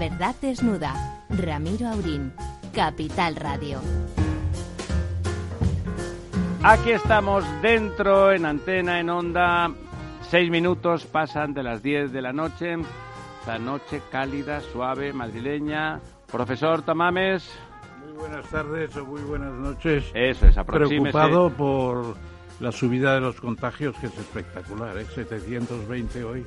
Verdad desnuda. Ramiro Aurín, Capital Radio. Aquí estamos dentro, en antena, en onda. Seis minutos pasan de las diez de la noche. La noche cálida, suave, madrileña. Profesor Tamames. Muy buenas tardes o muy buenas noches. Eso es, aproxímese. Preocupado por la subida de los contagios, que es espectacular, ¿eh? 720 hoy.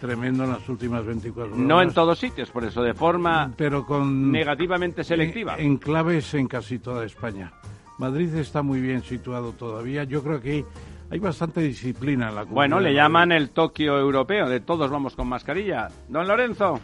Tremendo en las últimas 24 horas. No en todos sitios, por eso, de forma pero con negativamente selectiva. En, en claves en casi toda España. Madrid está muy bien situado todavía. Yo creo que hay bastante disciplina en la comunidad. Bueno, le llaman el Tokio europeo, de todos vamos con mascarilla. Don Lorenzo.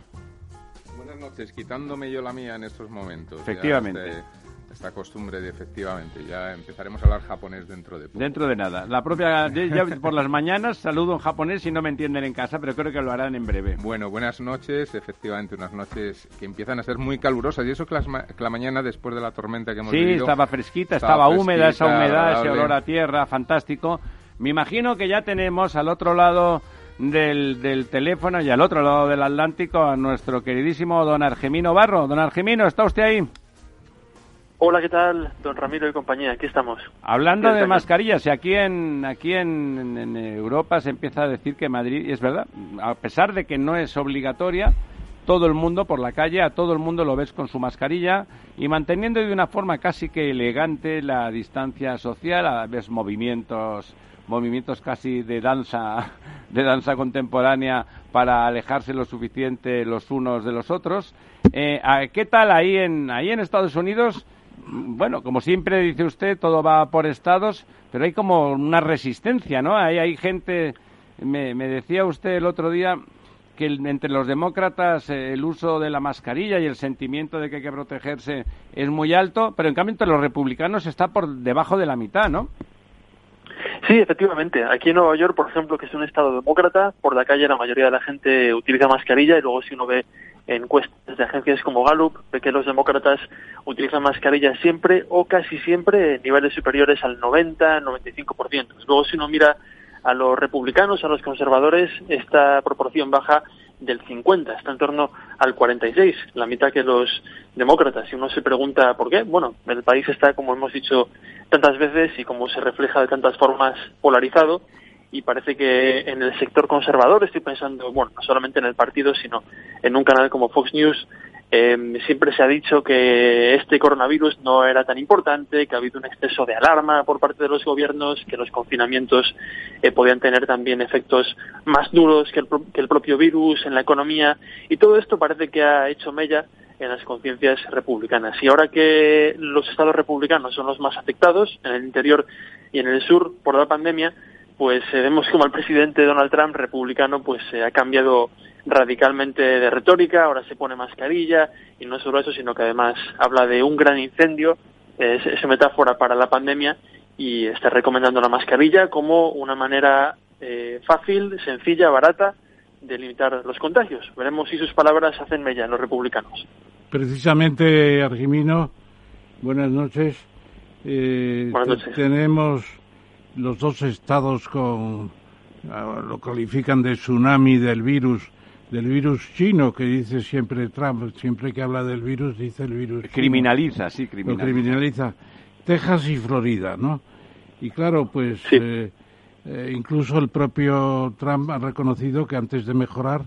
Buenas noches, quitándome yo la mía en estos momentos. Ya Efectivamente. este- esta costumbre de efectivamente. Ya empezaremos a hablar japonés dentro de poco. Dentro de nada. La propia, ya por las mañanas saludo en japonés si no me entienden en casa, pero creo que lo harán en breve. Bueno, buenas noches. Efectivamente, unas noches que empiezan a ser muy calurosas. Y eso que, ma- que la mañana, después de la tormenta que hemos Sí, vivido... estaba fresquita, estaba estaba, húmeda esa humedad, ese olor a tierra, fantástico. Me imagino que ya tenemos al otro lado del, del teléfono y al otro lado del Atlántico a nuestro queridísimo don Argemino Barro. Don Argemino, ¿está usted ahí? Hola, ¿qué tal? Don Ramiro y compañía, aquí estamos. Hablando de mascarillas, y aquí en aquí en, en Europa se empieza a decir que Madrid, y es verdad, a pesar de que no es obligatoria, todo el mundo por la calle, a todo el mundo lo ves con su mascarilla y manteniendo de una forma casi que elegante la distancia social, a ves movimientos movimientos casi de danza de danza contemporánea para alejarse lo suficiente los unos de los otros. Eh, ¿a- ¿Qué tal ahí en ahí en Estados Unidos? Bueno, como siempre dice usted, todo va por estados, pero hay como una resistencia, ¿no? Hay, hay gente, me, me decía usted el otro día que entre los demócratas eh, el uso de la mascarilla y el sentimiento de que hay que protegerse es muy alto, pero en cambio entre los republicanos está por debajo de la mitad, ¿no? Sí, efectivamente. Aquí en Nueva York, por ejemplo, que es un estado demócrata, por la calle la mayoría de la gente utiliza mascarilla y luego si uno ve encuestas de agencias como Gallup, ve que los demócratas utilizan mascarilla siempre o casi siempre en niveles superiores al 90-95%. Luego si uno mira a los republicanos, a los conservadores, esta proporción baja del 50, está en torno al 46, la mitad que los demócratas. Si uno se pregunta por qué, bueno, el país está, como hemos dicho tantas veces y como se refleja de tantas formas, polarizado y parece que en el sector conservador, estoy pensando, bueno, no solamente en el partido, sino en un canal como Fox News, eh, siempre se ha dicho que este coronavirus no era tan importante, que ha habido un exceso de alarma por parte de los gobiernos, que los confinamientos eh, podían tener también efectos más duros que el, que el propio virus en la economía, y todo esto parece que ha hecho mella en las conciencias republicanas. Y ahora que los estados republicanos son los más afectados, en el interior y en el sur, por la pandemia, pues eh, vemos como el presidente Donald Trump, republicano, pues eh, ha cambiado radicalmente de retórica, ahora se pone mascarilla y no solo eso, sino que además habla de un gran incendio, eh, es, es metáfora para la pandemia y está recomendando la mascarilla como una manera eh, fácil, sencilla, barata de limitar los contagios. Veremos si sus palabras hacen mella en los republicanos. Precisamente, Argimino, buenas noches. Eh, Buenas noches. Tenemos los dos estados con, ah, lo califican de tsunami del virus, del virus chino que dice siempre Trump, siempre que habla del virus dice el virus chino. Criminaliza, sí, Lo criminaliza. criminaliza. Texas y Florida, ¿no? Y claro, pues Sí. eh, eh, incluso el propio Trump ha reconocido que antes de mejorar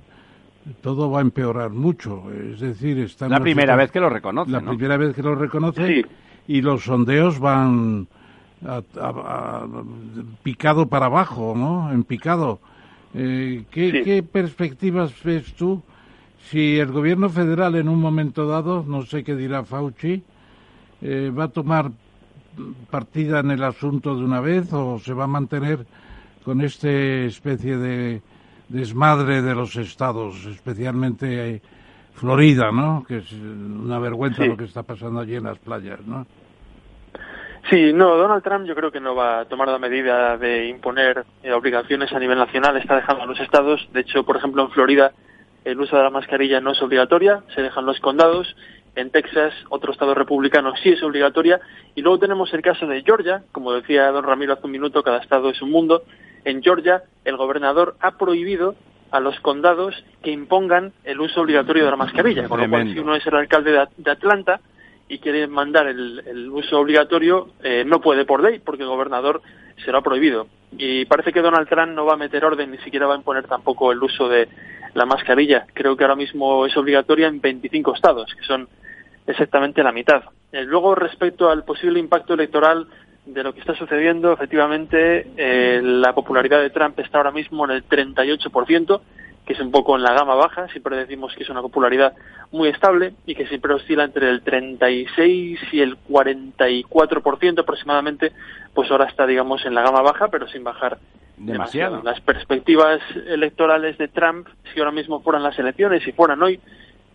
todo va a empeorar mucho. Es decir, está La primera vez que lo reconoce, la ¿no? primera vez que lo reconoce Sí. y los sondeos van a- a- picado para abajo, ¿no? En picado. Eh, ¿qué, Sí. ¿Qué perspectivas ves tú si el gobierno federal en un momento dado, no sé qué dirá Fauci, eh, va a tomar partida en el asunto de una vez o se va a mantener con esta especie de desmadre de los estados, especialmente eh, Florida, ¿no? Que es una vergüenza Sí. lo que está pasando allí en las playas, ¿no? Sí, no, Donald Trump yo creo que no va a tomar la medida de imponer eh, obligaciones a nivel nacional, está dejando a los estados. De hecho, por ejemplo, en Florida el uso de la mascarilla no es obligatoria, se dejan los condados. En Texas, otro estado republicano sí es obligatoria. Y luego tenemos el caso de Georgia, como decía don Ramiro hace un minuto, cada estado es un mundo. En Georgia, el gobernador ha prohibido a los condados que impongan el uso obligatorio de la mascarilla. Con lo cual, si uno es el alcalde de, Atlanta y quiere mandar el, uso obligatorio, eh, no puede por ley, porque el gobernador se lo ha prohibido. Y parece que Donald Trump no va a meter orden, ni siquiera va a imponer tampoco el uso de la mascarilla. Creo que ahora mismo es obligatoria en 25 estados, que son exactamente la mitad. Eh, luego, respecto al posible impacto electoral de lo que está sucediendo, efectivamente, eh, la popularidad de Trump está ahora mismo en el 38%, que es un poco en la gama baja, siempre decimos que es una popularidad muy estable y que siempre oscila entre el 36 y el 44% aproximadamente, pues ahora está, digamos, en la gama baja, pero sin bajar demasiado. Las perspectivas electorales de Trump, si ahora mismo fueran las elecciones, si fueran hoy,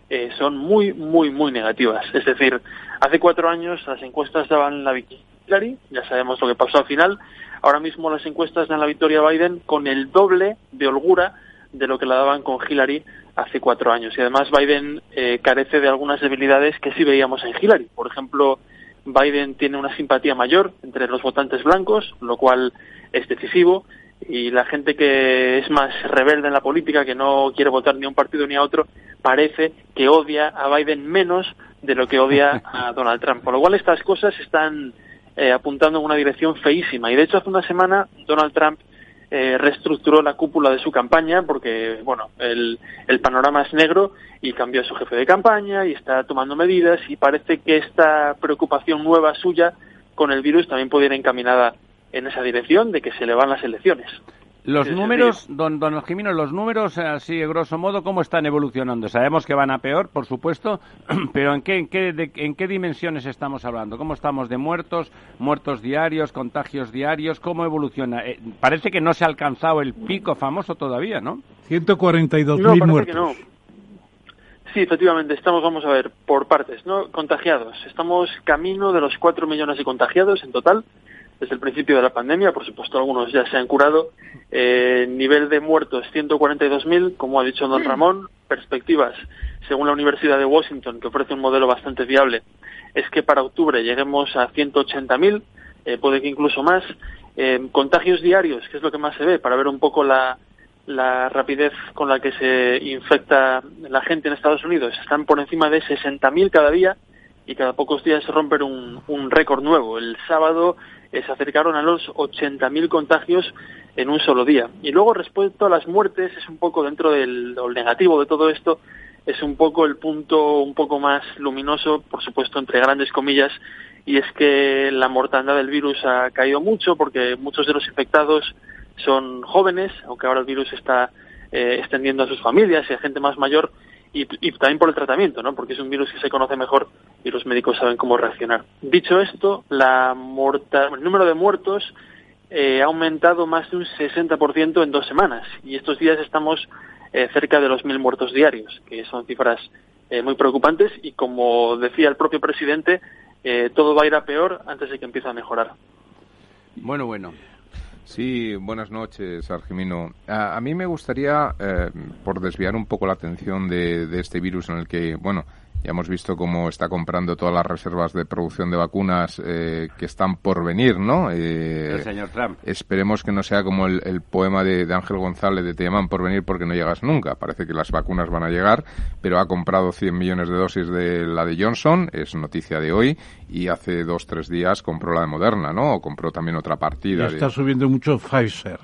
eh, son muy, muy, muy negativas. Es decir, hace cuatro años las encuestas daban la victoria Hillary, ya sabemos lo que pasó al final. Ahora mismo las encuestas dan la victoria a Biden con el doble de holgura de lo que la daban con Hillary hace cuatro años. Y además Biden eh, carece de algunas debilidades que sí veíamos en Hillary. Por ejemplo, Biden tiene una simpatía mayor entre los votantes blancos, lo cual es decisivo. Y la gente que es más rebelde en la política, que no quiere votar ni a un partido ni a otro, parece que odia a Biden menos de lo que odia a Donald Trump. Por lo cual estas cosas están eh, apuntando en una dirección feísima. Y de hecho hace una semana Donald Trump eh, reestructuró la cúpula de su campaña porque, bueno, el, el panorama es negro y cambió a su jefe de campaña y está tomando medidas y parece que esta preocupación nueva suya con el virus también puede ir encaminada en esa dirección de que se le van las elecciones. Los números, don, don Jimeno, los números, así grosso modo, ¿cómo están evolucionando? Sabemos que van a peor, por supuesto, pero ¿en qué, en qué, en qué dimensiones estamos hablando? ¿Cómo estamos de muertos, muertos diarios, contagios diarios? ¿Cómo evoluciona? Eh, parece que no se ha alcanzado el pico famoso todavía, ¿no? 142.000 muertos. no. Sí, efectivamente, estamos, vamos a ver, por partes, ¿no? Contagiados. Estamos camino de los 4 millones de contagiados en total desde el principio de la pandemia. Por supuesto, algunos ya se han curado. Eh, nivel de muertos 142.000, como ha dicho don Ramón. Perspectivas, según la Universidad de Washington, que ofrece un modelo bastante fiable, es que para octubre lleguemos a 180.000, eh, puede que incluso más. Eh, contagios diarios, que es lo que más se ve, para ver un poco la, la rapidez con la que se infecta la gente en Estados Unidos. Están por encima de 60.000 cada día y cada pocos días se rompen un, un récord nuevo. El sábado se acercaron a los 80.000 contagios en un solo día. Y luego respecto a las muertes, es un poco dentro del negativo de todo esto, es un poco el punto un poco más luminoso, por supuesto entre grandes comillas, y es que la mortandad del virus ha caído mucho porque muchos de los infectados son jóvenes, aunque ahora el virus está eh, extendiendo a sus familias y a gente más mayor, y, también por el tratamiento, ¿no? Porque es un virus que se conoce mejor y los médicos saben cómo reaccionar. Dicho esto, la el número de muertos eh, ha aumentado más de un 60% en dos semanas y estos días estamos eh, cerca de los mil muertos diarios, que son cifras eh, muy preocupantes y como decía el propio presidente, todo va a ir a peor antes de que empiece a mejorar. Bueno, bueno. Sí, buenas noches, Argimino. A, mí me gustaría, eh, por desviar un poco la atención de, de, este virus en el que, bueno, ya hemos visto cómo está comprando todas las reservas de producción de vacunas eh, que están por venir, ¿no? Eh, el señor Trump. Esperemos que no sea como el, poema de, Ángel González de Te llaman por venir porque no llegas nunca. Parece que las vacunas van a llegar, pero ha comprado 100 millones de dosis de la de Johnson, es noticia de hoy, y hace dos, tres días compró la de Moderna, ¿no? O compró también otra partida. está subiendo mucho Pfizer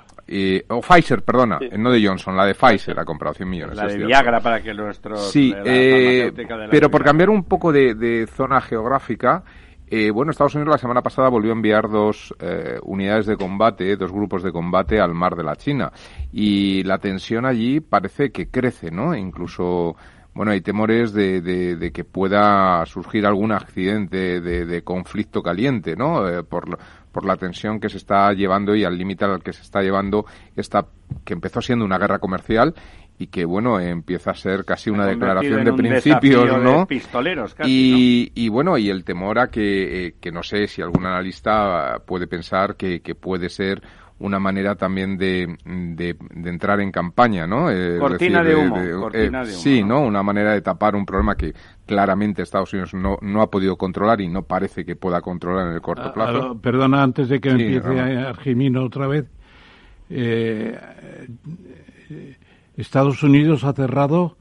o Pfizer, perdona, no de Johnson, la de Pfizer ha comprado 100 millones. La de Viagra para que nuestro. Sí, eh, pero por cambiar un poco de, zona geográfica, eh, bueno, Estados Unidos la semana pasada volvió a enviar dos eh, unidades de combate, dos grupos de combate al mar de la China. Y la tensión allí parece que crece, ¿no? Incluso bueno, hay temores de, de, que pueda surgir algún accidente de, conflicto caliente, ¿no? Eh, por, por la tensión que se está llevando y al límite al que se está llevando esta que empezó siendo una guerra comercial y que bueno empieza a ser casi una declaración de principios no pistoleros y, y, bueno y el temor a que, eh, que no sé si algún analista puede pensar que, que puede ser una manera también de, de, entrar en campaña, ¿no? Eh, cortina, de, humo, eh, Sí, ¿no? Una manera de tapar un problema que claramente Estados Unidos no, no ha podido controlar y no parece que pueda controlar en el corto ah, plazo. Ah, perdona, antes de que empiece Argimino otra vez, eh, Estados Unidos ha cerrado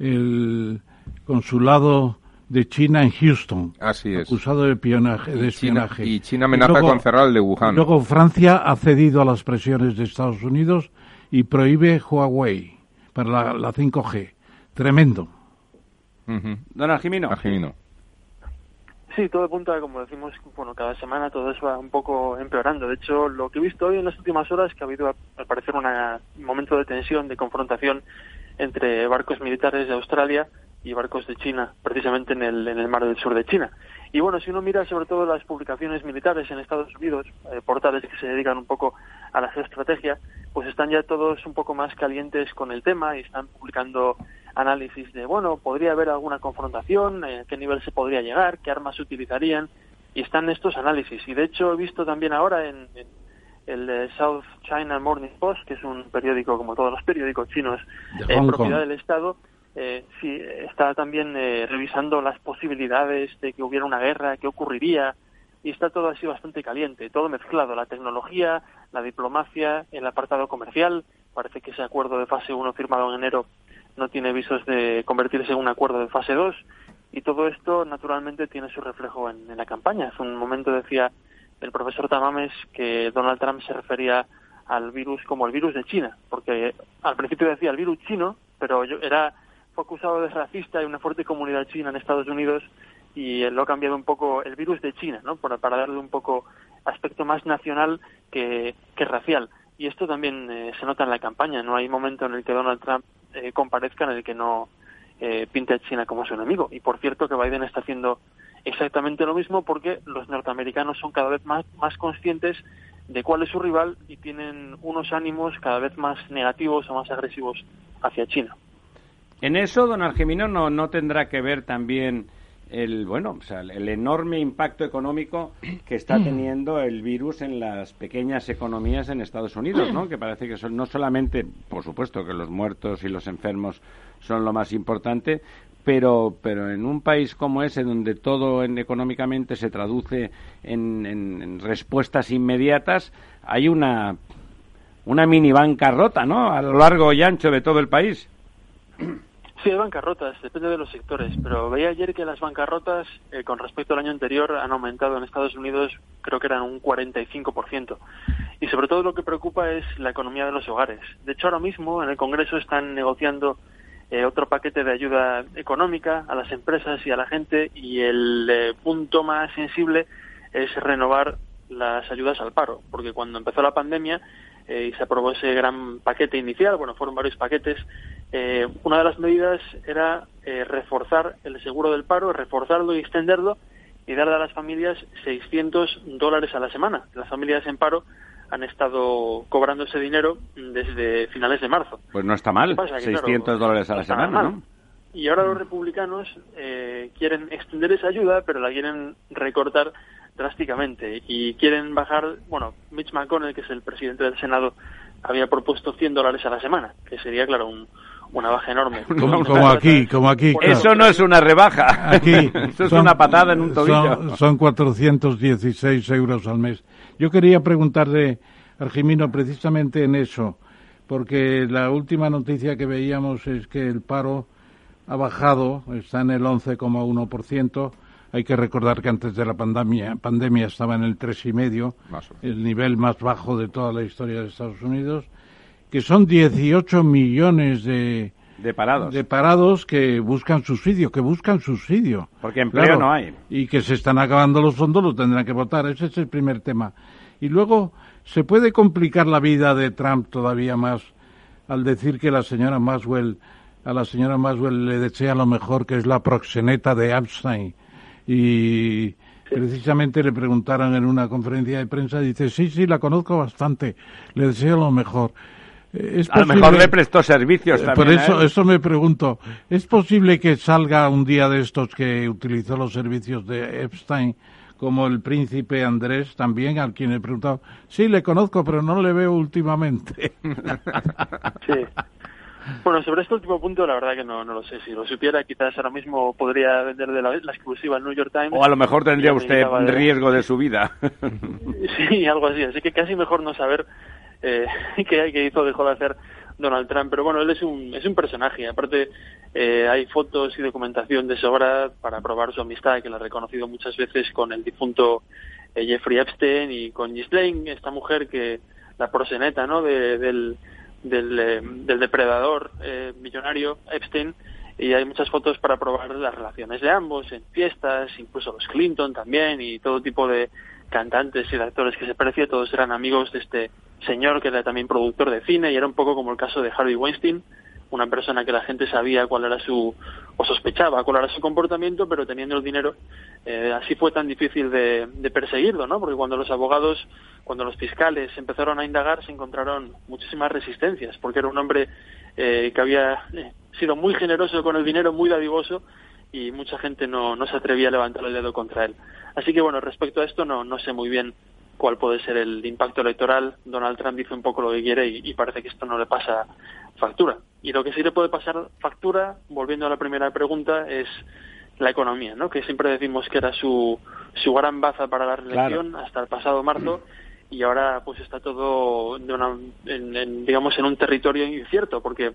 el consulado de China en Houston. Así es. Acusado de, espionaje. De espionaje. y China amenaza con cerrar el de Wuhan. Luego Francia ha cedido a las presiones de Estados Unidos y prohíbe Huawei para la, 5G. Tremendo. Don Argimino. Sí, todo apunta, como decimos, bueno, cada semana todo eso va un poco empeorando. De hecho, lo que he visto hoy en las últimas horas es que ha habido, al parecer, un momento de tensión, de confrontación entre barcos militares de Australia y barcos de China, precisamente en el, en el mar del sur de China. Y bueno, si uno mira sobre todo las publicaciones militares en Estados Unidos, eh, portales que se dedican un poco a la estrategia, pues están ya todos un poco más calientes con el tema y están publicando análisis de, bueno, podría haber alguna confrontación, eh, qué nivel se podría llegar, qué armas se utilizarían, y están estos análisis. Y de hecho he visto también ahora en, el South China Morning Post, que es un periódico como todos los periódicos chinos en propiedad del Estado, eh, sí, está también eh, revisando las posibilidades de que hubiera una guerra, qué ocurriría, y está todo así bastante caliente, todo mezclado, la tecnología, la diplomacia, el apartado comercial, parece que ese acuerdo de fase 1 firmado en enero no tiene visos de convertirse en un acuerdo de fase 2, y todo esto naturalmente tiene su reflejo en, la campaña. Hace un momento decía el profesor Tamames que Donald Trump se refería al virus como el virus de China, porque al principio decía el virus chino, pero yo, era fue acusado de racista y una fuerte comunidad china en Estados Unidos y lo ha cambiado un poco el virus de China, ¿no? Para, darle un poco aspecto más nacional que, que racial. Y esto también eh, se nota en la campaña. No hay momento en el que Donald Trump eh, comparezca en el que no eh, pinte a China como su enemigo. Y por cierto que Biden está haciendo exactamente lo mismo porque los norteamericanos son cada vez más, más conscientes de cuál es su rival y tienen unos ánimos cada vez más negativos o más agresivos hacia China. En eso, don Argemino, no, no tendrá que ver también el bueno, o sea, el enorme impacto económico que está mm. teniendo el virus en las pequeñas economías en Estados Unidos, ¿no? Que parece que son no solamente, por supuesto, que los muertos y los enfermos son lo más importante, pero pero en un país como ese donde todo en, económicamente se traduce en, en, respuestas inmediatas, hay una una mini bancarrota, ¿no? A lo largo y ancho de todo el país. Sí, hay bancarrotas, depende de los sectores, pero veía ayer que las bancarrotas eh, con respecto al año anterior han aumentado en Estados Unidos, creo que eran un 45%. Y sobre todo lo que preocupa es la economía de los hogares. De hecho, ahora mismo en el Congreso están negociando eh, otro paquete de ayuda económica a las empresas y a la gente y el eh, punto más sensible es renovar las ayudas al paro, porque cuando empezó la pandemia y se aprobó ese gran paquete inicial, bueno, fueron varios paquetes, eh, una de las medidas era eh, reforzar el seguro del paro, reforzarlo y extenderlo y darle a las familias 600 dólares a la semana. Las familias en paro han estado cobrando ese dinero desde finales de marzo. Pues no está mal, 600 dólares a la semana, ¿no? Y ahora los republicanos eh, quieren extender esa ayuda, pero la quieren recortar drásticamente y quieren bajar, bueno, Mitch McConnell, que es el presidente del Senado, había propuesto 100 dólares a la semana, que sería, claro, un, una baja enorme. Como, aquí, como aquí. Eso no es una rebaja. Aquí Eso es una patada en un tobillo. Son, son, 416 euros al mes. Yo quería preguntarle, Argimino, precisamente en eso, porque la última noticia que veíamos es que el paro ha bajado, está en el 11,1%. Hay que recordar que antes de la pandemia, pandemia estaba en el 3,5%, el nivel más bajo de toda la historia de Estados Unidos que son 18 millones de, de parados. De parados que buscan subsidio, que buscan subsidio. Porque empleo no hay. Y que se están acabando los fondos, lo tendrán que votar. Ese es el primer tema. Y luego, ¿se puede complicar la vida de Trump todavía más al decir que la señora Maswell, a la señora Maswell le desea lo mejor, que es la proxeneta de Epstein? Y precisamente le preguntaron en una conferencia de prensa, dice, sí, sí, la conozco bastante, le deseo lo mejor a lo mejor le prestó servicios también. Por eso, eso me pregunto, ¿es posible que salga un día de estos que utilizó los servicios de Epstein como el príncipe Andrés también, al quien he preguntado? Sí, le conozco, pero no le veo últimamente. sí. Bueno, sobre este último punto, la verdad que no, no lo sé. Si lo supiera, quizás ahora mismo podría vender de la, la exclusiva al New York Times. O a lo mejor tendría usted un riesgo de su vida. sí, algo así. Así que casi mejor no saber eh, que, que hizo dejó de hacer Donald Trump. Pero bueno, él es un, es un personaje. Aparte, eh, hay fotos y documentación de sobra para probar su amistad, que la ha reconocido muchas veces con el difunto eh, Jeffrey Epstein y con Ghislaine, esta mujer que la proseneta ¿no? del, del, eh, del depredador millonario Epstein. Y hay muchas fotos para probar las relaciones de ambos en fiestas, incluso los Clinton también y todo tipo de cantantes y actores que se parecía, todos eran amigos de este señor que era también productor de cine y era un poco como el caso de Harvey Weinstein, una persona que la gente sabía cuál era su, o sospechaba cuál era su comportamiento, pero teniendo el dinero, eh, así fue tan difícil de, perseguirlo, ¿no? Porque cuando los abogados, cuando los fiscales empezaron a indagar, se encontraron muchísimas resistencias, porque era un hombre eh, que había eh, sido muy generoso con el dinero, muy dadivoso, y mucha gente no, no se atrevía a levantar el dedo contra él. Así que, bueno, respecto a esto, no, no sé muy bien cuál puede ser el impacto electoral. Donald Trump dice un poco lo que quiere y, parece que esto no le pasa factura. Y lo que sí le puede pasar factura, volviendo a la primera pregunta, es la economía, ¿no? Que siempre decimos que era su, su gran baza para la reelección hasta el pasado marzo y ahora pues está todo de una, en, digamos en un territorio incierto porque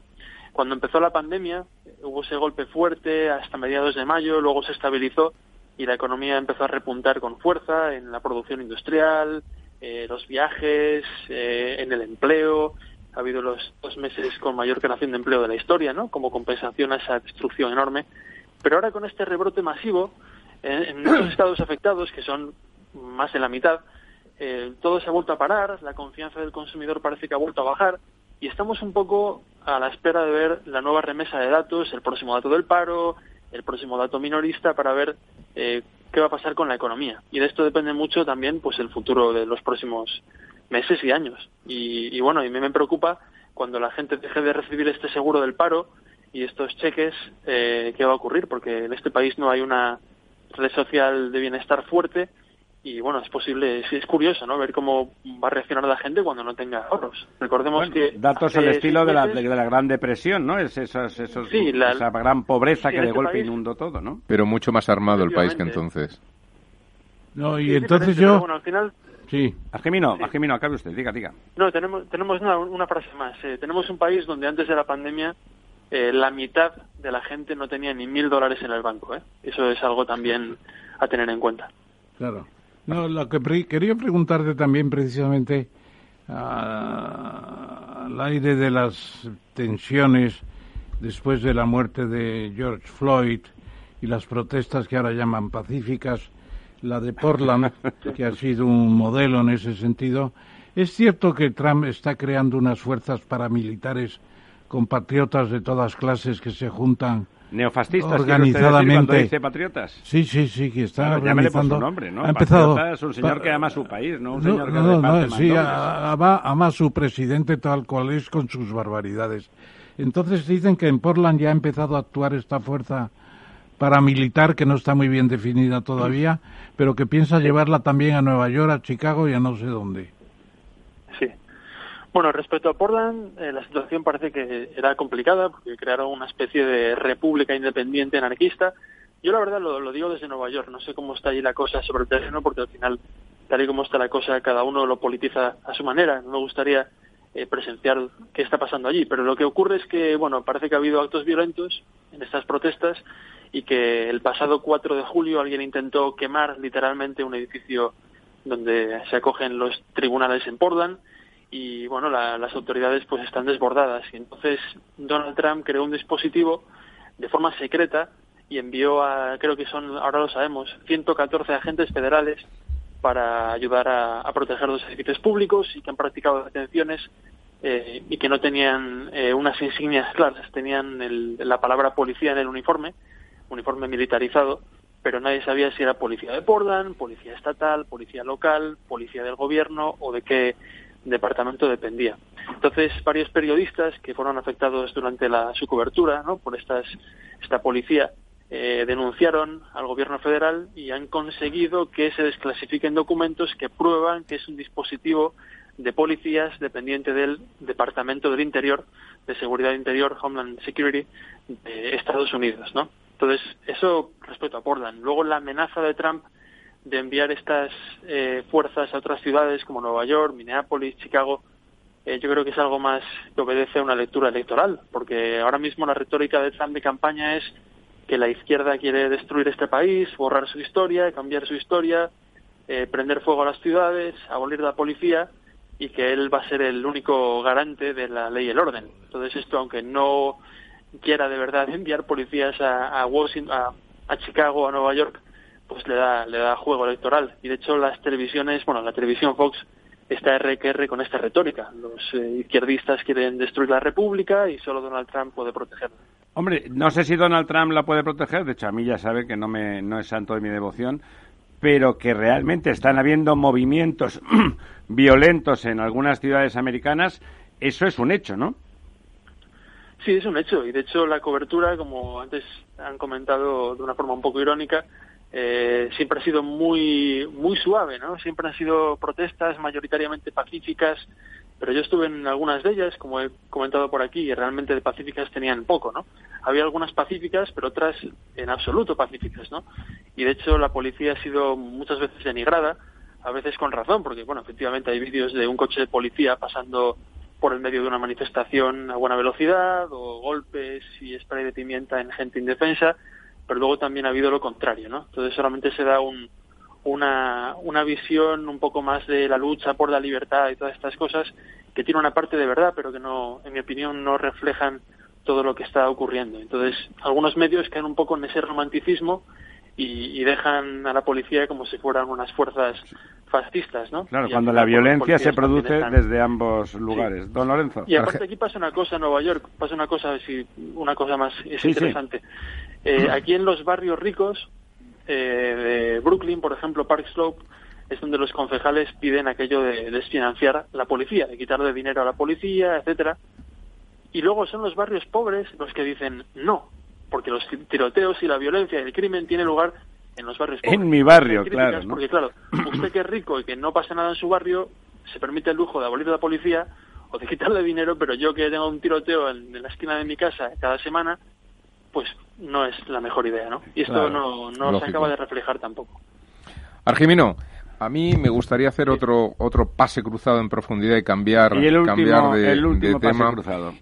cuando empezó la pandemia hubo ese golpe fuerte hasta mediados de mayo, luego se estabilizó y la economía empezó a repuntar con fuerza en la producción industrial, eh, los viajes, eh, en el empleo. Ha habido los dos meses con mayor creación de empleo de la historia, ¿no? Como compensación a esa destrucción enorme. Pero ahora con este rebrote masivo, en los estados afectados, que son más de la mitad, eh, todo se ha vuelto a parar, la confianza del consumidor parece que ha vuelto a bajar y estamos un poco a la espera de ver la nueva remesa de datos, el próximo dato del paro, el próximo dato minorista para ver eh, qué va a pasar con la economía. Y de esto depende mucho también pues el futuro de los próximos meses y años. Y, bueno, y mí me preocupa cuando la gente deje de recibir este seguro del paro y estos cheques, eh, ¿qué va a ocurrir? Porque en este país no hay una red social de bienestar fuerte y bueno, es posible, sí, es curioso, ¿no? Ver cómo va a reaccionar la gente cuando no tenga ahorros. Recordemos que... Datos al estilo de la, de la, Gran Depresión, ¿no? Es esos, esos, esa gran pobreza que de este golpe inundó todo, ¿no? Pero mucho más armado el país que entonces. No, y entonces yo... bueno, al final... Sí. Argemino, Argemino, acabe usted, diga, diga. No, tenemos, tenemos una, una frase más. Eh, tenemos un país donde antes de la pandemia eh, la mitad de la gente no tenía ni mil dólares en el banco, ¿eh? Eso es algo también a tener en cuenta. Claro. No, lo que quería preguntarte también precisamente al aire de las tensiones después de la muerte de George Floyd y las protestas que ahora llaman pacíficas, la de Portland, que ha sido un modelo en ese sentido. Es cierto que Trump está creando unas fuerzas paramilitares con patriotas de todas clases que se juntan neofascistas organizadamente. dice patriotas. Sí sí sí que está claro, organizando por su nombre no ha empezado es un señor que ama su país no un señor que no, no sí ama, ama a su presidente tal cual es con sus barbaridades. Entonces dicen que en Portland ya ha empezado a actuar esta fuerza paramilitar que no está muy bien definida todavía pero que piensa llevarla también a Nueva York a Chicago y a no sé dónde bueno, respecto a Portland, eh, la situación parece que era complicada porque crearon una especie de república independiente anarquista. Yo la verdad lo, digo desde Nueva York, no sé cómo está allí la cosa sobre el terreno porque al final, tal y como está la cosa, cada uno lo politiza a su manera. No me gustaría eh, presenciar qué está pasando allí, pero lo que ocurre es que, bueno, parece que ha habido actos violentos en estas protestas y que el pasado 4 de julio alguien intentó quemar literalmente un edificio donde se acogen los tribunales en Portland y bueno, las autoridades pues están desbordadas. Y entonces Donald Trump creó un dispositivo de forma secreta y envió a, creo que son, ahora lo sabemos, 114 agentes federales para ayudar a, proteger los edificios públicos y que han practicado detenciones eh, y que no tenían eh, unas insignias claras, tenían la palabra policía en el uniforme, uniforme militarizado, pero nadie sabía si era policía de Portland, policía estatal, policía local, policía del gobierno o de qué departamento dependía. Entonces, varios periodistas que fueron afectados durante la, su cobertura ¿no? por estas, esta policía eh, denunciaron al gobierno federal y han conseguido que se desclasifiquen documentos que prueban que es un dispositivo de policías dependiente del Departamento del Interior, de Seguridad Interior, Homeland Security, de Estados Unidos, ¿no? Entonces, eso respecto a Portland. Luego, la amenaza de Trump de enviar estas eh, fuerzas a otras ciudades como Nueva York, Minneapolis, Chicago, eh, yo creo que es algo más que obedece a una lectura electoral, porque ahora mismo la retórica de Trump de campaña es que la izquierda quiere destruir este país, borrar su historia, cambiar su historia, eh, prender fuego a las ciudades, abolir la policía y que él va a ser el único garante de la ley y el orden. Entonces esto, aunque no quiera de verdad enviar policías a, a Washington, a, a Chicago, a Nueva York, pues le da, le da juego electoral. Y de hecho las televisiones, bueno, la televisión Fox está RQR con esta retórica. Los eh, izquierdistas quieren destruir la República y solo Donald Trump puede protegerla. Hombre, no sé si Donald Trump la puede proteger, de hecho a mí ya sabe que no, me, no es santo de mi devoción, pero que realmente están habiendo movimientos violentos en algunas ciudades americanas, eso es un hecho, ¿no? Sí, es un hecho. Y de hecho la cobertura, como antes han comentado de una forma un poco irónica, eh, siempre ha sido muy, muy suave, ¿no? Siempre han sido protestas mayoritariamente pacíficas, pero yo estuve en algunas de ellas, como he comentado por aquí, y realmente de pacíficas tenían poco, ¿no? Había algunas pacíficas, pero otras en absoluto pacíficas, ¿no? Y de hecho la policía ha sido muchas veces denigrada, a veces con razón, porque, bueno, efectivamente hay vídeos de un coche de policía pasando por el medio de una manifestación a buena velocidad, o golpes y spray de pimienta en gente indefensa, pero luego también ha habido lo contrario, ¿no? Entonces solamente se da un, una, una visión un poco más de la lucha por la libertad y todas estas cosas que tiene una parte de verdad, pero que no, en mi opinión, no reflejan todo lo que está ocurriendo. Entonces, algunos medios caen un poco en ese romanticismo y, dejan a la policía como si fueran unas fuerzas fascistas, ¿no? Claro, cuando la violencia se produce desde ambos lugares. Don Lorenzo. Y aparte aquí pasa una cosa en Nueva York, pasa una cosa, si una cosa más es interesante. Eh, aquí en los barrios ricos eh, de Brooklyn, por ejemplo, Park Slope, es donde los concejales piden aquello de desfinanciar la policía, de quitarle dinero a la policía, etcétera. Y luego son los barrios pobres los que dicen no, porque los tiroteos y la violencia y el crimen tienen lugar en los barrios pobres. En mi barrio, claro. Porque claro, usted que es rico y que no pasa nada en su barrio, se permite el lujo de abolir la policía o de quitarle dinero, pero yo que tengo un tiroteo en la esquina de mi casa cada semana, pues no es la mejor idea, ¿no? Y esto no, no se acaba de reflejar tampoco. Argimino, a mí me gustaría hacer otro otro pase cruzado en profundidad y cambiar, cambiar de, tema.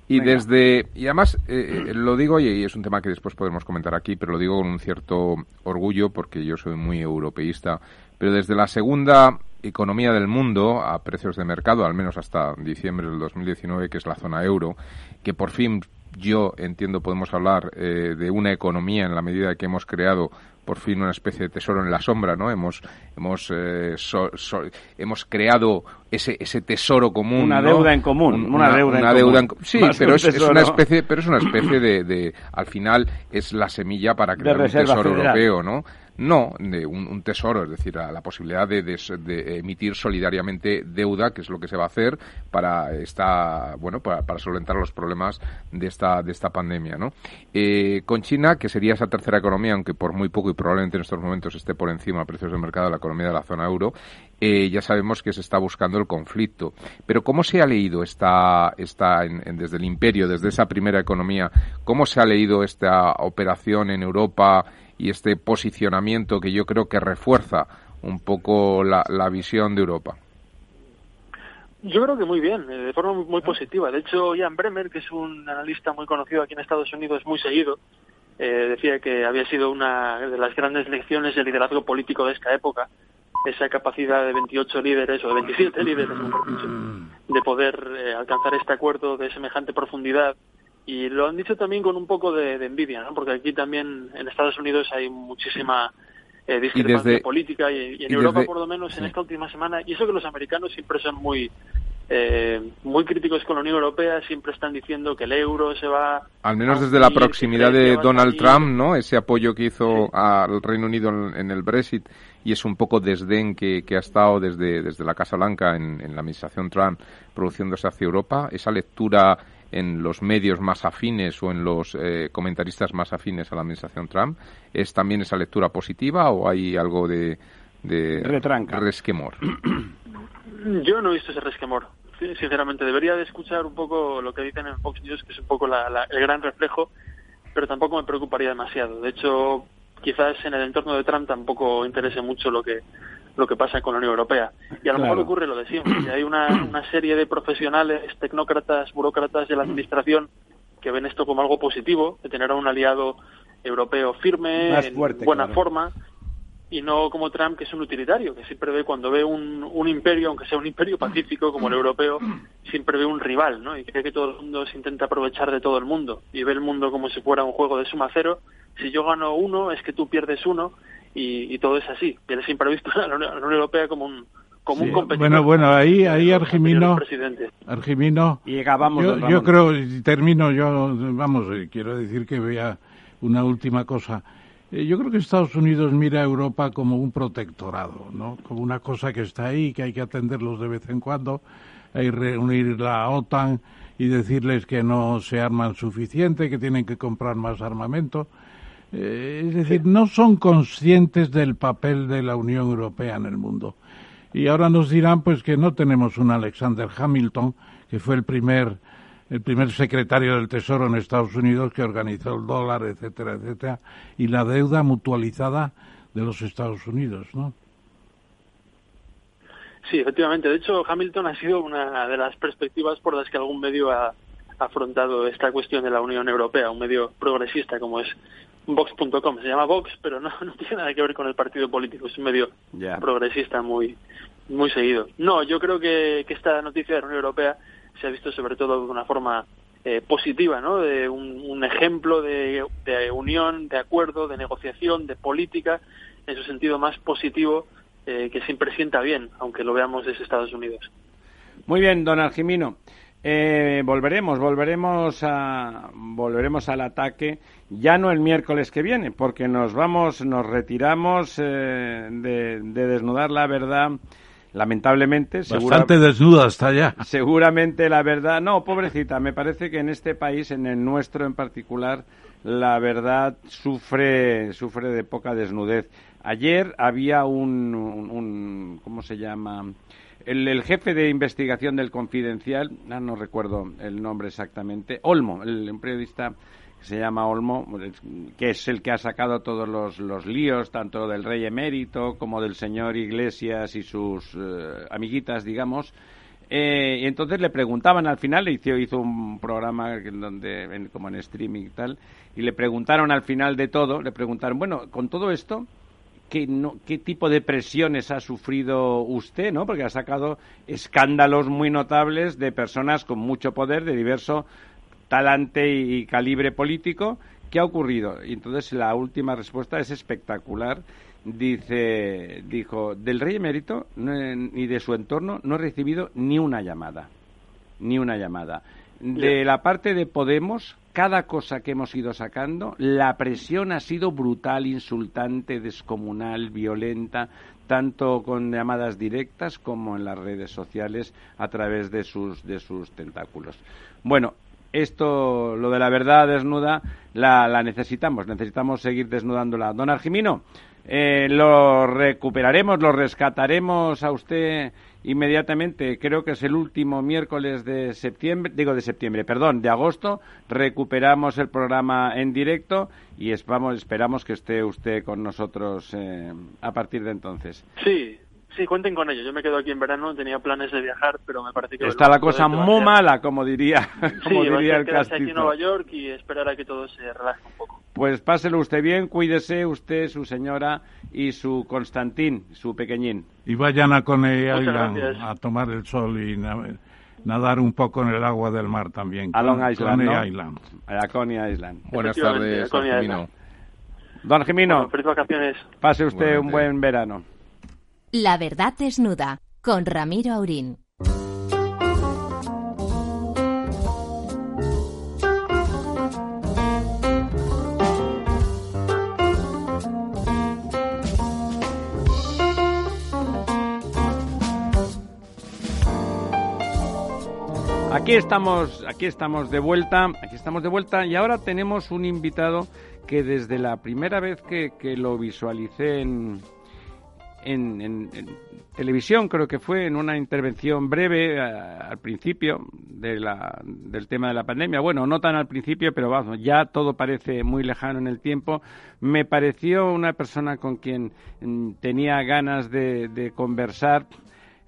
Y desde y además eh, eh, lo digo y es un tema que después podemos comentar aquí, pero lo digo con un cierto orgullo porque yo soy muy europeísta. Pero desde la segunda economía del mundo a precios de mercado, al menos hasta diciembre del 2019, que es la zona euro, que por fin yo entiendo podemos hablar eh, de una economía en la medida que hemos creado por fin una especie de tesoro en la sombra, ¿no? Hemos hemos eh, hemos creado ese ese tesoro común, una deuda en común, una, deuda, en común. sí, pero es, una especie, pero es una especie de, de, al final es la semilla para crear un tesoro europeo, ¿no? No, de un, tesoro, es decir, la, posibilidad de, emitir solidariamente deuda, que es lo que se va a hacer para esta, bueno, para, solventar los problemas de esta, de esta pandemia, ¿no? Eh, con China, que sería esa tercera economía, aunque por muy poco y probablemente en estos momentos esté por encima a precios de mercado de la economía de la zona euro, eh, ya sabemos que se está buscando el conflicto. Pero ¿cómo se ha leído esta, esta desde el imperio, desde esa primera economía, cómo se ha leído esta operación en Europa? Y este posicionamiento que yo creo que refuerza un poco la, visión de Europa. Yo creo que muy bien, eh, de forma muy positiva. De hecho, Ian Bremer, que es un analista muy conocido aquí en Estados Unidos, muy seguido, eh, decía que había sido una de las grandes lecciones del liderazgo político de esta época, esa capacidad de 28 líderes o de 27 líderes, de poder eh, alcanzar este acuerdo de semejante profundidad y lo han dicho también con un poco de, envidia, ¿no? Porque aquí también en Estados Unidos hay muchísima eh, discrepancia política y, en Europa por lo menos en esta última semana y eso que los americanos siempre son muy eh, muy críticos con la Unión Europea, siempre están diciendo que el euro se va... Al menos desde la proximidad de Donald Trump, ¿no? Ese apoyo que hizo al Reino Unido en, el Brexit y es un poco desdén que, que ha estado desde, desde la Casa Blanca en, en la administración Trump produciéndose hacia Europa, esa lectura en los medios más afines o en los eh, comentaristas más afines a la administración Trump, ¿es también esa lectura positiva o hay algo de, de resquemor? Yo no he visto ese resquemor. Sinceramente, debería de escuchar un poco lo que dicen en Fox News, que es un poco el gran reflejo, pero tampoco me preocuparía demasiado. De hecho, quizás en el entorno de Trump tampoco interese mucho lo que lo que pasa con la Unión Europea. Y a lo mejor ocurre lo de siempre, hay una, una serie de profesionales, tecnócratas, burócratas de la Administración que ven esto como algo positivo, de tener a un aliado europeo firme, en buena forma, y no como Trump, que es un utilitario, que siempre ve cuando ve un, un imperio, aunque sea un imperio pacífico como el europeo, siempre ve un rival, ¿no? Y cree que todo el mundo se intenta aprovechar de todo el mundo y ve el mundo como si fuera un juego de suma cero. Si yo gano uno, es que tú pierdes uno y, todo es así. Y él siempre ha visto a la Unión Europea como un, como un competidor. Bueno, bueno, ahí, ahí Argimino, Argimino, y yo, yo creo, y termino yo, vamos, eh, quiero decir que vea una última cosa. Eh, yo creo que Estados Unidos mira a Europa como un protectorado, ¿no? Como una cosa que está ahí, que hay que atenderlos de vez en cuando, hay que reunir la OTAN y decirles que no se arman suficiente, que tienen que comprar más armamento. Eh, es decir, no son conscientes del papel de la Unión Europea en el mundo. Y ahora nos dirán pues que no tenemos un Alexander Hamilton, que fue el primer el primer secretario del Tesoro en Estados Unidos que organizó el dólar, etcétera, etcétera, y la deuda mutualizada de los Estados Unidos, ¿no? Sí, efectivamente. De hecho, Hamilton ha sido una de las perspectivas por las que algún medio ha afrontado esta cuestión de la Unión Europea, un medio progresista como es Vox.com. Se llama Vox, pero no, no, tiene nada que ver con el partido político, es un medio progresista muy, muy seguido. No, yo creo que, que esta noticia de la Unión Europea se ha visto sobre todo de una forma eh, positiva, ¿no? De un, ejemplo de, unión, de acuerdo, de negociación, de política, en su sentido más positivo, eh, que siempre sienta bien, aunque lo veamos desde Estados Unidos. Muy bien, don Argimino. Eh, volveremos, volveremos a, volveremos al ataque, ya no el miércoles que viene, porque nos vamos, nos retiramos de, de desnudar la verdad lamentablemente. Bastante desnuda está ya. Seguramente la verdad. No, pobrecita, me parece que en este país, en el nuestro en particular, la verdad sufre, sufre de poca desnudez. Ayer había un, un, ¿cómo se llama? El, jefe de investigación del Confidencial, ah, no recuerdo el nombre exactamente, Olmo, el, un periodista se llama Olmo, que es el que ha sacado todos los, los líos, tanto del rey emérito como del señor Iglesias y sus eh, amiguitas, digamos. Eh, y entonces le preguntaban al final, hizo, hizo un programa donde, como en streaming y tal, y le preguntaron al final de todo, le preguntaron, bueno, con todo esto, ¿qué, no, qué tipo de presiones ha sufrido usted, no? Porque ha sacado escándalos muy notables de personas con mucho poder, de diverso talante y calibre político. ¿Qué ha ocurrido? Y entonces la última respuesta es espectacular. Dice, dijo, del rey emérito ni de su entorno no he recibido ni una llamada. Ni una llamada. De la parte de Podemos, cada cosa que hemos ido sacando, la presión ha sido brutal, insultante, descomunal, violenta, tanto con llamadas directas como en las redes sociales a través de sus, de sus tentáculos. Bueno, esto, lo de la verdad desnuda, la, necesitamos, necesitamos seguir desnudándola. Don Argimino, eh, lo recuperaremos, lo rescataremos a usted inmediatamente. Creo que es el último miércoles de septiembre, digo de septiembre, perdón, de agosto. Recuperamos el programa en directo y esperamos que esté usted con nosotros eh, a partir de entonces. Sí, Sí, cuenten con ello. Yo me quedo aquí en verano, tenía planes de viajar, pero me parece que... Está la cosa muy mala, como diría, como diría el quedarse aquí en Nueva York y esperar a que todo se relaje un poco. Pues páselo usted bien, cuídese usted, su señora y su Constantín, su pequeñín. Y vayan a Coney Island a tomar el sol y nadar un poco en el agua del mar también. A Long Island, Coney Island. A Coney Island. Buenas tardes, Don Jimino. Don Jimino, vacaciones. pase usted un buen verano. La verdad desnuda con Ramiro Aurín. Aquí estamos, aquí estamos de vuelta, aquí estamos de vuelta y ahora tenemos un invitado que desde la primera vez que, que lo visualicé en, en, televisión, creo que fue, en una intervención breve al principio de la, del tema de la pandemia. Bueno, no tan al principio, pero vamos, ya todo parece muy lejano en el tiempo. Me pareció una persona con quien mm, tenía ganas de, conversar.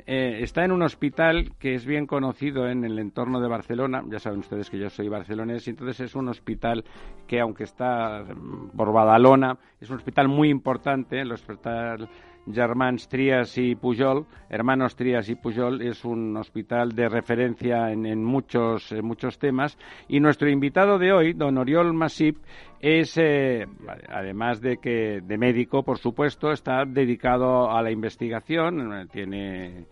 Eh, está en un hospital que es bien conocido en el entorno de Barcelona. Ya saben ustedes que yo soy barcelonés entonces es un hospital que, aunque está mm, por Badalona, es un hospital muy importante, el hospital Germans Trias y Pujol, hermanos Trias y Pujol, es un hospital de referencia en, muchos, muchos temas. Y nuestro invitado de hoy, don Oriol Masip, es, eh, además de que de médico, por supuesto, está dedicado a la investigación, tiene,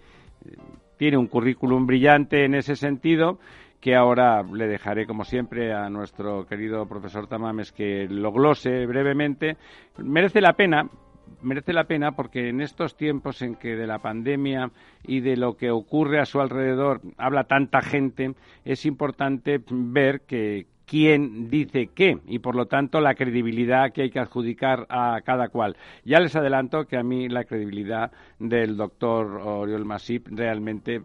tiene un currículum brillante en ese sentido que ahora le dejaré, como siempre, a nuestro querido profesor Tamames que lo glose brevemente. Merece la pena merece la pena porque en estos tiempos en que de la pandemia y de lo que ocurre a su alrededor habla tanta gente, es importante ver que quién dice qué y por lo tanto la credibilidad que hay que adjudicar a cada cual. Ya les adelanto que a mí la credibilidad del doctor Oriol Masip realmente...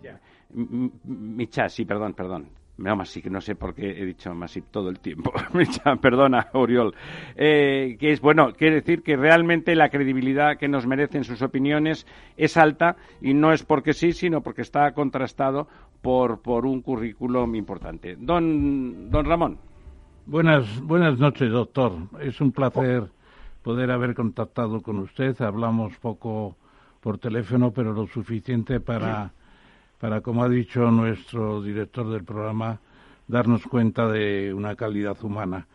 Micha, sí, perdón, perdón. No, no sé por qué he dicho Masip todo el tiempo. Perdona, Oriol. Eh, que es bueno, quiere decir que realmente la credibilidad que nos merecen sus opiniones es alta y no es porque sí, sino porque está contrastado por, por un currículum importante. Don, don Ramón. Buenas, buenas noches, doctor. Es un placer poder haber contactado con usted. Hablamos poco por teléfono, pero lo suficiente para para, como ha dicho nuestro director del programa, darnos cuenta de una calidad humana.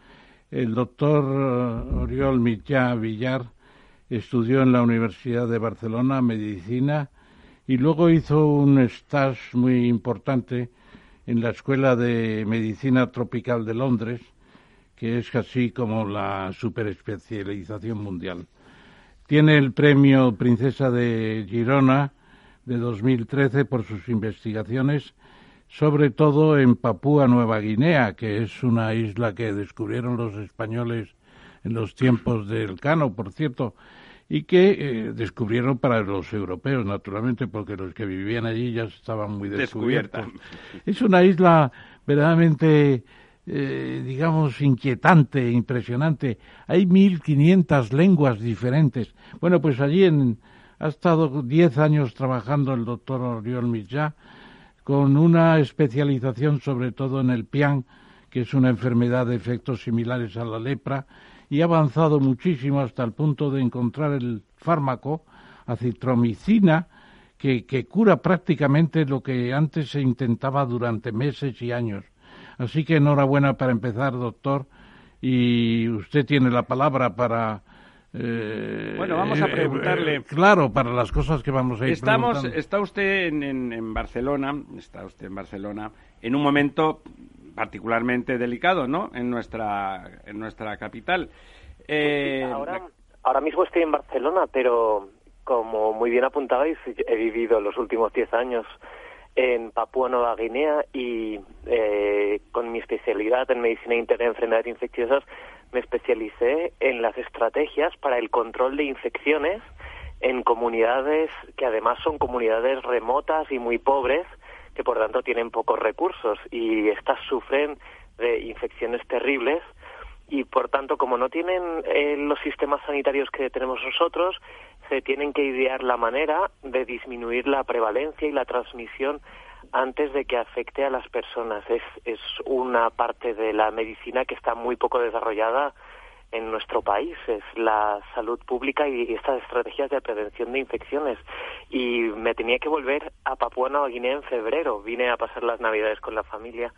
El doctor eh, Oriol Mitjà Villar estudió en la Universidad de Barcelona medicina y luego hizo un stage muy importante en la Escuela de Medicina Tropical de Londres, que es casi como la superespecialización mundial. Tiene el premio Princesa de Girona de 2013 por sus investigaciones, sobre todo en Papúa Nueva Guinea, que es una isla que descubrieron los españoles en los tiempos del Cano, por cierto, y que eh, descubrieron para los europeos, naturalmente, porque los que vivían allí ya estaban muy descubiertos. Es una isla verdaderamente, eh, digamos, inquietante, impresionante. Hay 1.500 lenguas diferentes. Bueno, pues allí en, ha estado diez años trabajando el doctor Oriol Mitjà con una especialización sobre todo en el PIAN, que es una enfermedad de efectos similares a la lepra, y ha avanzado muchísimo hasta el punto de encontrar el fármaco acitromicina que, que cura prácticamente lo que antes se intentaba durante meses y años. Así que enhorabuena para empezar, doctor, y usted tiene la palabra para eh, bueno, vamos a preguntarle. Eh, claro, para las cosas que vamos a ir Estamos, Está usted en, Barcelona, está usted en Barcelona, en un momento particularmente delicado, ¿no? En nuestra, en nuestra capital. Eh, ahora, ahora mismo estoy en Barcelona, pero como muy bien apuntabais, he vivido los últimos 10 años en Papúa Nueva Guinea y con mi especialidad en medicina interna y enfermedades infecciosas me especialicé en las estrategias para el control de infecciones en comunidades que además son comunidades remotas y muy pobres, que por tanto tienen pocos recursos y estas sufren de infecciones terribles. Y por tanto como no tienen eh, los sistemas sanitarios que tenemos nosotros, se tienen que idear la manera de disminuir la prevalencia y la transmisión antes de que afecte a las personas. Es, es una parte de la medicina que está muy poco desarrollada en nuestro país, es la salud pública y estas estrategias de prevención de infecciones. Y me tenía que volver a Papua Nueva Guinea en febrero, vine a pasar las navidades con la familia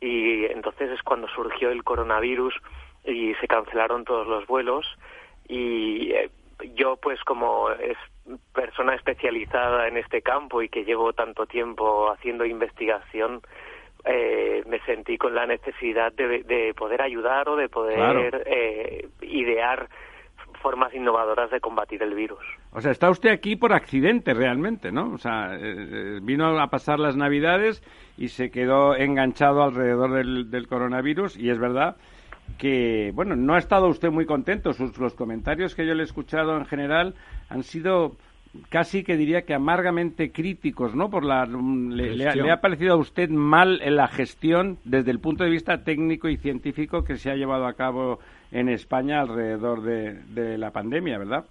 y entonces es cuando surgió el coronavirus y se cancelaron todos los vuelos y eh, yo pues como persona especializada en este campo y que llevo tanto tiempo haciendo investigación, eh, me sentí con la necesidad de, poder ayudar o de poder eh, idear formas innovadoras de combatir el virus. O sea, está usted aquí por accidente realmente, ¿no? O sea, eh, vino a pasar las Navidades y se quedó enganchado alrededor del, del coronavirus y es verdad que, bueno, no ha estado usted muy contento. Sus, los comentarios que yo le he escuchado en general han sido casi que diría que amargamente críticos, ¿no? Por la le, ha, parecido a usted mal en la gestión desde el punto de vista técnico y científico que se ha llevado a cabo en España alrededor de, la pandemia, ¿verdad?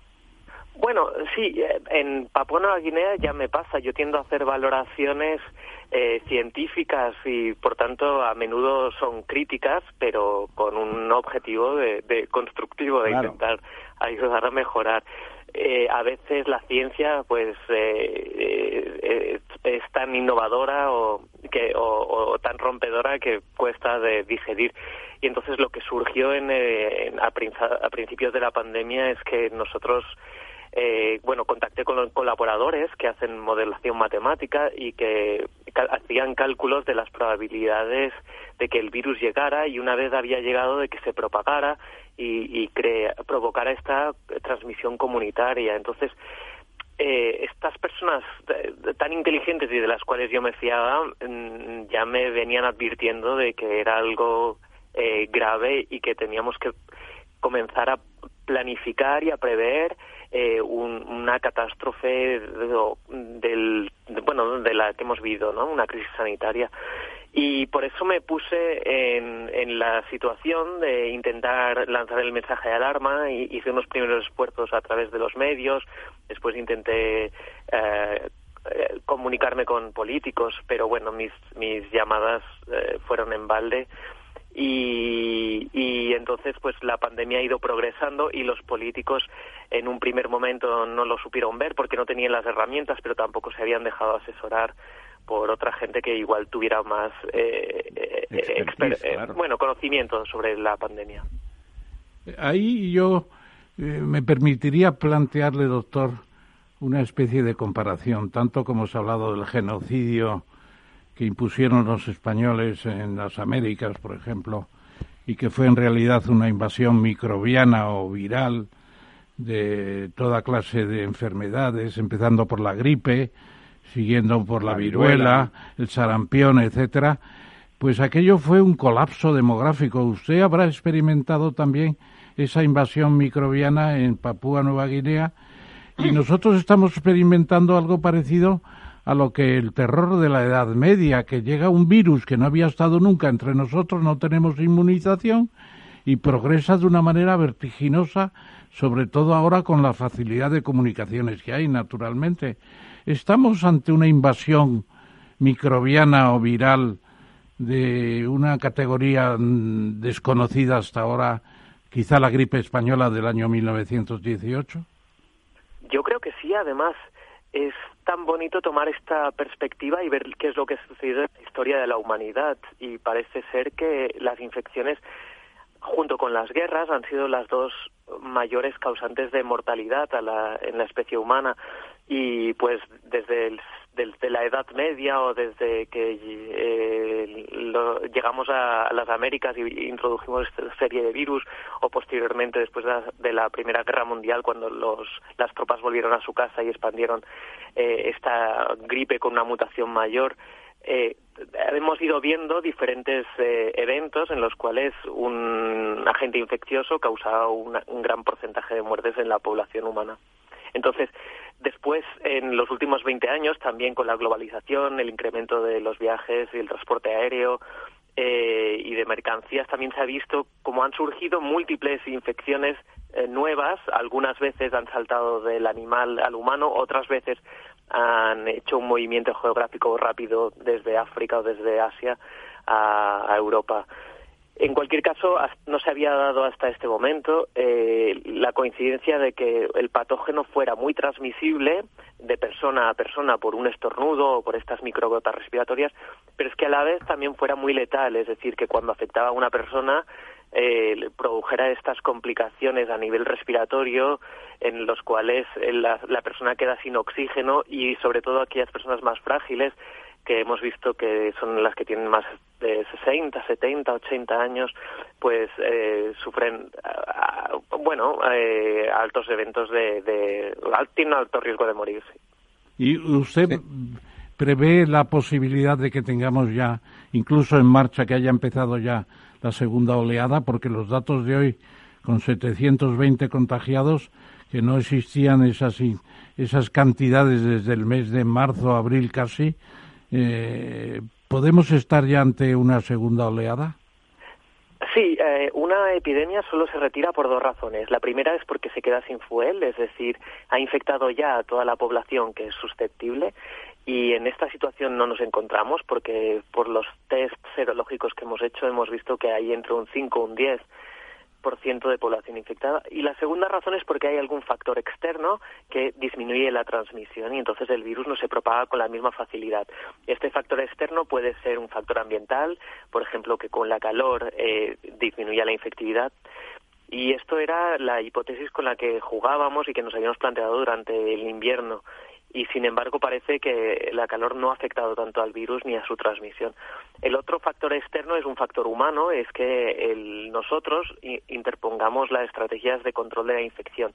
Bueno, sí, eh, en Papua Nueva Guinea ya me pasa. Yo tiendo a hacer valoraciones eh, científicas y, por tanto, a menudo son críticas, pero con un objetivo de, constructivo, de intentar ayudar a mejorar. Eh, a veces la ciencia pues eh, eh, es tan innovadora o, que, o, tan rompedora que cuesta de digerir. Y entonces lo que surgió en, a, principios de la pandemia es que nosotros bueno, contacté con los colaboradores que hacen modelación matemática y que hacían cálculos de las probabilidades de que el virus llegara y una vez había llegado de que se propagara y, y provocara esta transmisión comunitaria. Entonces, eh, estas personas tan inteligentes y de las cuales yo me fiaba mm, ya me venían advirtiendo de que era algo eh, grave y que teníamos que comenzar a planificar y a prever eh, una catástrofe del, bueno de la que hemos vivido no una crisis sanitaria. Y por eso me puse en, en, la situación de intentar lanzar el mensaje de alarma. Y hice unos primeros esfuerzos a través de los medios, después intenté eh, eh comunicarme con políticos, pero bueno, mis, mis llamadas eh, fueron en balde y, y entonces pues la pandemia ha ido progresando y los políticos en un primer momento no lo supieron ver porque no tenían las herramientas, pero tampoco se habían dejado asesorar por otra gente que igual tuviera más eh, eh, eh bueno conocimiento sobre la pandemia. Ahí yo eh, me permitiría plantearle, doctor, una especie de comparación, tanto como se ha hablado del genocidio que impusieron los españoles en las Américas, por ejemplo, y que fue en realidad una invasión microbiana o viral de toda clase de enfermedades, empezando por la gripe, siguiendo por la, viruela, el sarampión, etcétera, pues aquello fue un colapso demográfico. Usted habrá experimentado también esa invasión microbiana en Papúa Nueva Guinea y nosotros estamos experimentando algo parecido a lo que el terror de la Edad Media, que llega un virus que no había estado nunca entre nosotros, no tenemos inmunización y progresa de una manera vertiginosa, sobre todo ahora con la facilidad de comunicaciones que hay, naturalmente. ¿Estamos ante una invasión microbiana o viral de una categoría desconocida hasta ahora, quizá la gripe española del año 1918? Yo creo que sí, además es tan bonito tomar esta perspectiva y ver qué es lo que ha sucedido en la historia de la humanidad. Y parece ser que las infecciones junto con las guerras han sido las dos mayores causantes de mortalidad en la especie humana. Y pues desde desde la Edad Media o desde que eh, llegamos a, las Américas y introdujimos esta serie de virus o posteriormente después de la, Primera Guerra Mundial cuando los, las tropas volvieron a su casa y expandieron eh, esta gripe con una mutación mayor eh, hemos ido viendo diferentes eh, eventos en los cuales un agente infeccioso causa un gran porcentaje de muertes en la población humana. Entonces, después, en los últimos 20 años, también con la globalización, el incremento de los viajes y el transporte aéreo eh, y de mercancías, también se ha visto cómo han surgido múltiples infecciones eh, nuevas. Algunas veces han saltado del animal al humano, otras veces han hecho un movimiento geográfico rápido desde África o desde Asia a, Europa. En cualquier caso, no se había dado hasta este momento eh, la coincidencia de que el patógeno fuera muy transmisible de persona a persona por un estornudo o por estas microgotas respiratorias, pero es que a la vez también fuera muy letal, es decir, que cuando afectaba a una persona eh, produjera estas complicaciones a nivel respiratorio en los cuales eh, la, persona queda sin oxígeno y sobre todo aquellas personas más frágiles que hemos visto que son las que tienen más de 60, 70, 80 años, pues eh, sufren, bueno, eh, altos eventos de, de, tienen alto riesgo de morirse. ¿Y usted prevé la posibilidad de que tengamos ya, incluso en marcha, que haya empezado ya la segunda oleada, porque los datos de hoy, con 720 contagiados, que no existían esas esas cantidades desde el mes de marzo, abril casi, eh, ¿podemos estar ya ante una segunda oleada? Sí, eh, una epidemia solo se retira por dos razones. La primera es porque se queda sin fuel, es decir, ha infectado ya a toda la población que es susceptible y en esta situación no nos encontramos porque por los test serológicos que hemos hecho hemos visto que hay entre un 5 y un 10 de población infectada. Y la segunda razón es porque hay algún factor externo que disminuye la transmisión y entonces el virus no se propaga con la misma facilidad. Este factor externo puede ser un factor ambiental, por ejemplo, que con la calor eh, disminuya la infectividad. Y esto era la hipótesis con la que jugábamos y que nos habíamos planteado durante el invierno y sin embargo parece que la calor no ha afectado tanto al virus ni a su transmisión. El otro factor externo es un factor humano, es que nosotros interpongamos las estrategias de control de la infección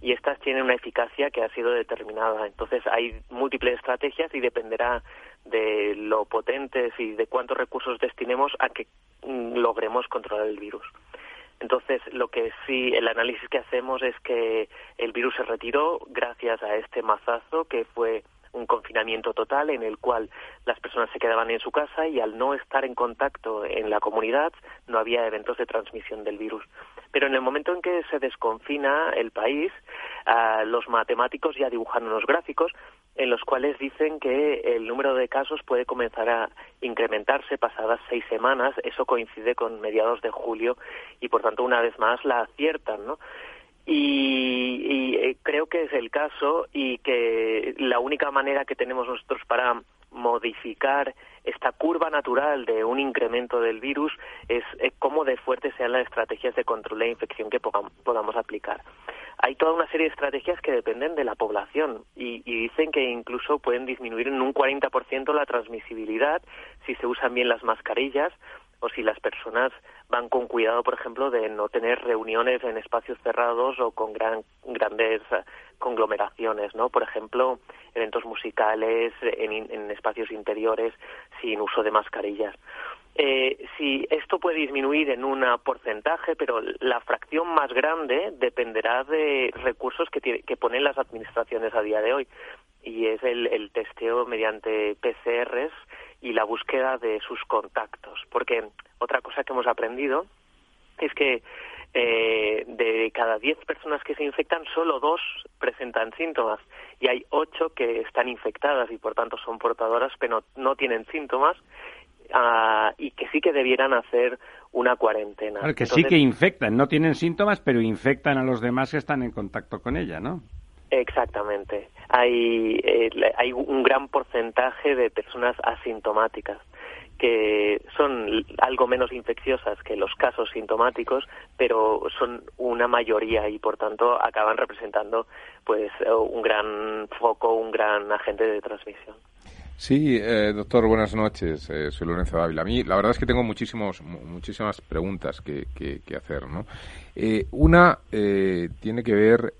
y estas tienen una eficacia que ha sido determinada. Entonces hay múltiples estrategias y dependerá de lo potentes y de cuántos recursos destinemos a que mm, logremos controlar el virus. Entonces, lo que sí, el análisis que hacemos es que el virus se retiró gracias a este mazazo que fue un confinamiento total en el cual las personas se quedaban en su casa y al no estar en contacto en la comunidad no había eventos de transmisión del virus. Pero en el momento en que se desconfina el país, ah, los matemáticos ya dibujan unos gráficos en los cuales dicen que el número de casos puede comenzar a incrementarse pasadas seis semanas. Eso coincide con mediados de julio y, por tanto, una vez más la aciertan, ¿no? Y, eh, creo que es el caso y que la única manera que tenemos nosotros para modificar esta curva natural de un incremento del virus es, cómo de fuertes sean las estrategias de control de infección que podamos aplicar. Hay toda una serie de estrategias que dependen de la población y, y dicen que incluso pueden disminuir en un 40% la transmisibilidad si se usan bien las mascarillas o si las personas van con cuidado, por ejemplo, de no tener reuniones en espacios cerrados o con gran, grandes eh, conglomeraciones, ¿no? Por ejemplo, eventos musicales en, espacios interiores sin uso de mascarillas. Eh, si esto puede disminuir en un porcentaje, pero la fracción más grande dependerá de recursos que, que ponen las administraciones a día de hoy y es el, el testeo mediante PCRs y la búsqueda de sus contactos. Porque otra cosa que hemos aprendido es que eh, de cada 10 personas que se infectan, solo dos presentan síntomas y hay ocho que están infectadas y por tanto son portadoras pero no, tienen síntomas ah, y que sí que debieran hacer una cuarentena. Claro, que sí que infectan, no tienen síntomas pero infectan a los demás que están en contacto con ella, ¿no? Exactamente. Hay, eh, hay un gran porcentaje de personas asintomáticas que son algo menos infecciosas que los casos sintomáticos, pero son una mayoría y por tanto acaban representando pues un gran foco, un gran agente de transmisión. Sí, eh, doctor, buenas noches. Eh, soy Lorenzo Dávila. A mí, la verdad es que tengo muchísimos, muchísimas preguntas que, que, hacer, ¿no? Eh, una tiene que ver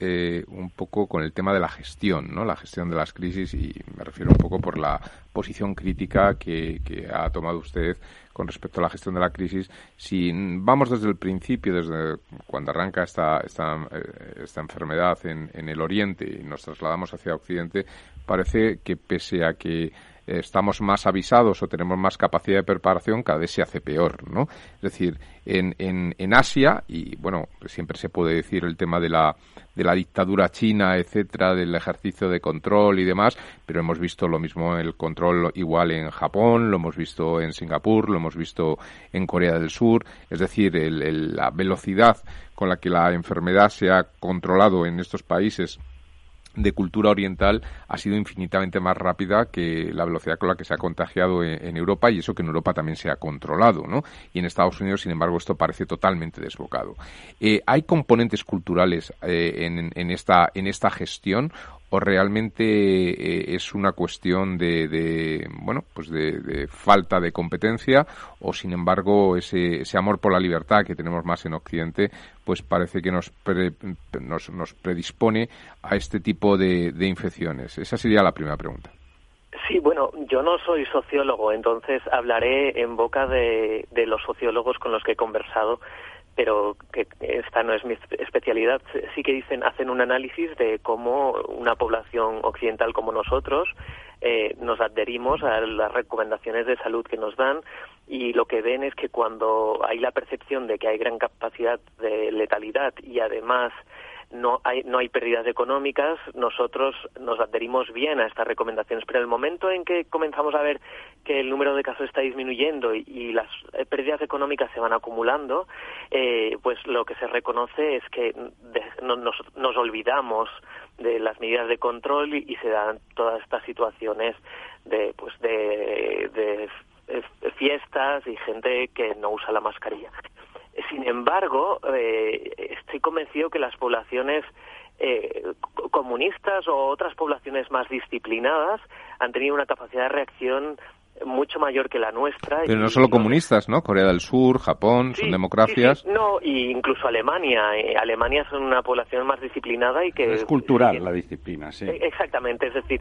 un poco con el tema de la gestión, ¿no? La gestión de las crisis y me refiero un poco por la posición crítica que, que ha tomado usted con respecto a la gestión de la crisis. Si vamos desde el principio, desde cuando arranca esta, esta, esta enfermedad en, en el Oriente y nos trasladamos hacia Occidente, parece que pese a que estamos más avisados o tenemos más capacidad de preparación, cada vez se hace peor, ¿no? Es decir, en, en, en Asia, y bueno, siempre se puede decir el tema de la, de la dictadura china, etcétera, del ejercicio de control y demás, pero hemos visto lo mismo el control igual en Japón, lo hemos visto en Singapur, lo hemos visto en Corea del Sur, es decir, la velocidad con la que la enfermedad se ha controlado en estos países de cultura oriental ha sido infinitamente más rápida que la velocidad con la que se ha contagiado en, Europa y eso que en Europa también se ha controlado, ¿no? Y en Estados Unidos, sin embargo, esto parece totalmente desbocado. Eh, ¿Hay componentes culturales eh, en, en, esta, en esta gestión o realmente eh, es una cuestión de, bueno pues de, falta de competencia o sin embargo ese, ese, amor por la libertad que tenemos más en Occidente pues parece que nos, nos, nos, predispone a este tipo de, de infecciones esa sería la primera pregunta. Sí, bueno, yo no soy sociólogo, entonces hablaré en boca de, de los sociólogos con los que he conversado pero que esta no es mi especialidad, sí que dicen, hacen un análisis de cómo una población occidental como nosotros eh, nos adherimos a las recomendaciones de salud que nos dan y lo que ven es que cuando hay la percepción de que hay gran capacidad de letalidad y además no hay, no hay pérdidas económicas, nosotros nos adherimos bien a estas recomendaciones. Pero en el momento en que comenzamos a ver que el número de casos está disminuyendo y, las eh, pérdidas económicas se van acumulando, eh, pues lo que se reconoce es que nos, olvidamos de las medidas de control y, se dan todas estas situaciones de, pues de, de fiestas y gente que no usa la mascarilla. Sin embargo, eh, estoy convencido que las poblaciones eh, comunistas o otras poblaciones más disciplinadas han tenido una capacidad de reacción mucho mayor que la nuestra. Pero no solo comunistas, ¿no? Corea del Sur, Japón, son democracias. No, y incluso Alemania. Eh, Alemania son una población más disciplinada y que... Es cultural la disciplina, sí. E, exactamente, es decir,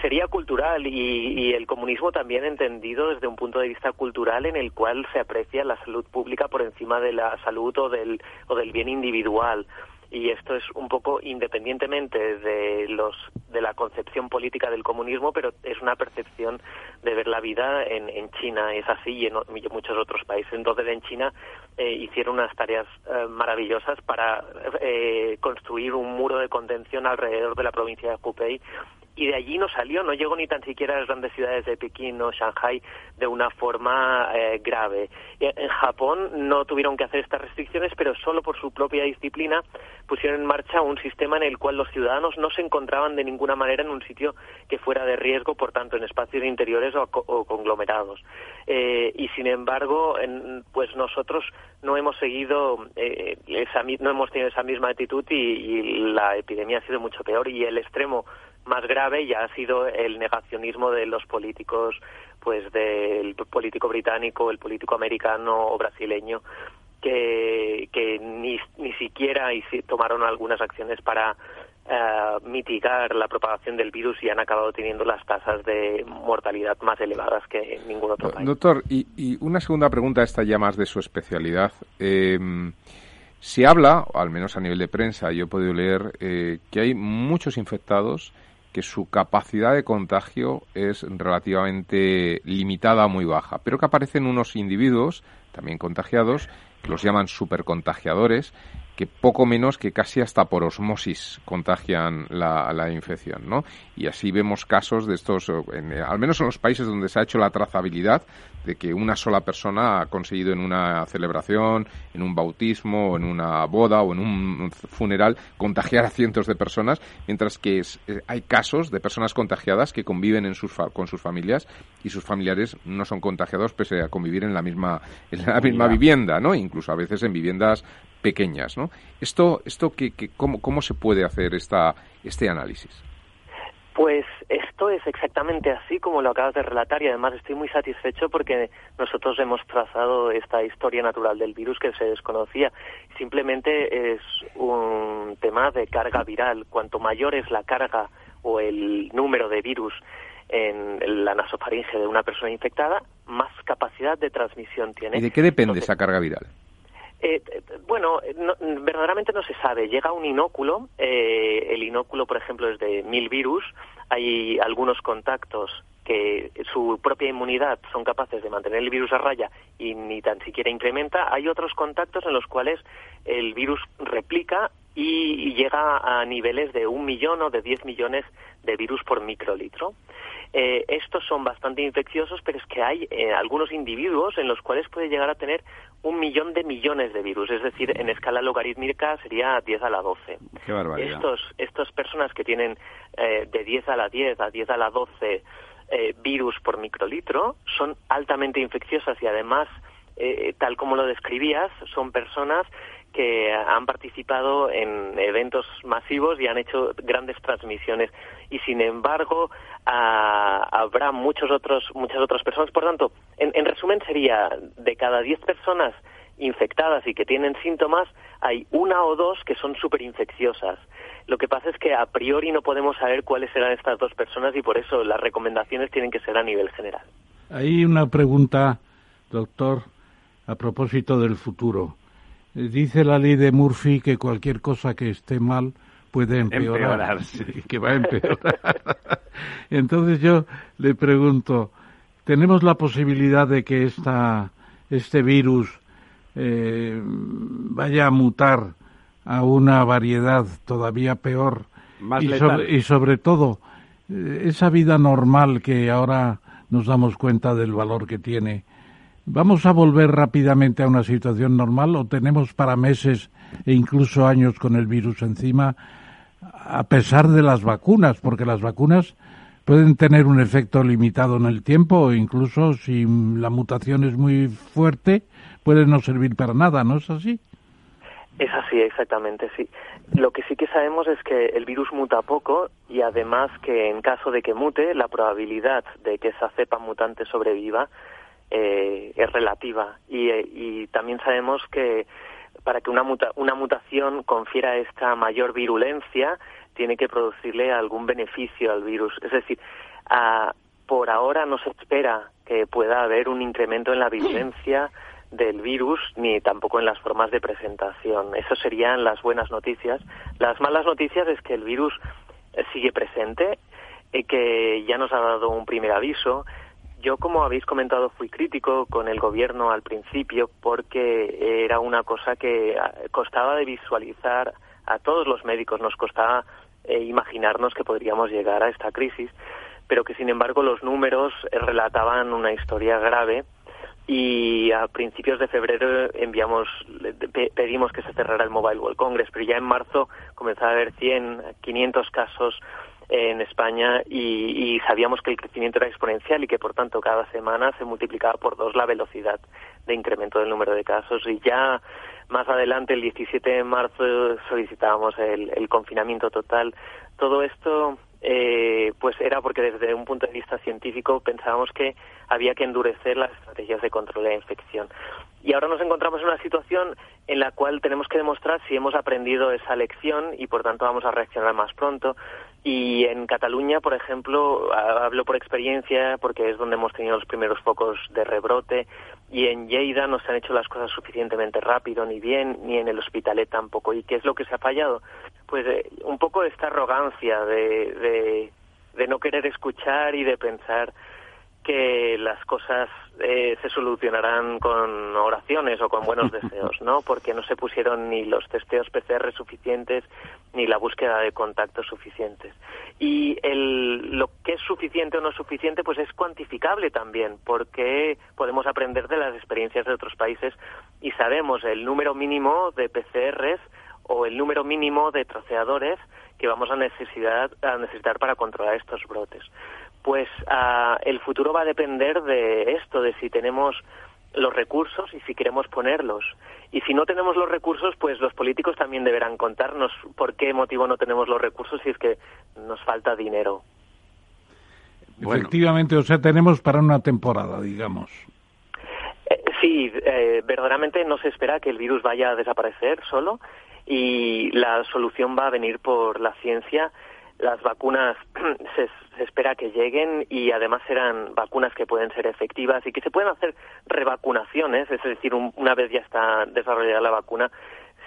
sería cultural y, el comunismo también entendido desde un punto de vista cultural en el cual se aprecia la salud pública por encima de la salud o del, o del bien individual y esto es un poco independientemente de los de la concepción política del comunismo, pero es una percepción de ver la vida en, en China, es así y en, muchos otros países. Entonces en China eh, hicieron unas tareas eh, maravillosas para eh, construir un muro de contención alrededor de la provincia de Hubei y de allí no salió, no llegó ni tan siquiera a las grandes ciudades de Pekín o Shanghai de una forma eh, grave. En Japón no tuvieron que hacer estas restricciones, pero solo por su propia disciplina pusieron en marcha un sistema en el cual los ciudadanos no se encontraban de ninguna manera en un sitio que fuera de riesgo, por tanto, en espacios interiores o, conglomerados. Eh, y sin embargo, pues nosotros no hemos seguido, eh, esa, no hemos tenido esa misma actitud y, y la epidemia ha sido mucho peor y el extremo más grave ya ha sido el negacionismo de los políticos, pues del político británico, el político americano o brasileño, que, ni, ni siquiera tomaron algunas acciones para eh, mitigar la propagación del virus y han acabado teniendo las tasas de mortalidad más elevadas que en ningún otro país. Doctor, y, y una segunda pregunta, esta ya más de su especialidad. Eh, se habla, al menos a nivel de prensa, yo he podido leer eh, que hay muchos infectados que su capacidad de contagio es relativamente limitada muy baja, pero que aparecen unos individuos también contagiados, que los llaman supercontagiadores, que poco menos que casi hasta por osmosis contagian la, la infección, ¿no? Y así vemos casos de estos, al menos en los países donde se ha hecho la trazabilidad, de que una sola persona ha conseguido en una celebración, en un bautismo, en una boda o en un funeral contagiar a cientos de personas, mientras que eh, hay casos de personas contagiadas que conviven en sus con sus familias y sus familiares no son contagiados pese a convivir en la misma en la misma vivienda, ¿no? Incluso a veces en viviendas pequeñas, ¿no? Esto, esto que, cómo, ¿cómo se puede hacer esta, este análisis? Pues esto es exactamente así como lo acabas de relatar y además estoy muy satisfecho porque nosotros hemos trazado esta historia natural del virus que se desconocía. Simplemente es un tema de carga viral. Cuanto mayor es la carga o el número de virus en la nasofaringe de una persona infectada, más capacidad de transmisión tiene. ¿Y de qué depende esa carga viral? Eh, bueno, verdaderamente no se sabe. Llega un inóculo, eh, el inóculo, por ejemplo, es de mil virus. Hay algunos contactos que su propia inmunidad son capaces de mantener el virus a raya y ni tan siquiera incrementa. Hay otros contactos en los cuales el virus replica y llega a niveles de un millón o de diez millones de virus por microlitro. Eh, estos son bastante infecciosos, pero es que hay eh, algunos individuos en los cuales puede llegar a tener un millón de millones de virus, es decir, en escala logarítmica sería 10 a la 12. Qué barbaridad. Estos, estas personas que tienen eh, de 10 a la 10 a 10 a la 12 eh, virus por microlitro son altamente infecciosas y además, eh, tal como lo describías, son personas que han participado en eventos masivos y han hecho grandes transmisiones. Y sin embargo habrá muchos otros muchas otras personas. Por tanto en, resumen sería de cada 10 personas infectadas y que tienen síntomas hay una o dos que son súper infecciosas lo que pasa es que a priori no podemos saber cuáles serán estas dos personas y por eso las recomendaciones tienen que ser a nivel general. Hay una pregunta doctor a propósito del futuro dice la ley de Murphy que cualquier cosa que esté mal puede empeorar, que va a empeorar. Entonces yo le pregunto, ¿tenemos la posibilidad de que esta, este virus eh, vaya a mutar a una variedad todavía peor Más y, sobre, y sobre todo eh, esa vida normal que ahora nos damos cuenta del valor que tiene. ¿Vamos a volver rápidamente a una situación normal o tenemos para meses e incluso años con el virus encima a pesar de las vacunas? Porque las vacunas pueden tener un efecto limitado en el tiempo o incluso si la mutación es muy fuerte puede no servir para nada, ¿no es así? Es así, exactamente, sí. Lo que sí que sabemos es que el virus muta poco y además que en caso de que mute, la probabilidad de que esa cepa mutante sobreviva eh, es relativa. Y, y, también sabemos que para que una, una mutación confiera esta mayor virulencia, tiene que producirle algún beneficio al virus. Es decir, por ahora no se espera que pueda haber un incremento en la virulencia del virus ni tampoco en las formas de presentación. Eso serían las buenas noticias. Las malas noticias es que el virus eh, sigue presente, y eh, que ya nos ha dado un primer aviso. Yo, como habéis comentado, fui crítico con el gobierno al principio porque era una cosa que ah, costaba de visualizar a todos los médicos, nos costaba eh, imaginarnos que podríamos llegar a esta crisis, pero que sin embargo los números relataban una historia grave. Y a principios de febrero enviamos pedimos que se cerrara el Mobile World Congress, pero ya en marzo comenzaba a haber 100, 500 casos en España y, y, sabíamos que el crecimiento era exponencial y que por tanto cada semana se multiplicaba por dos la velocidad de incremento del número de casos y ya más adelante el 17 de marzo solicitábamos el, confinamiento total. Todo esto eh, pues era porque desde un punto de vista científico pensábamos que había que endurecer las estrategias de control de la infección. Y ahora nos encontramos en una situación en la cual tenemos que demostrar si hemos aprendido esa lección y por tanto vamos a reaccionar más pronto. Y en Cataluña, por ejemplo, hablo por experiencia porque es donde hemos tenido los primeros focos de rebrote y en Lleida no se han hecho las cosas suficientemente rápido ni bien, ni en el Hospitalet tampoco. ¿Y qué es lo que se ha fallado? Pues eh, un poco esta arrogancia de, de, de no querer escuchar y de pensar que las cosas eh, se solucionarán con oraciones o con buenos deseos, ¿no? Porque no se pusieron ni los testeos PCR suficientes ni la búsqueda de contactos suficientes. Y el, lo que es suficiente o no suficiente, pues es cuantificable también, porque podemos aprender de las experiencias de otros países y sabemos el número mínimo de PCRs o el número mínimo de troceadores que vamos a necesitar, a necesitar para controlar estos brotes pues ah, el futuro va a depender de esto, de si tenemos los recursos y si queremos ponerlos. Y si no tenemos los recursos, pues los políticos también deberán contarnos por qué motivo no tenemos los recursos si es que nos falta dinero. Efectivamente, o sea, tenemos para una temporada, digamos. Eh, sí, eh, verdaderamente no se espera que el virus vaya a desaparecer solo y la solución va a venir por la ciencia las vacunas se, espera que lleguen y además serán vacunas que pueden ser efectivas y que se pueden hacer revacunaciones, es decir, una vez ya está desarrollada la vacuna,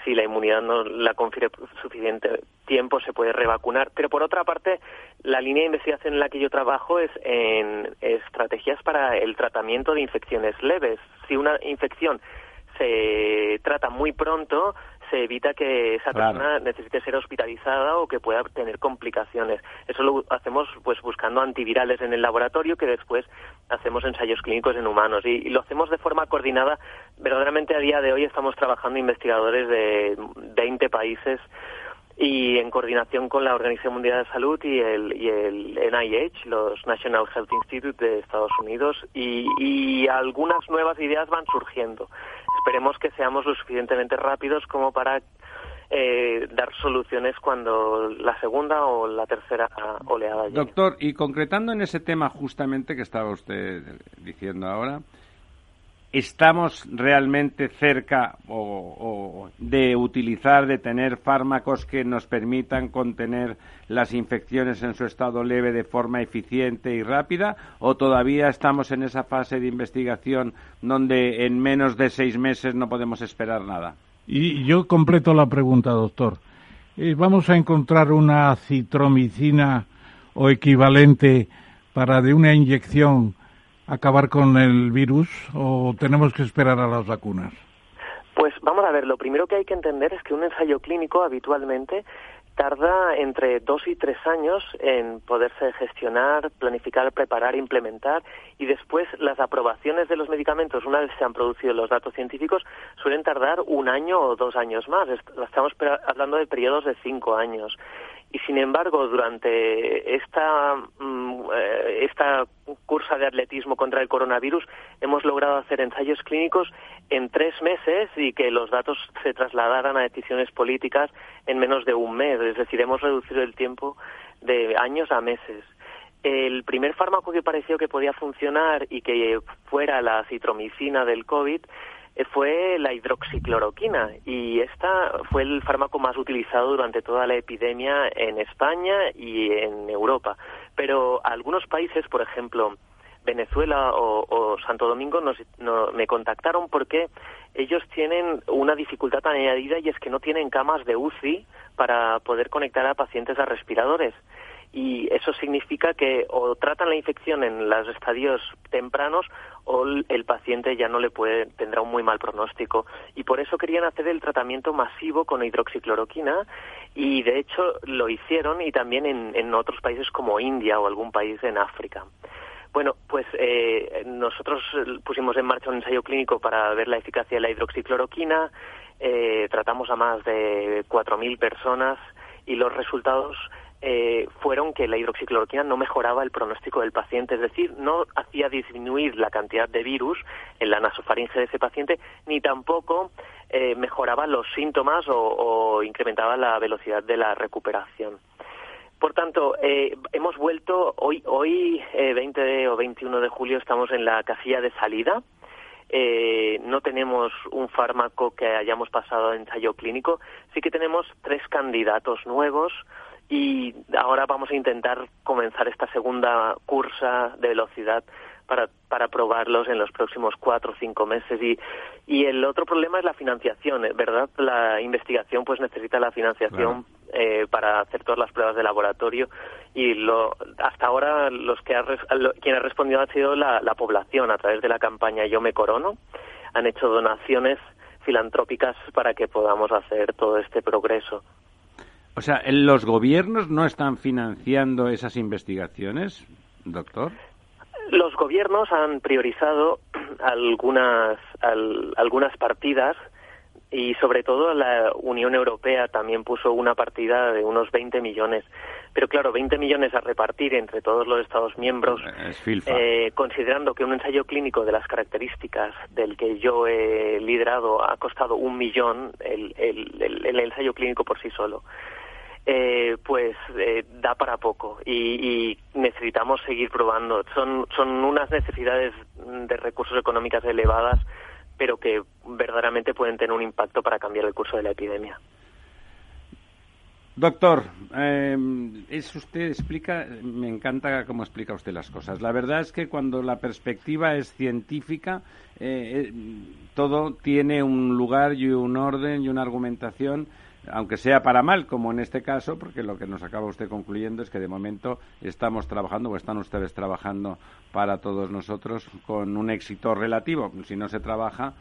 si la inmunidad no la confiere suficiente tiempo se puede revacunar. Pero por otra parte, la línea de investigación en la que yo trabajo es en estrategias para el tratamiento de infecciones leves. Si una infección se trata muy pronto, se evita que esa persona necesite ser hospitalizada o que pueda tener complicaciones. Eso lo hacemos pues buscando antivirales en el laboratorio que después hacemos ensayos clínicos en humanos y, lo hacemos de forma coordinada. Verdaderamente a día de hoy estamos trabajando investigadores de 20 países y en coordinación con la Organización Mundial de Salud y el, NIH, los National Health Institute de Estados Unidos, y, y algunas nuevas ideas van surgiendo esperemos que seamos lo suficientemente rápidos como para eh, dar soluciones cuando la segunda o la tercera oleada llegue. Doctor, y concretando en ese tema justamente que estaba usted diciendo ahora, ¿estamos realmente cerca o, de utilizar, de tener fármacos que nos permitan contener las infecciones en su estado leve de forma eficiente y rápida? ¿O todavía estamos en esa fase de investigación donde en menos de seis meses no podemos esperar nada? Y yo completo la pregunta, doctor. Eh, ¿Vamos a encontrar una citromicina o equivalente para de una inyección acabar con el virus o tenemos que esperar a las vacunas? Pues vamos a ver, lo primero que hay que entender es que un ensayo clínico habitualmente tarda entre dos y tres años en poderse gestionar, planificar, preparar, implementar y después las aprobaciones de los medicamentos, una vez se han producido los datos científicos, suelen tardar un año o dos años más. Estamos hablando de periodos de cinco años y sin embargo durante esta mm, eh, esta cursa de atletismo contra el coronavirus hemos logrado hacer ensayos clínicos en tres meses y que los datos se trasladaran a decisiones políticas en menos de un mes. Es decir hemos reducido el tiempo de años a meses. El primer fármaco que pareció que podía funcionar y que fuera la citromicina del COVID fue la hidroxicloroquina y esta fue el fármaco más utilizado durante toda la epidemia en España y en Europa. Pero algunos países, por ejemplo, Venezuela o, Santo Domingo nos, me contactaron porque ellos tienen una dificultad añadida y es que no tienen camas de UCI para poder conectar a pacientes a respiradores y eso significa que o tratan la infección en los estadios tempranos o el paciente ya no le puede tendrá un muy mal pronóstico y por eso querían hacer el tratamiento masivo con hidroxicloroquina y de hecho lo hicieron y también en, en otros países como India o algún país en África. Bueno, pues eh, nosotros pusimos en marcha un ensayo clínico para ver la eficacia de la hidroxicloroquina, eh, tratamos a más de 4.000 personas y los resultados eh, fueron que la hidroxicloroquina no mejoraba el pronóstico del paciente, es decir, no hacía disminuir la cantidad de virus en la nasofaringe de ese paciente, ni tampoco eh, mejoraba los síntomas o, incrementaba la velocidad de la recuperación. Por tanto, eh, hemos vuelto hoy, hoy 20 o 21 de julio, estamos en la casilla de salida. no tenemos un fármaco que hayamos pasado a ensayo clínico, sí que tenemos tres candidatos nuevos y ahora vamos a intentar comenzar esta segunda cursa de velocidad para, para probarlos en los próximos cuatro o cinco meses. Y, y el otro problema es la financiación, ¿eh? ¿verdad? La investigación pues necesita la financiación eh, para hacer todas las pruebas de laboratorio y lo, hasta ahora los que ha, quien ha respondido ha sido la, la población a través de la campaña Yo me corono. Han hecho donaciones filantrópicas para que podamos hacer todo este progreso. O sea, ¿los gobiernos no están financiando esas investigaciones, doctor? Los gobiernos han priorizado algunas, algunas partidas y sobre todo la Unión Europea también puso una partida de unos 20 millones. Pero claro, 20 millones a repartir entre todos los Estados miembros, eh, considerando que un ensayo clínico de las características del que yo he liderado ha costado un millón el, el, el ensayo clínico por sí solo eh, pues eh, da para poco y, necesitamos seguir probando. Son, son unas necesidades de recursos económicos elevadas, pero que verdaderamente pueden tener un impacto para cambiar el curso de la epidemia. Doctor, eh, es usted explica, me encanta cómo explica usted las cosas. La verdad es que cuando la perspectiva es científica, eh, todo tiene un lugar y un orden y una argumentación aunque sea para mal, como en este caso, porque lo que nos acaba usted concluyendo es que de momento estamos trabajando o están ustedes trabajando para todos nosotros con un éxito relativo. Si no se trabaja,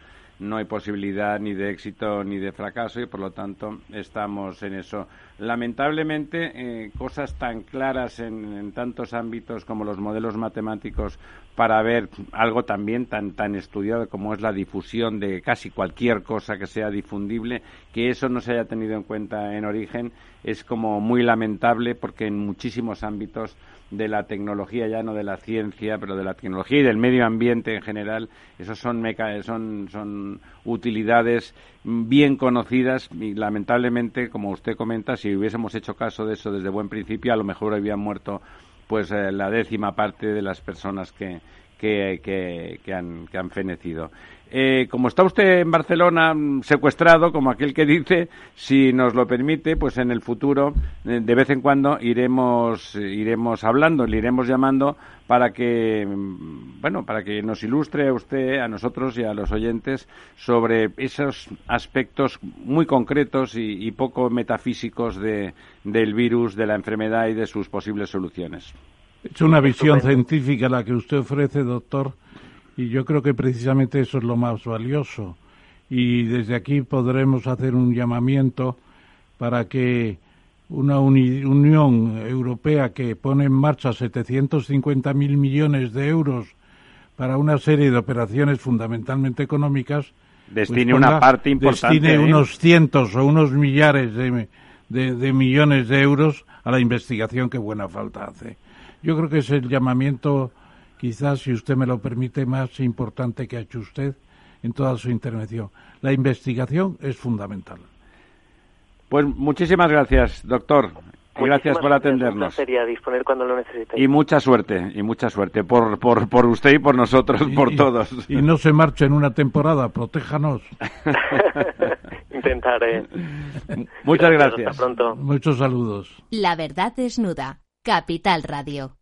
no hay posibilidad ni de éxito ni de fracaso y por lo tanto estamos en eso. Lamentablemente, eh, cosas tan claras en, tantos ámbitos como los modelos matemáticos para ver algo también tan, tan estudiado como es la difusión de casi cualquier cosa que sea difundible, que eso no se haya tenido en cuenta en origen, es como muy lamentable porque en muchísimos ámbitos de la tecnología, ya no de la ciencia, pero de la tecnología y del medio ambiente en general, esos son, son, son utilidades bien conocidas y lamentablemente, como usted comenta, si hubiésemos hecho caso de eso desde buen principio, a lo mejor habían muerto pues eh, la décima parte de las personas que, que, que, han, que han fenecido. Eh, como está usted en Barcelona mm, secuestrado, como aquel que dice, si nos lo permite, pues en el futuro, eh, de vez en cuando, iremos, iremos hablando, le iremos llamando para que, mm, bueno, para que nos ilustre a usted, a nosotros y a los oyentes sobre esos aspectos muy concretos y, poco metafísicos de, del virus, de la enfermedad y de sus posibles soluciones. Es una visión científica la que usted ofrece, doctor y yo creo que precisamente eso es lo más valioso. Y desde aquí podremos hacer un llamamiento para que una Unión Europea que pone en marcha 750.000 millones de euros para una serie de operaciones fundamentalmente económicas, pues destine una parte importante. Destine ¿eh? unos cientos o unos millares de, de, millones de euros a la investigación que buena falta hace. Yo creo que es el llamamiento quizás, si usted me lo permite, más importante que ha hecho usted en toda su intervención. La investigación es fundamental. Pues muchísimas gracias, doctor. gracias por atendernos. Sería disponer cuando lo Y mucha suerte, y mucha suerte por, por, por usted y por nosotros, por todos. Y no se marche en una temporada, protéjanos. Intentaré. Muchas gracias. Hasta pronto. Muchos saludos. La verdad desnuda. Capital Radio.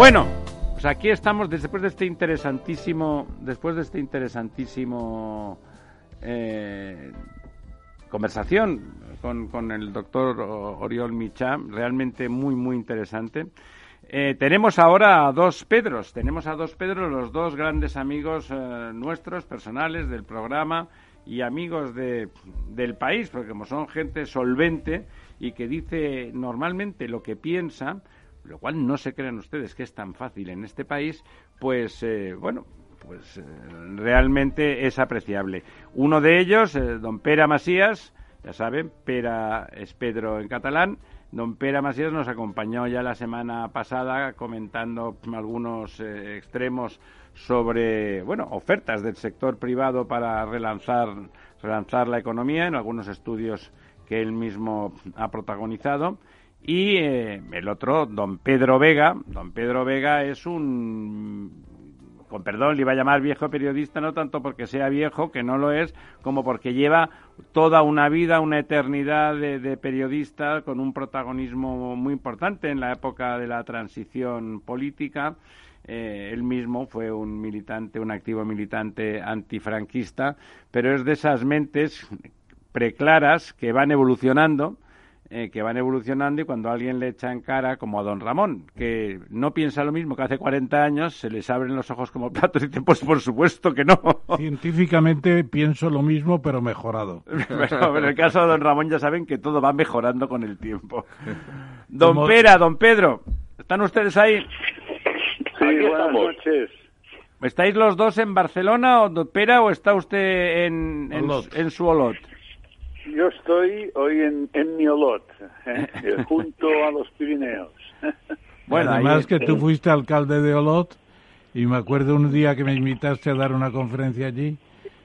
Bueno, pues aquí estamos después de este interesantísimo, después de este interesantísimo eh, conversación con, el doctor Oriol Micha, realmente muy muy interesante. Eh, tenemos ahora a dos Pedros, tenemos a dos Pedros, los dos grandes amigos eh, nuestros, personales del programa y amigos de, del país, porque como son gente solvente y que dice normalmente lo que piensa, lo cual no se crean ustedes que es tan fácil en este país, pues eh, bueno, pues eh, realmente es apreciable. Uno de ellos, eh, don Pera Masías, ya saben, Pera es Pedro en catalán, don Pera Masías nos acompañó ya la semana pasada comentando algunos extremos sobre, bueno, ofertas del sector privado para relanzar, relanzar la economía en algunos estudios que él mismo ha protagonizado y eh, el otro, don Pedro Vega. Don Pedro Vega es un, con perdón, le iba a llamar viejo periodista, no tanto porque sea viejo, que no lo es, como porque lleva toda una vida, una eternidad de, periodista con un protagonismo muy importante en la época de la transición política. Eh, él mismo fue un militante, un activo militante antifranquista, pero es de esas mentes preclaras que van evolucionando eh, que van evolucionando y cuando alguien le echa en cara, como a don Ramón, que no piensa lo mismo que hace 40 años, se les abren los ojos como platos y dicen, pues por supuesto que no. Científicamente pienso lo mismo, pero mejorado. pero en el caso de don Ramón ya saben que todo va mejorando con el tiempo. Don Pera, don Pedro, ¿están ustedes ahí? Sí, buenas noches. ¿Estáis los dos en Barcelona, o don Pera, o está usted en, en su Olot? Yo estoy hoy en, en Miolot, ¿eh? junto a los Pirineos. bueno, además que tú fuiste alcalde de Olot Y me acuerdo un día que me invitaste a dar una conferencia allí,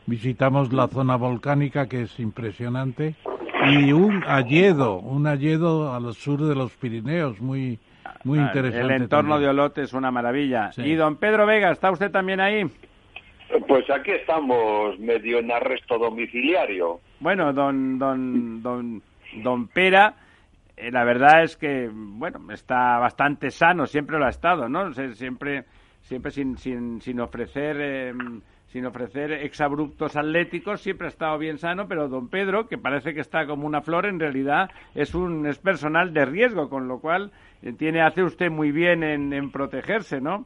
visitamos la zona volcánica que es impresionante y un alledo, un alledo al sur de los Pirineos, muy muy ah, interesante. El entorno de Olot es una maravilla. Y don Pedro Vega, ¿está usted también ahí? Pues aquí estamos medio en arresto domiciliario. Bueno, don don don don Pera eh, la verdad es que bueno, está bastante sano, siempre lo ha estado, ¿no? Siempre siempre sin, sin, sin ofrecer eh, sin ofrecer exabruptos atléticos, siempre ha estado bien sano, pero don Pedro, que parece que está como una flor, en realidad es un es personal de riesgo, con lo cual eh, tiene hace usted muy bien en, en protegerse, ¿no?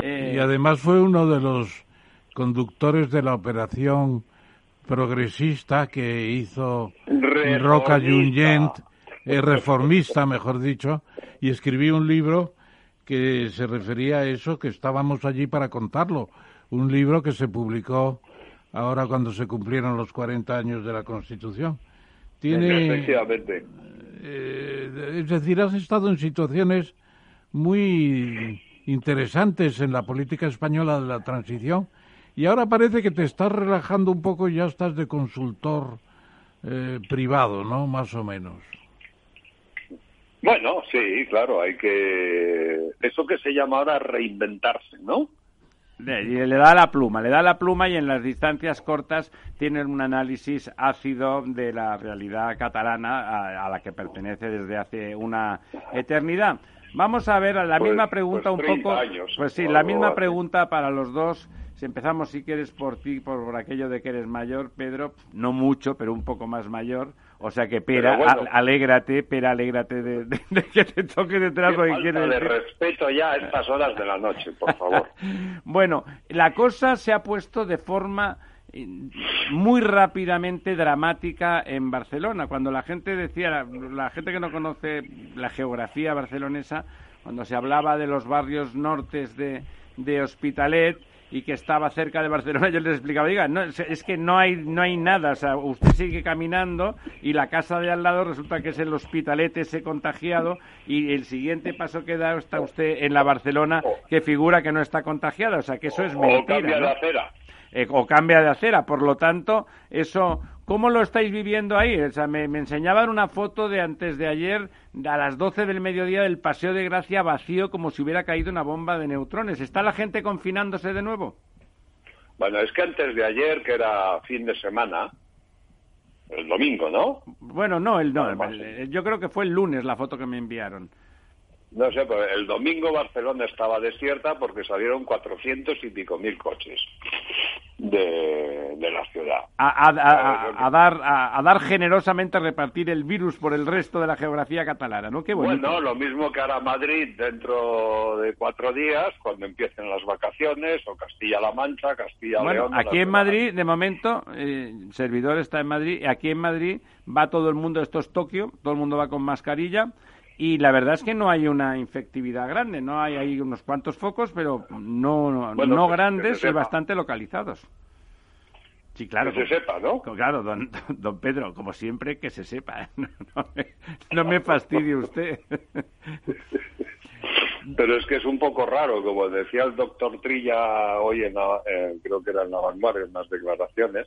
Eh... Y además fue uno de los conductores de la operación progresista que hizo Roca Junyent, eh, reformista, mejor dicho, y escribí un libro que se refería a eso, que estábamos allí para contarlo. Un libro que se publicó ahora cuando se cumplieron los 40 años de la Constitución. Tiene, Efectivamente. Eh, es decir, has estado en situaciones muy interesantes en la política española de la transición y ahora parece que te estás relajando un poco y ya estás de consultor eh, privado, ¿no? Más o menos. Bueno, sí, claro, hay que... Eso que se llama ahora reinventarse, ¿no? Le, da la pluma, le da la pluma y en las distancias cortas tiene un análisis ácido de la realidad catalana a, la que pertenece desde hace una eternidad. Vamos a ver la pues, misma pregunta pues un poco. Años, pues sí, la misma pregunta para los dos. Si empezamos, si quieres, por ti, por aquello de que eres mayor, Pedro, no mucho, pero un poco más mayor. O sea que, Pera, alégrate, Pera, alégrate de, que te toque detrás lo que quieres de respeto ya a estas horas de la noche, por favor. bueno, la cosa se ha puesto de forma eh, muy rápidamente dramática en Barcelona. Cuando la gente decía, la gente que no conoce la geografía barcelonesa, cuando se hablaba de los barrios nortes de, de Hospitalet, y que estaba cerca de Barcelona, yo les explicaba, diga, no, es que no hay, no hay nada, o sea, usted sigue caminando y la casa de al lado resulta que es el hospitalete ese contagiado y el siguiente paso que da está usted en la Barcelona que figura que no está contagiada, o sea, que eso es mentira. O cambia de acera. Eh, o cambia de acera, por lo tanto, eso ¿Cómo lo estáis viviendo ahí? O sea, me, enseñaban una foto de antes de ayer, a las 12 del mediodía, del Paseo de Gracia vacío, como si hubiera caído una bomba de neutrones. ¿Está la gente confinándose de nuevo? Bueno, es que antes de ayer, que era fin de semana, el domingo, ¿no? Bueno, no, el no. yo creo que fue el lunes la foto que me enviaron. No sé, pero el domingo Barcelona estaba desierta porque salieron cuatrocientos y pico mil coches de, la ciudad. A, dar, a, dar generosamente a repartir el virus por el resto de la geografía catalana, ¿no? Qué Bueno, lo mismo que hará Madrid dentro de cuatro días, cuando empiecen las vacaciones, o Castilla-La Mancha, Castilla-León. Bueno, aquí en Madrid, de momento, eh, servidor está en Madrid, aquí en Madrid va todo el mundo, esto es Tokio, todo el mundo va con mascarilla y la verdad es que no hay una infectividad grande, no hay, hay unos cuantos focos, pero no, no grandes y bastante localizados. Sí, claro. Que se sepa, ¿no? Claro, don, don Pedro, como siempre, que se sepa. No, me, fastidie usted. Pero es que es un poco raro, como decía el doctor Trilla hoy, en eh, creo que era en la vanguardia, en las declaraciones,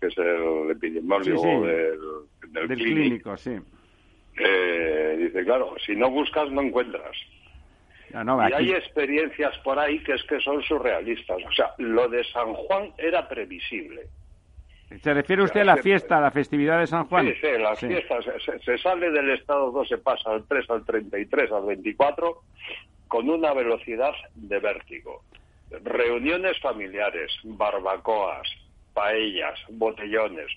que es el epidemiólogo Del, del, clínico, sí eh, dice, claro, si no buscas no encuentras. y hay experiencias por ahí que es que son surrealistas. O sea, lo de San Juan era previsible. ¿Se refiere usted a la fiesta, a la festividad de San Juan? Sí, sí, las fiestas. Se, sale del estado 2, se pasa al 3, al 33, al 24, con una velocidad de vértigo. Reuniones familiares, barbacoas, paellas, botellones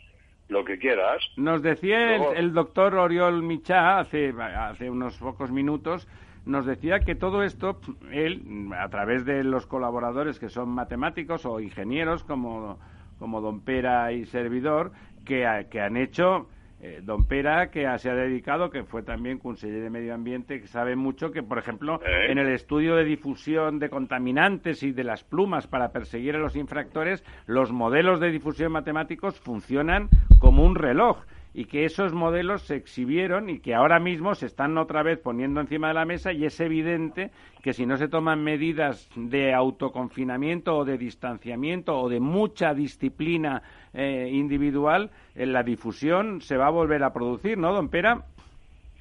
lo que quieras. Nos decía el, doctor Oriol Michá hace, hace unos pocos minutos, nos decía que todo esto, él, a través de los colaboradores que son matemáticos o ingenieros como, como Don Pera y Servidor, que, que han hecho eh, don Pera, que se ha dedicado, que fue también consejero de Medio Ambiente, que sabe mucho que, por ejemplo, ¿Eh? en el estudio de difusión de contaminantes y de las plumas para perseguir a los infractores, los modelos de difusión matemáticos funcionan como un reloj y que esos modelos se exhibieron y que ahora mismo se están otra vez poniendo encima de la mesa y es evidente que si no se toman medidas de autoconfinamiento o de distanciamiento o de mucha disciplina eh, individual, en la difusión se va a volver a producir, ¿no, don Pera?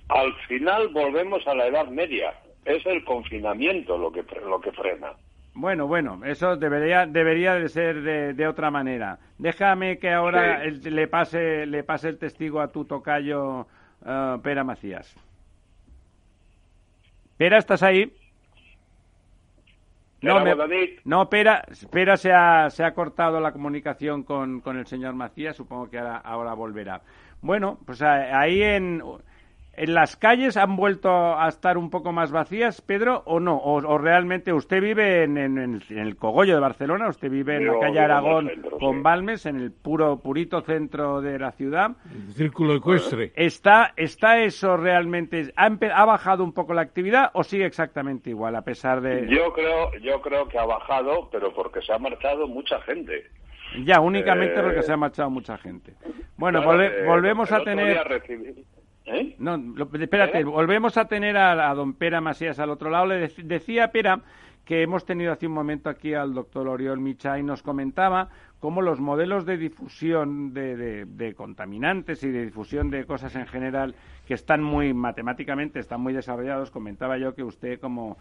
Al final volvemos a la Edad Media. Es el confinamiento lo que, lo que frena. Bueno, bueno, eso debería, debería de ser de, otra manera. Déjame que ahora le, pase, le pase el testigo a tu tocayo, uh, Pera Macías. Pera, ¿estás ahí? No, no Pera, Pera se, ha, se ha cortado la comunicación con, con el señor Macías, supongo que ahora, ahora volverá. Bueno, pues ahí en ¿En las calles han vuelto a estar un poco más vacías, Pedro, o no? ¿O, realmente usted vive en, el cogollo de Barcelona? ¿Usted vive en la calle Aragón con Balmes, en el puro purito centro de la ciudad? El círculo ecuestre. ¿Está, está eso realmente? ¿ha, ¿Ha bajado un poco la actividad o sigue exactamente igual, a pesar de...? Yo creo, yo creo que ha bajado, pero porque se ha marchado mucha gente. Ya, únicamente porque eh, se ha marchado mucha gente. Bueno, eh, volvemos a tener... ¿Eh? No, espérate, ¿Eh? volvemos a tener a, don Pera Masías al otro lado. Le decía Pera que hemos tenido hace un momento aquí al doctor Oriol Micha y nos comentaba cómo los modelos de difusión de, contaminantes y de difusión de cosas en general que están muy matemáticamente, están muy desarrollados. Comentaba yo que usted como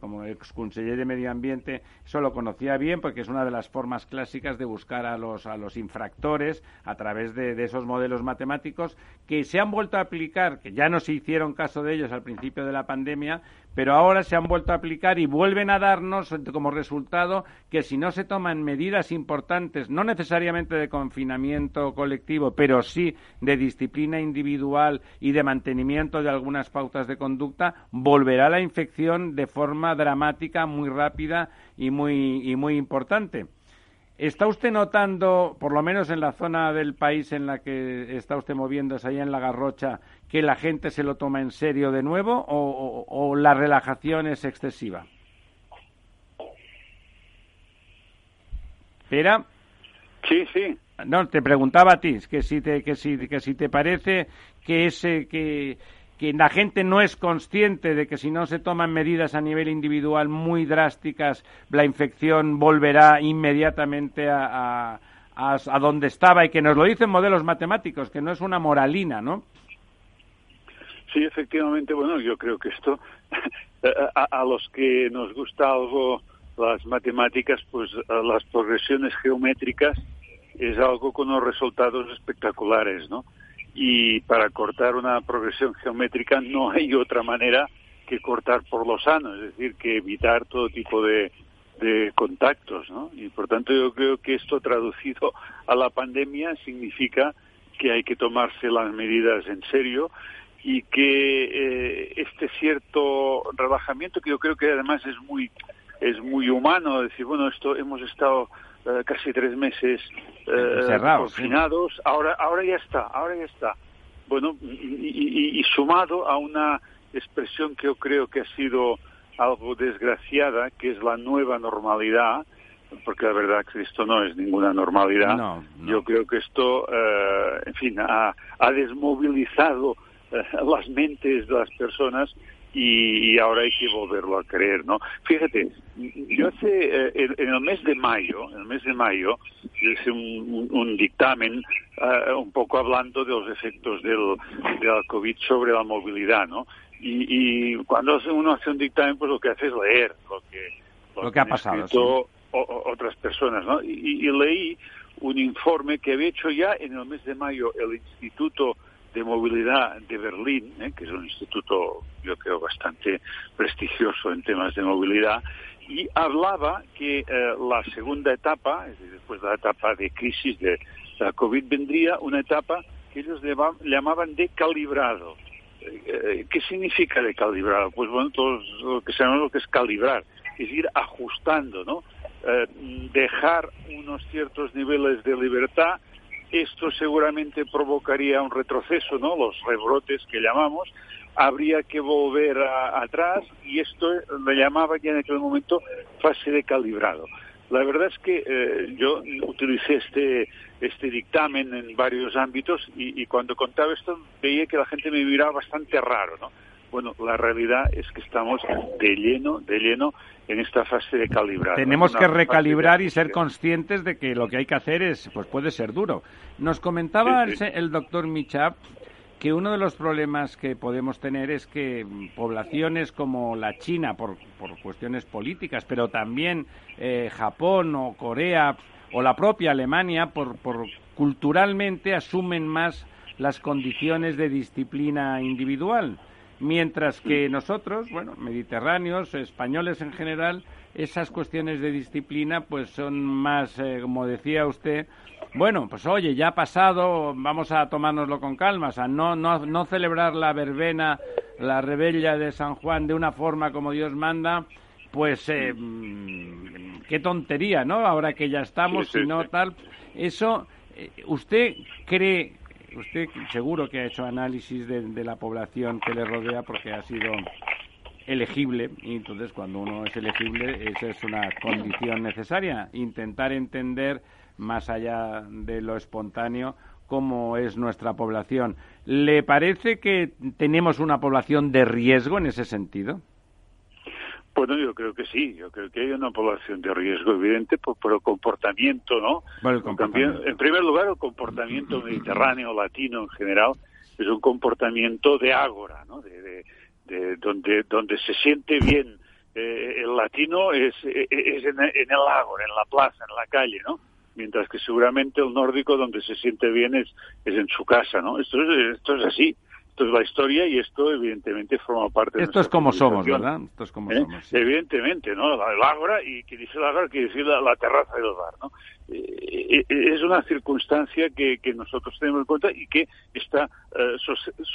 como ex conseller de Medio Ambiente, eso lo conocía bien porque es una de las formas clásicas de buscar a los, a los infractores a través de, de, esos modelos matemáticos que se han vuelto a aplicar, que ya no se hicieron caso de ellos al principio de la pandemia, pero ahora se han vuelto a aplicar y vuelven a darnos como resultado que si no se toman medidas importantes, no necesariamente de confinamiento colectivo, pero sí de disciplina individual y de mantenimiento de algunas pautas de conducta, volverá la infección de forma dramática, muy rápida y muy, y muy importante. ¿Está usted notando, por lo menos en la zona del país en la que está usted moviéndose, ahí en la Garrocha, que la gente se lo toma en serio de nuevo o, la relajación es excesiva? ¿Espera? Sí, sí. No, te preguntaba a ti, que si te, que si, que si te parece que ese, que, que la gente no es consciente de que si no se toman medidas a nivel individual muy drásticas, la infección volverá inmediatamente a, a, donde estaba y que nos lo dicen modelos matemáticos, que no es una moralina, ¿no? Sí, efectivamente, bueno, yo creo que esto, a, a, los que nos gusta algo las matemáticas, pues las progresiones geométricas es algo con unos resultados espectaculares, ¿no? y para cortar una progresión geométrica no hay otra manera que cortar por lo sano, es decir, que evitar todo tipo de, de contactos, ¿no? Y por tanto yo creo que esto traducido a la pandemia significa que hay que tomarse las medidas en serio y que eh, este cierto relajamiento que yo creo que además es muy es muy humano decir bueno esto hemos estado eh, casi tres meses eh, confinados, ahora, ahora ya está, ahora ya está. Bueno, y, sumado a una expresión que yo creo que ha sido algo desgraciada, que es la nueva normalidad, porque la verdad que esto no es ninguna normalidad. Yo creo que esto, eh, en fin, ha, ha desmovilizado eh, las mentes de las personas y, ahora hay que volverlo a creer, ¿no? Fíjate, yo hace, eh, en, el mes de mayo, en el mes de mayo, hice un, dictamen eh, un poco hablando de los efectos del, de la COVID sobre la movilidad, ¿no? Y, cuando uno hace un dictamen, pues lo que hace es leer lo que, lo, que ha pasado. otras personas, ¿no? y leí un informe que había hecho ya en el mes de mayo el Instituto de Movilidad de Berlín, ¿eh? que es un instituto, yo creo, bastante prestigioso en temas de movilidad, y hablaba que eh, la segunda etapa, es decir, después de la etapa de crisis de la COVID, vendría una etapa que ellos llamaban de calibrado. Eh, ¿Qué significa de calibrado? Pues bueno, todos lo que sabemos lo que es calibrar, es ir ajustando, ¿no? dejar unos ciertos niveles de libertad esto seguramente provocaría un retroceso, ¿no? Los rebrotes que llamamos. Habría que volver atrás y esto le llamaba ya en aquel momento fase de calibrado. La verdad es que eh, yo utilicé este, este dictamen en varios ámbitos y, cuando contaba esto veía que la gente me miraba bastante raro, ¿no? Bueno, la realidad es que estamos de lleno, de lleno en esta fase de calibrar. Tenemos que recalibrar y ser conscientes de que lo que hay que hacer es, pues puede ser duro. Nos comentaba El, el, doctor Michap que uno de los problemas que podemos tener es que poblaciones como la China, por, por cuestiones políticas, pero también eh, Japón o Corea o la propia Alemania, por, por culturalmente asumen más las condiciones de disciplina individual, mientras que nosotros, bueno, mediterráneos, españoles en general, esas cuestiones de disciplina pues son más, eh, como decía usted, bueno, pues oye, ya ha pasado, vamos a tomárnoslo con calma, o sea, no, no, no celebrar la verbena, la rebella de San Juan de una forma como Dios manda, pues eh, mm, qué tontería, ¿no? Ahora que ya estamos, si no tal, eso, eh, ¿usted cree, usted seguro que ha hecho análisis de, de la población que le rodea porque ha sido elegible y entonces cuando uno es elegible esa es una condición necesaria intentar entender más allá de lo espontáneo, cómo es nuestra población. ¿Le parece que tenemos una población de riesgo en ese sentido? Bueno, yo creo que sí, yo creo que hay una población de riesgo evidente por, el comportamiento, ¿no? en primer lugar, el comportamiento mediterráneo, latino en general, es un comportamiento de ágora, ¿no? De, donde, donde se siente bien eh, el latino es, es en, en el ágora, en la plaza, en la calle, ¿no? mientras que seguramente el nórdico donde se siente bien es, es en su casa, ¿no? Esto es, esto es así. Esto es la historia y esto evidentemente forma parte de Esto es como somos, ¿verdad? Esto es como ¿Eh? somos. Evidentemente, ¿no? El ágora y que dice el ágora quiere decir la, terraza del bar, ¿no? Eh, eh, es una circunstancia que, que, nosotros tenemos en cuenta y que esta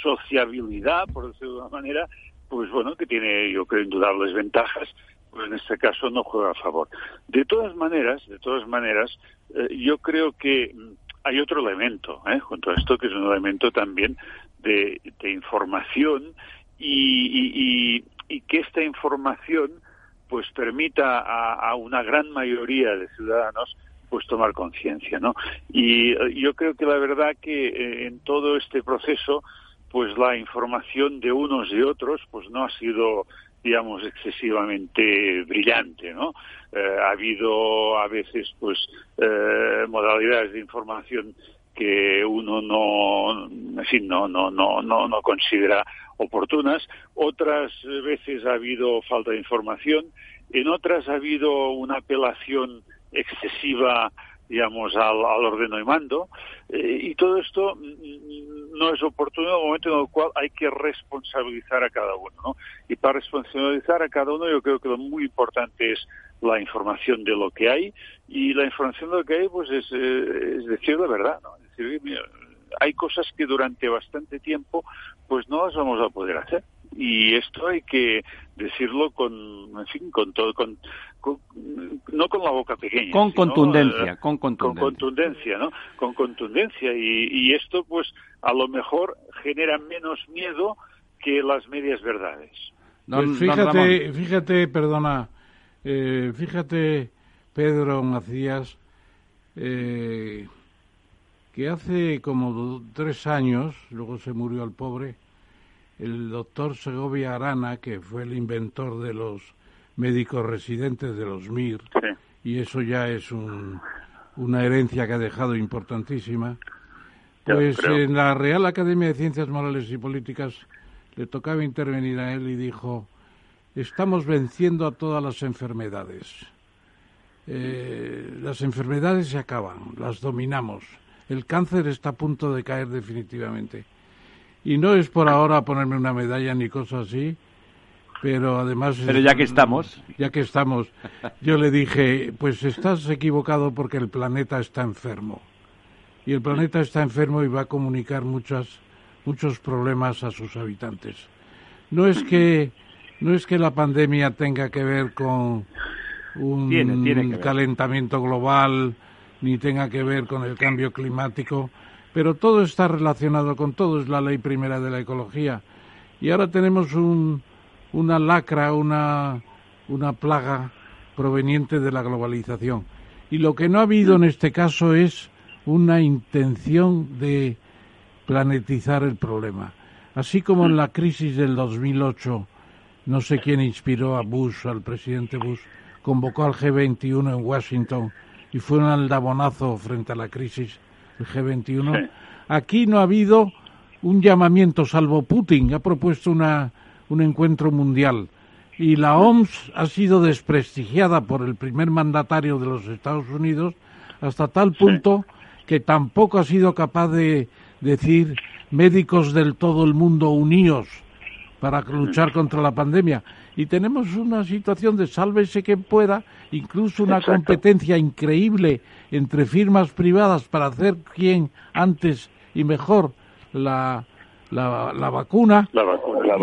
sociabilidad, por decirlo de una manera, pues bueno, que tiene, yo creo, indudables ventajas pues en este caso no juega a favor. De todas maneras, de todas maneras, yo creo que mm, hay otro elemento, ¿eh? junto a esto, que es un elemento también de, información y, que esta información pues permita a, una gran mayoría de ciudadanos pues tomar conciencia, ¿no? Y eh, yo creo que la verdad que eh, en todo este proceso pues la información de unos y otros pues no ha sido digamos, excesivamente brillante, ¿no? Eh, ha habido a veces, pues, eh, modalidades de información que uno no, no, no, no, no, no considera oportunas. Otras veces ha habido falta de información. En otras ha habido una apelación excesiva digamos, al, al ordeno y mando. Eh, y todo esto mm, no es oportuno en el momento en el cual hay que responsabilizar a cada uno. ¿no? Y para responsabilizar a cada uno yo creo que lo muy importante es la información de lo que hay y la información de lo que hay pues es, eh, es decir la verdad. ¿no? Hay cosas que durante bastante tiempo pues no las vamos a poder hacer y esto hay que decirlo con, en fin, con todo, con, no con la boca pequeña. Con contundencia, eh, con contundencia. Con contundencia, ¿no? Con contundencia. Y, y esto, pues, a lo mejor genera menos miedo que las medias verdades. Pues fíjate, fíjate, perdona, eh, fíjate, Pedro Macías, eh, que hace como tres años, luego se murió el pobre, el doctor Segovia Arana, que fue el inventor de los médicos residentes de los MIR, y eso ya es una herencia que ha dejado importantísima, pues en la Real Academia de Ciencias Morales y Políticas le tocaba intervenir a él y dijo, estamos venciendo a todas las enfermedades. Eh, las enfermedades se acaban, las dominamos. El cáncer está a punto de caer definitivamente. Y no es por ahora ponerme una medalla ni cosas así, pero además... Pero ya que estamos... Ya que estamos, yo le dije, pues estás equivocado porque el planeta está enfermo. Y el planeta está enfermo y va a comunicar muchas, muchos problemas a sus habitantes. No es que, no es que la pandemia tenga que ver con un calentamiento global, ni tenga que ver con el cambio climático, pero todo está relacionado con todo, es la ley primera de la ecología. Y ahora tenemos un, una lacra, una, una plaga proveniente de la globalización. Y lo que no ha habido en este caso es una intención de planetizar el problema. Así como en la crisis del 2008, no sé quién inspiró a Bush, al presidente Bush, convocó al G21 en Washington y fue un aldabonazo frente a la crisis del G21. Aquí no ha habido un llamamiento, salvo Putin, ha propuesto una, un encuentro mundial. Y la OMS ha sido desprestigiada por el primer mandatario de los Estados Unidos hasta tal punto que tampoco ha sido capaz de decir médicos del todo el mundo unidos para luchar contra la pandemia. Y tenemos una situación de sálvese quien pueda, incluso una competencia increíble entre firmas privadas para hacer quién antes y mejor la, la, vacuna.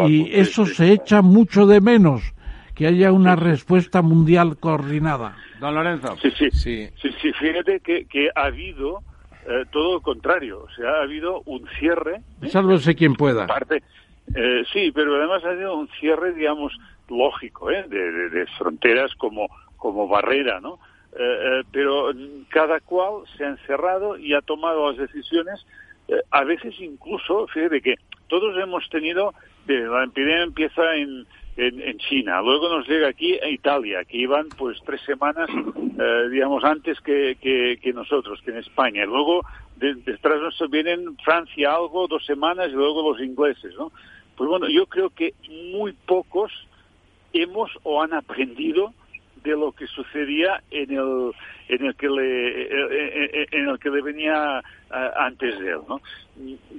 y eso se echa mucho de menos, que haya una respuesta mundial coordinada. Don Lorenzo. Sí, sí, sí. sí, fíjate que, que ha habido eh, todo lo contrario. O sea, ha habido un cierre. ¿eh? Sálvese quien pueda. Parte, eh, sí, pero además ha habido un cierre, digamos, lógico, ¿eh? de, de, fronteras como, como barrera, ¿no? pero cada cual se ha encerrado y ha tomado las decisiones, a veces incluso, fíjate que todos hemos tenido, la epidemia empieza en, en, China. Luego nos llega aquí a Italia, que iban pues tres semanas, eh, digamos, antes que, que, nosotros, que en España. Luego detrás de nosotros vienen Francia algo, dos semanas, y luego los ingleses, ¿no? Pues bueno, yo creo que muy pocos hemos o han aprendido de lo que sucedía en el en el que le eh, eh, en el que le venía antes de él, ¿no?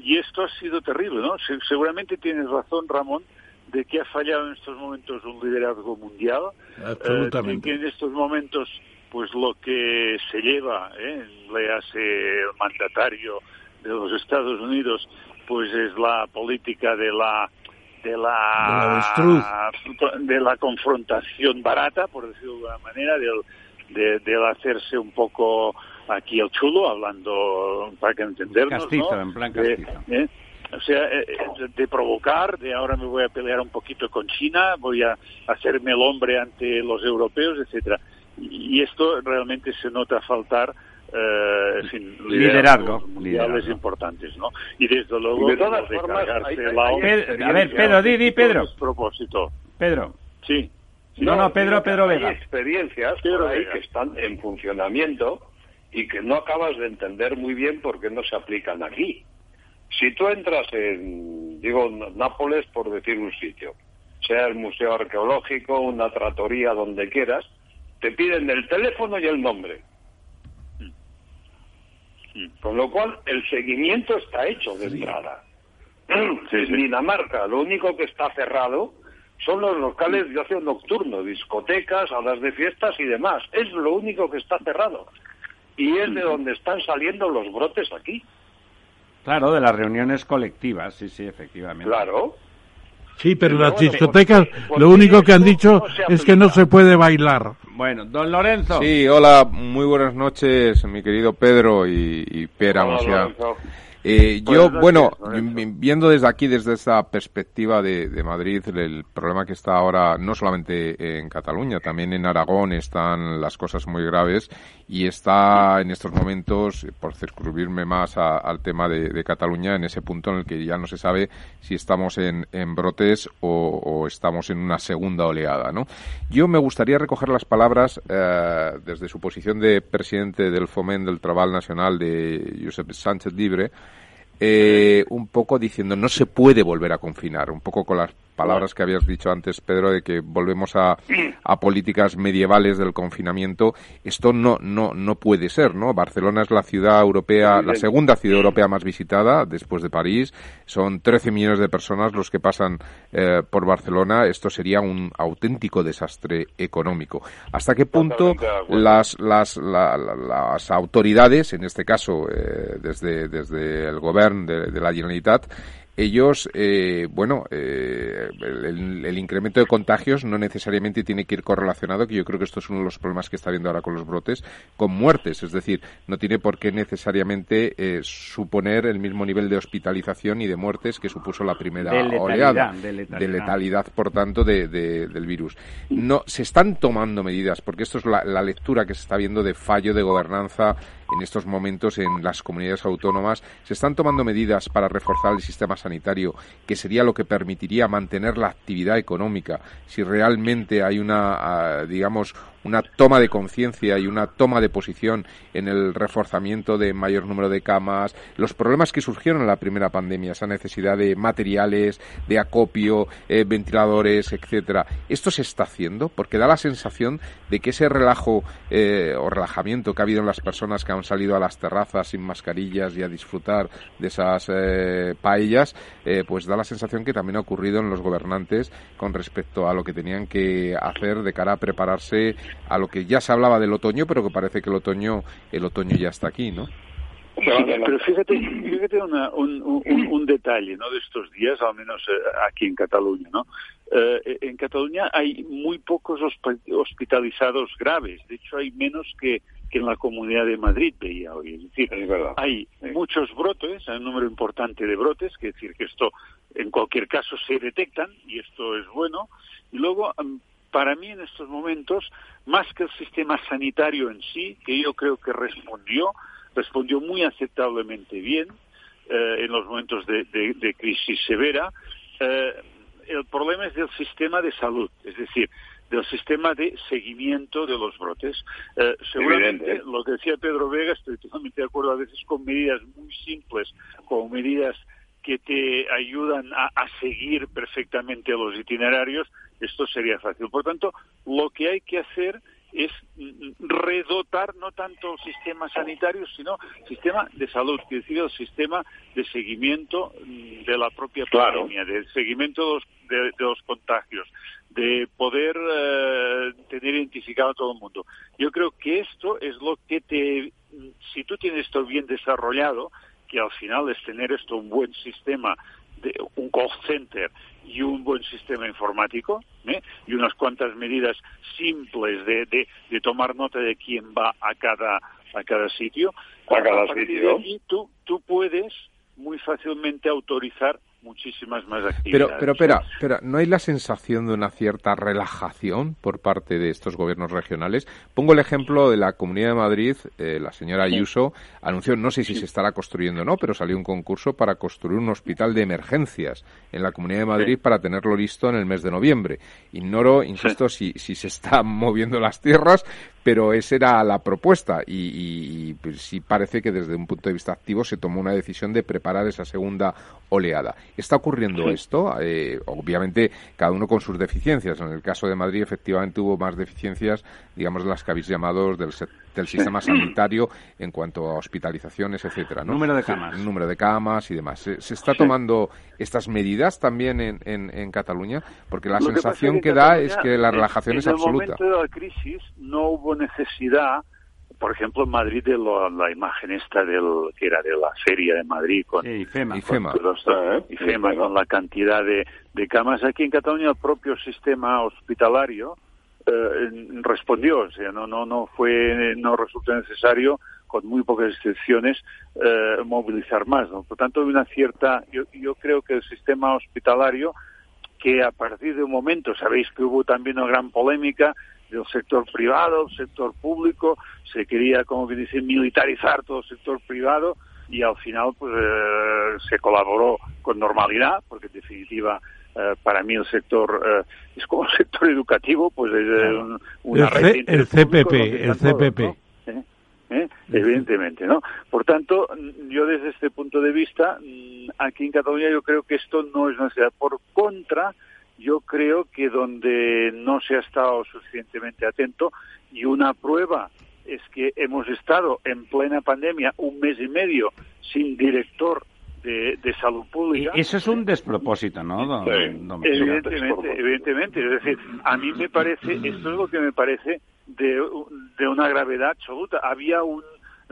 Y esto ha sido terrible, ¿no? seguramente tienes razón, Ramón, de que ha fallado en estos momentos un liderazgo mundial. Absolutamente. que en estos momentos, pues lo que se lleva, ¿eh? le hace el mandatario de los Estados Unidos, pues es la política de la de la de la, confrontación barata, por decirlo de alguna manera, del, de, hacerse un poco aquí el chulo, hablando para que entendernos, castizo, en plan castizo. ¿eh? o sea, eh, eh, de provocar, de ahora me voy a pelear un poquito con China, voy a hacerme el hombre ante los europeos, etcétera. Y esto realmente se nota faltar eh, fin, liderazgo, liderazgo. importantes, ¿no? Y desde luego, de todas formas, a ver, Pedro, Didi, Pedro. Propósito. Pedro. Sí. no, no, Pedro, Pedro Vega. Hay experiencias por ahí que están en funcionamiento y que no acabas de entender muy bien por qué no se aplican aquí. Si tú entras en, digo, Nápoles por decir un sitio, sea el museo arqueológico, una tratoría, donde quieras, te piden el teléfono y el nombre. Con lo cual, el seguimiento está hecho de entrada. En Dinamarca, lo único que está cerrado son los locales de ocio nocturno, discotecas, salas de fiestas y demás. Es lo único que está cerrado. Y es de donde están saliendo los brotes aquí. Claro, de las reuniones colectivas, sí, sí, efectivamente. Claro. Sí, pero las discotecas lo único que han dicho es que no se puede bailar. Bueno, don Lorenzo. Sí, hola, muy buenas noches, mi querido Pedro y, y Pera. Eh, yo, bueno, viendo desde aquí, desde esa perspectiva de, de, Madrid, el problema que está ahora, no solamente en Cataluña, también en Aragón están las cosas muy graves y está en estos momentos, por circunscribirme más al tema de, Cataluña, en ese punto en el que ya no se sabe si estamos en, brotes o, estamos en una segunda oleada, ¿no? Yo me gustaría recoger las palabras eh, desde su posición de presidente del Foment del Trabajo Nacional de Josep Sánchez Libre, eh, un poco diciendo no se puede volver a confinar, un poco con las palabras que habías dicho antes, Pedro, de que volvemos a, a, políticas medievales del confinamiento, esto no, no, no puede ser, ¿no? Barcelona es la ciudad europea, la segunda ciudad europea más visitada después de París. Son 13 millones de personas los que pasan eh, por Barcelona. Esto sería un auténtico desastre económico. ¿Hasta qué punto las, las, las autoridades, en este caso eh, desde, desde el gobierno de, de la Generalitat, ellos, eh, bueno, eh, el, incremento de contagios no necesariamente tiene que ir correlacionado, que yo creo que esto es uno de los problemas que está viendo ahora con los brotes, con muertes. Es decir, no tiene por qué necesariamente eh, suponer el mismo nivel de hospitalización y de muertes que supuso la primera oleada. De letalidad. por tanto, del virus. No, se están tomando medidas, porque esto es la, la lectura que se está viendo de fallo de gobernanza en estos momentos en las comunidades autónomas. Se están tomando medidas para reforzar el sistema sanitario, que sería lo que permitiría mantener la actividad económica. Si realmente hay una, ah, digamos, una toma de conciencia y una toma de posición en el reforzamiento de mayor número de camas, los problemas que surgieron en la primera pandemia, esa necesidad de materiales, de acopio, eh, ventiladores, etcétera. Esto se está haciendo porque da la sensación de que ese relajo eh, o relajamiento que ha habido en las personas que han salido a las terrazas sin mascarillas y a disfrutar de esas eh, paellas, pues da la sensación que también ha ocurrido en los gobernantes con respecto a lo que tenían que hacer de cara a prepararse a lo que ya se hablaba del otoño, pero que parece que el otoño, el otoño ya está aquí, ¿no? pero fíjate, fíjate un, detalle ¿no? de estos días, al menos eh, aquí en Cataluña. ¿no? Eh, en Cataluña hay muy pocos hospitalizados graves, de hecho hay menos que, que en la Comunidad de Madrid, veía hoy. Es decir, hay muchos brotes, hay un número importante de brotes, que decir que esto en cualquier caso se detectan y esto es bueno. Y luego mm, para mí en estos momentos, más que el sistema sanitario en sí, que yo creo que respondió, respondió muy aceptablemente bien eh, en los momentos de, crisis severa, eh, el problema es del sistema de salud, es decir, del sistema de seguimiento de los brotes. Eh, seguramente, lo que decía Pedro Vega, estoy totalmente de acuerdo, a veces con medidas muy simples, con medidas que te ayudan a, seguir perfectamente los itinerarios, esto sería fácil. Por tanto, lo que hay que hacer es redotar no tanto el sistema sanitario, sino sistema de salud, que decir, el sistema de seguimiento de la propia pandemia, del seguimiento de los, contagios, de poder eh, tener identificado a todo el mundo. Yo creo que esto es lo que te, si tú tienes esto bien desarrollado, que al final es tener esto un buen sistema, de, un call center y un buen sistema informático ¿eh? y unas cuantas medidas simples de, de, tomar nota de quién va a cada a cada sitio. A cada sitio. Y tú, tú puedes muy fácilmente autorizar muchísimas más actividades. Pero, pero, espera, espera, ¿no hay la sensación de una cierta relajación por parte de estos gobiernos regionales? Pongo el ejemplo de la Comunidad de Madrid, eh, la señora Ayuso anunció, no sé si se estará construyendo o no, pero salió un concurso para construir un hospital de emergencias en la Comunidad de Madrid para tenerlo listo en el mes de noviembre. Ignoro, insisto, si, si se están moviendo las tierras, pero esa era la propuesta y, pues, sí parece que desde un punto de vista activo se tomó una decisión de preparar esa segunda oleada. ¿Está ocurriendo esto? Eh, obviamente, cada uno con sus deficiencias. En el caso de Madrid, efectivamente, hubo más deficiencias, digamos, las que habéis llamado del, del sistema sanitario en cuanto a hospitalizaciones, etcétera. Número de camas. número de camas y demás. ¿Se, está tomando estas medidas también en, en, Cataluña? Porque la sensación que, da es que la relajación es absoluta. En el momento de la crisis no hubo necesidad, por ejemplo, en Madrid, de la imagen esta del que era de la feria de Madrid con IFEMA, con, la cantidad de, de camas. Aquí en Cataluña el propio sistema hospitalario eh, respondió, o sea, no, no, no fue, no resulta necesario, con muy pocas excepciones, eh, movilizar más. Por tanto, hay una cierta, yo, yo creo que el sistema hospitalario, que a partir de un momento, sabéis que hubo también una gran polémica del sector privado, sector público, se quería, como que dice, militarizar todo el sector privado y al final pues eh, se colaboró con normalidad, porque en definitiva para mí el sector eh, es como el sector educativo, pues es una el red el CPP, el CPP. Evidentemente, ¿no? Por tanto, yo desde este punto de vista, mm, aquí en Cataluña yo creo que esto no es necesidad. Por contra, yo creo que donde no se ha estado suficientemente atento y una prueba es que hemos estado en plena pandemia un mes y medio sin director de, salud pública. Y eso es un despropósito, ¿no? evidentemente, evidentemente. Es decir, a mí me parece, esto es lo que me parece de, de una gravedad absoluta. Había un,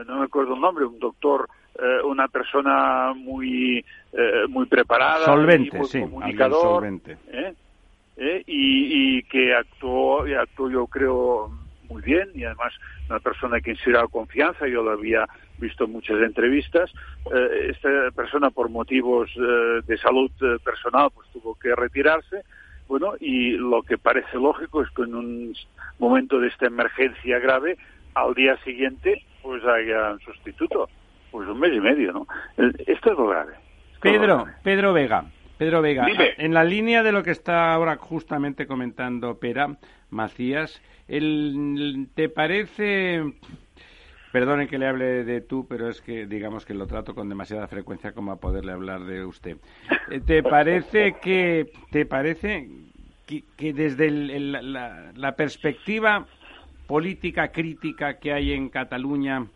no me acuerdo el nombre, un doctor eh, una persona muy eh, muy preparada, solvente, muy sí, comunicador, solvente. Y, y, que actuó, y actuó yo creo muy bien y además una persona que inspiraba confianza, yo lo había visto muchas entrevistas. esta persona por motivos de salud personal pues tuvo que retirarse. Bueno, y lo que parece lógico es que en un momento de esta emergencia grave, al día siguiente, pues haya un sustituto. Pues un mes y medio, ¿no? Esto es lo grave. Pedro, Pedro Vega. Pedro Vega, en la línea de lo que está ahora justamente comentando Pera Macías, el, ¿te parece Perdone que le hable de tú, pero es que digamos que lo trato con demasiada frecuencia como a poderle hablar de usted. Eh, ¿Te parece que te parece que, desde la, perspectiva política crítica que hay en Cataluña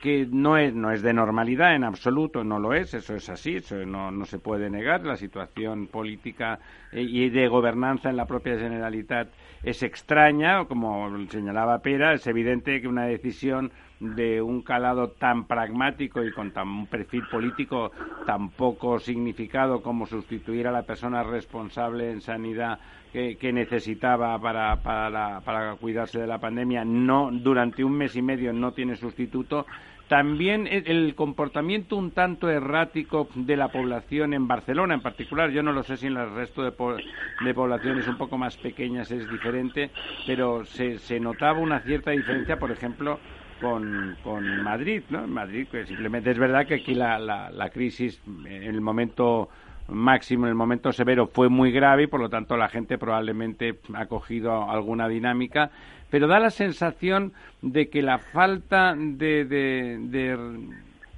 que no es, no es de normalidad en absoluto, no lo es, eso es así, eso no, no se puede negar. La situación política eh, y de gobernanza en la propia Generalitat es extraña, como señalaba Pera, es evidente que una decisión de un calado tan pragmático y con tan, un perfil político tan poco significado como sustituir a la persona responsable en sanidad que, necesitaba para, para, para cuidarse de la pandemia, no durante un mes y medio no tiene sustituto. También el comportamiento un tanto errático de la población en Barcelona en particular, yo no lo sé si en el resto de, de poblaciones un poco más pequeñas es diferente, pero se, se notaba una cierta diferencia, por ejemplo, con, con Madrid, ¿no? Madrid, que simplemente es verdad que aquí la, la, la crisis en el momento máximo, en el momento severo, fue muy grave y por lo tanto la gente probablemente ha cogido alguna dinámica, pero da la sensación de que la falta de, de,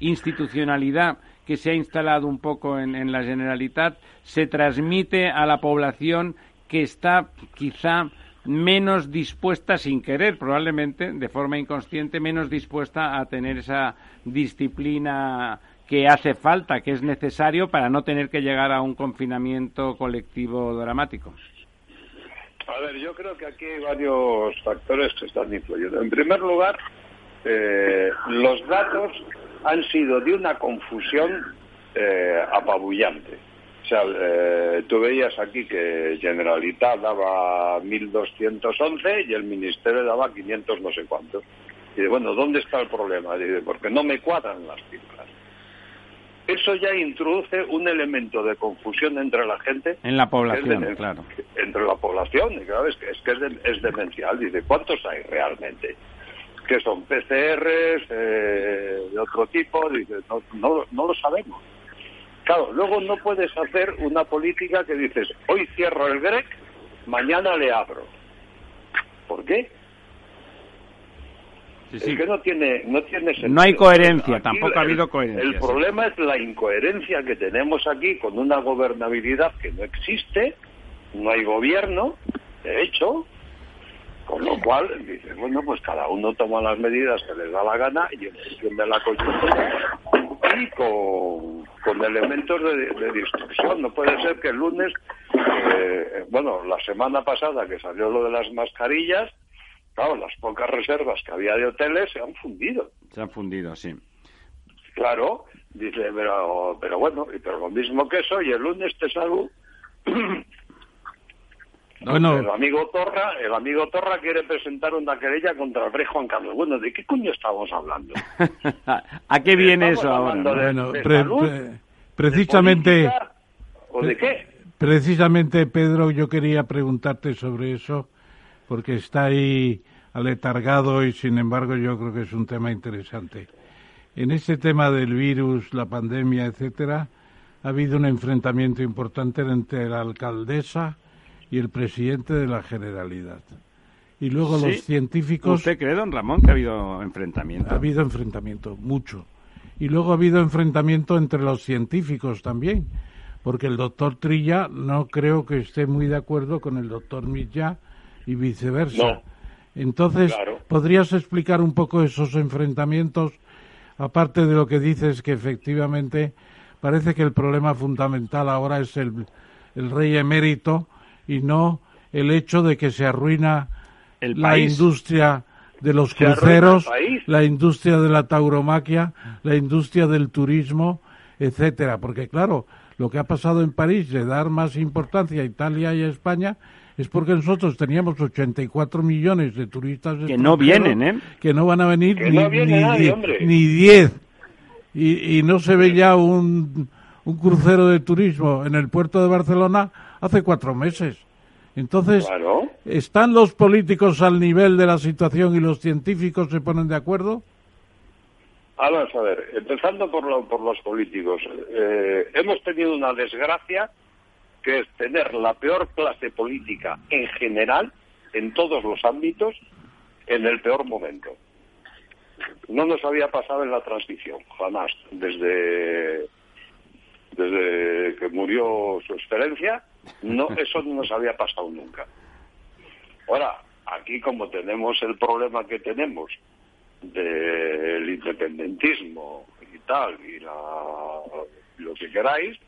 institucionalidad que se ha instalado un poco en, en la Generalitat se transmite a la población que está quizá menos dispuesta, sin querer probablemente, de forma inconsciente, menos dispuesta a tener esa disciplina que hace falta, que es necesario para no tener que llegar a un confinamiento colectivo dramático. A ver, yo creo que aquí hay varios factores que están influyendo. En primer lugar, eh, los datos han sido de una confusión eh, apabullante. O sea, eh, tú veías aquí que Generalitat daba 1.211 y el Ministerio daba 500 no sé cuántos. Y bueno, ¿dónde está el problema? Dice, porque no me cuadran las cifras. Eso ya introduce un elemento de confusión entre la gente. En la población, claro. Entre la población, es que es, que es, demencial. Dice, ¿cuántos hay realmente? Que son PCRs eh, de otro tipo. Dice, no, no, no lo sabemos. Claro, luego no puedes hacer una política que dices, hoy cierro el GREC, mañana le abro. ¿Por qué? Es que no tiene, no tiene sentido. No hay coherencia, tampoco ha habido coherencia. El problema es la incoherencia que tenemos aquí con una gobernabilidad que no existe, no hay gobierno, de hecho, con lo cual, dices, bueno, pues cada uno toma las medidas que les da la gana y en función de la coyuntura y con, elementos de, distorsión. No puede ser que el lunes, eh, bueno, la semana pasada que salió lo de las mascarillas, claro, las pocas reservas que había de hoteles se han fundido. Se han fundido, sí. Claro, dice, pero, pero bueno, pero lo mismo que eso, y el lunes te salgo Bueno, el amigo Torra, el amigo Torra quiere presentar una querella contra el rey Juan Carlos. Bueno, ¿de qué coño estamos hablando? ¿A qué viene eso ahora? bueno, precisamente. ¿O de qué? Precisamente, Pedro, yo quería preguntarte sobre eso, porque está ahí aletargado y, sin embargo, yo creo que es un tema interesante. En este tema del virus, la pandemia, etcétera, ha habido un enfrentamiento importante entre la alcaldesa y el presidente de la Generalidad. Y luego los científicos... ¿Usted cree, don Ramón, que ha habido enfrentamiento? Ha habido enfrentamiento, mucho. Y luego ha habido enfrentamiento entre los científicos también, porque el doctor Trilla no creo que esté muy de acuerdo con el doctor Milla y viceversa. Entonces, ¿podrías explicar un poco esos enfrentamientos? Aparte de lo que dices, que efectivamente parece que el problema fundamental ahora es el, el rey emérito, y no el hecho de que se arruina la industria de los cruceros, la industria de la tauromaquia, la industria del turismo, etcétera, porque claro, lo que ha pasado en París de dar más importancia a Italia y a España es porque nosotros teníamos 84 millones de turistas que no vienen, ¿eh? que no van a venir ni, ni, 10 y, y, no se ve ya un, un crucero de turismo en el puerto de Barcelona hace cuatro meses. Entonces, ¿están los políticos al nivel de la situación y los científicos se ponen de acuerdo? Vamos a ver, empezando por, por los políticos. Eh, hemos tenido una desgracia que es tener la peor clase política en general, en todos los ámbitos, en el peor momento. No nos había pasado en la transición, jamás. Desde, desde que murió su excelencia, no, eso no nos había pasado nunca. Ahora, aquí como tenemos el problema que tenemos del independentismo y tal, y lo que queráis,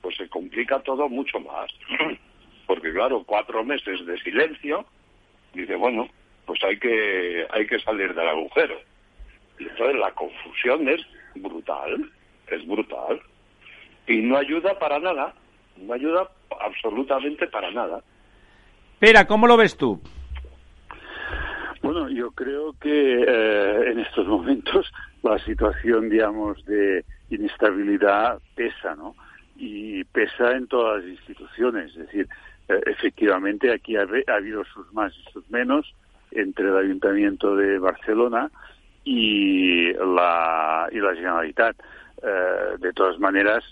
pues se complica todo mucho más. Porque claro, cuatro meses de silencio, dice, bueno, pues hay que, hay que salir del agujero. Y entonces la confusión es brutal, es brutal. Y no ayuda para nada, no ayuda absolutamente para nada. Espera, ¿cómo lo ves tú? Bueno, yo creo que eh, en estos momentos la situación, digamos, de inestabilidad pesa, ¿no? Y pesa en todas las instituciones. Es decir, eh, efectivamente aquí ha, habido sus más y sus menos entre el Ayuntamiento de Barcelona y la, y la Generalitat. Eh, de todas maneras,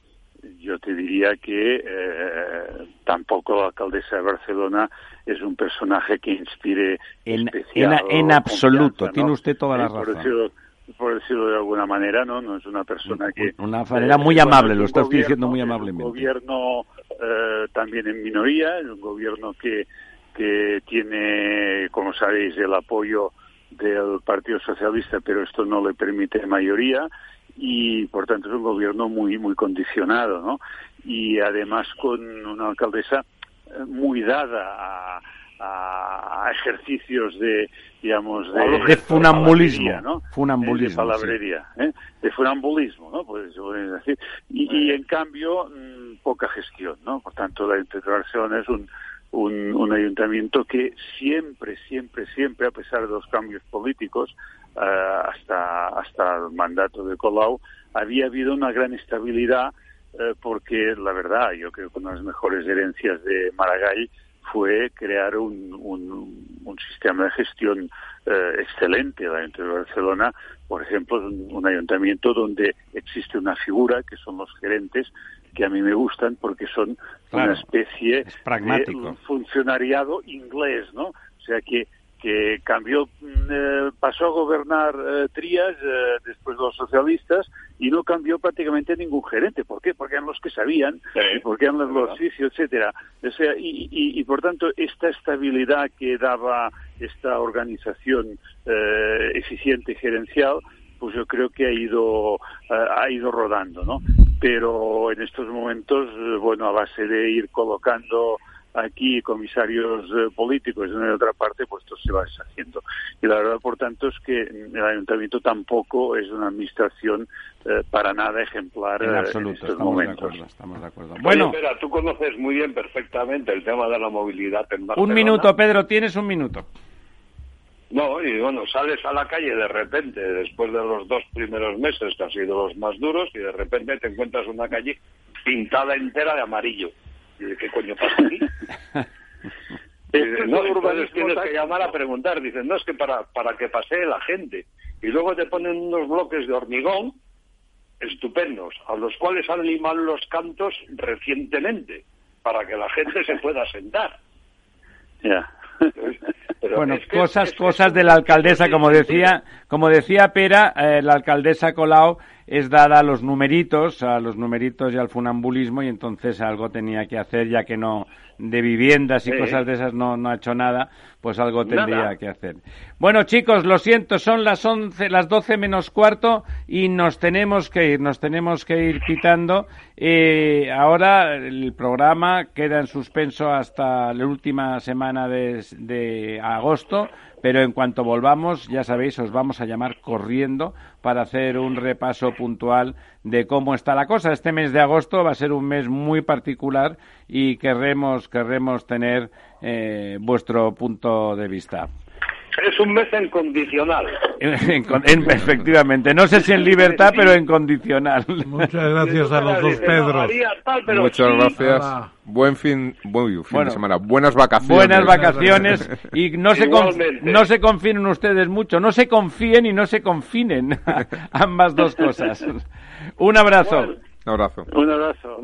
yo te diría que eh, tampoco la alcaldesa de Barcelona es un personaje que inspire en, en, absoluto tiene usted toda la razón por decirlo, de alguna manera no no es una persona que una manera muy amable lo estás diciendo muy amablemente un gobierno eh, también en minoría es un gobierno que que tiene como sabéis el apoyo del Partido Socialista pero esto no le permite mayoría y por tanto es un gobierno muy muy condicionado, ¿no? Y además con una alcaldesa eh, muy dada a, a ejercicios de digamos de, de funambulismo ¿no? funambulismo de palabrería ¿eh? de funambulismo no pues decir. Y, y, en cambio mm, poca gestión no por tanto la integración es un, un, un ayuntamiento que siempre siempre siempre a pesar de los cambios políticos eh, hasta, hasta el mandato de Colau, había habido una gran estabilidad eh, porque la verdad, yo creo que una de las mejores herencias de Maragall fue crear un, un, sistema de gestión eh, excelente. La de Barcelona, por ejemplo, es un, ayuntamiento donde existe una figura que son los gerentes que a mí me gustan porque son una especie de funcionariado inglés, ¿no? O sea que que cambió, mm, eh, pasó a gobernar eh, Trías eh, después de los socialistas y no cambió prácticamente ningún gerente. ¿Por qué? Porque eran los que sabían, porque eran los oficios, etcétera. O sea, y, y, y, por tanto esta estabilidad que daba esta organización eficiente gerencial, pues yo creo que ha ido ha ido rodando, ¿no? Pero en estos momentos, bueno, a base de ir colocando aquí comisarios eh, políticos y en otra parte, pues esto se va deshaciendo. Y la verdad, por tanto, es que el ayuntamiento tampoco es una administración eh, para nada ejemplar en, eh, absoluto, estos momentos. estamos de acuerdo. Bueno, espera, tú conoces muy bien perfectamente el tema de la movilidad en Barcelona. Un minuto, Pedro, tienes un minuto. No, y bueno, sales a la calle de repente, después de los dos primeros meses que han sido los más duros, y de repente te encuentras una calle pintada entera de amarillo. ¿Qué coño pasa aquí? no, tienes que llamar a preguntar. Dicen, no, es que para, para que pase la gente. Y luego te ponen unos bloques de hormigón estupendos, a los cuales han limado los cantos recientemente, para que la gente se pueda sentar. Ya. bueno, cosas, cosas de la alcaldesa, como decía, como decía Pera, eh, la alcaldesa Colau es dada a los numeritos, a los numeritos y al funambulismo y entonces algo tenía que hacer ya que no de viviendas y cosas de esas no, no ha hecho nada, pues algo tendría que hacer. Bueno chicos, lo siento, son las once, las doce menos cuarto y nos tenemos que ir, nos tenemos que ir quitando. Eh, ahora el programa queda en suspenso hasta la última semana de, de agosto pero en cuanto volvamos, ya sabéis, os vamos a llamar corriendo para hacer un repaso puntual de cómo está la cosa. Este mes de agosto va a ser un mes muy particular y querremos, querremos tener eh, vuestro punto de vista. Es un mes en condicional. efectivamente. No sé si en libertad, pero en condicional. Muchas gracias a los dos Pedros. Muchas gracias. Buen fin, buen fin de semana. Buenas vacaciones. Buenas vacaciones. Y no se, no se confíen ustedes mucho. No se confíen y no se confinen. Ambas dos cosas. Un abrazo. Un abrazo. Un abrazo.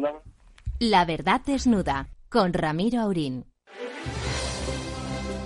La verdad desnuda. Con Ramiro Aurín.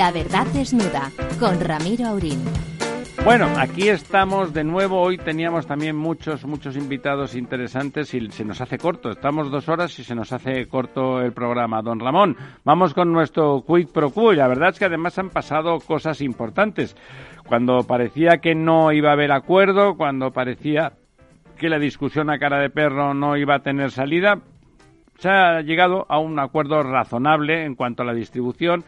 La verdad desnuda con Ramiro Aurín. Bueno, aquí estamos de nuevo. Hoy teníamos también muchos, muchos invitados interesantes y se nos hace corto. Estamos dos horas y se nos hace corto el programa. Don Ramón, vamos con nuestro quid pro quo. La verdad es que además han pasado cosas importantes. Cuando parecía que no iba a haber acuerdo, cuando parecía que la discusión a cara de perro no iba a tener salida, se ha llegado a un acuerdo razonable en cuanto a la distribución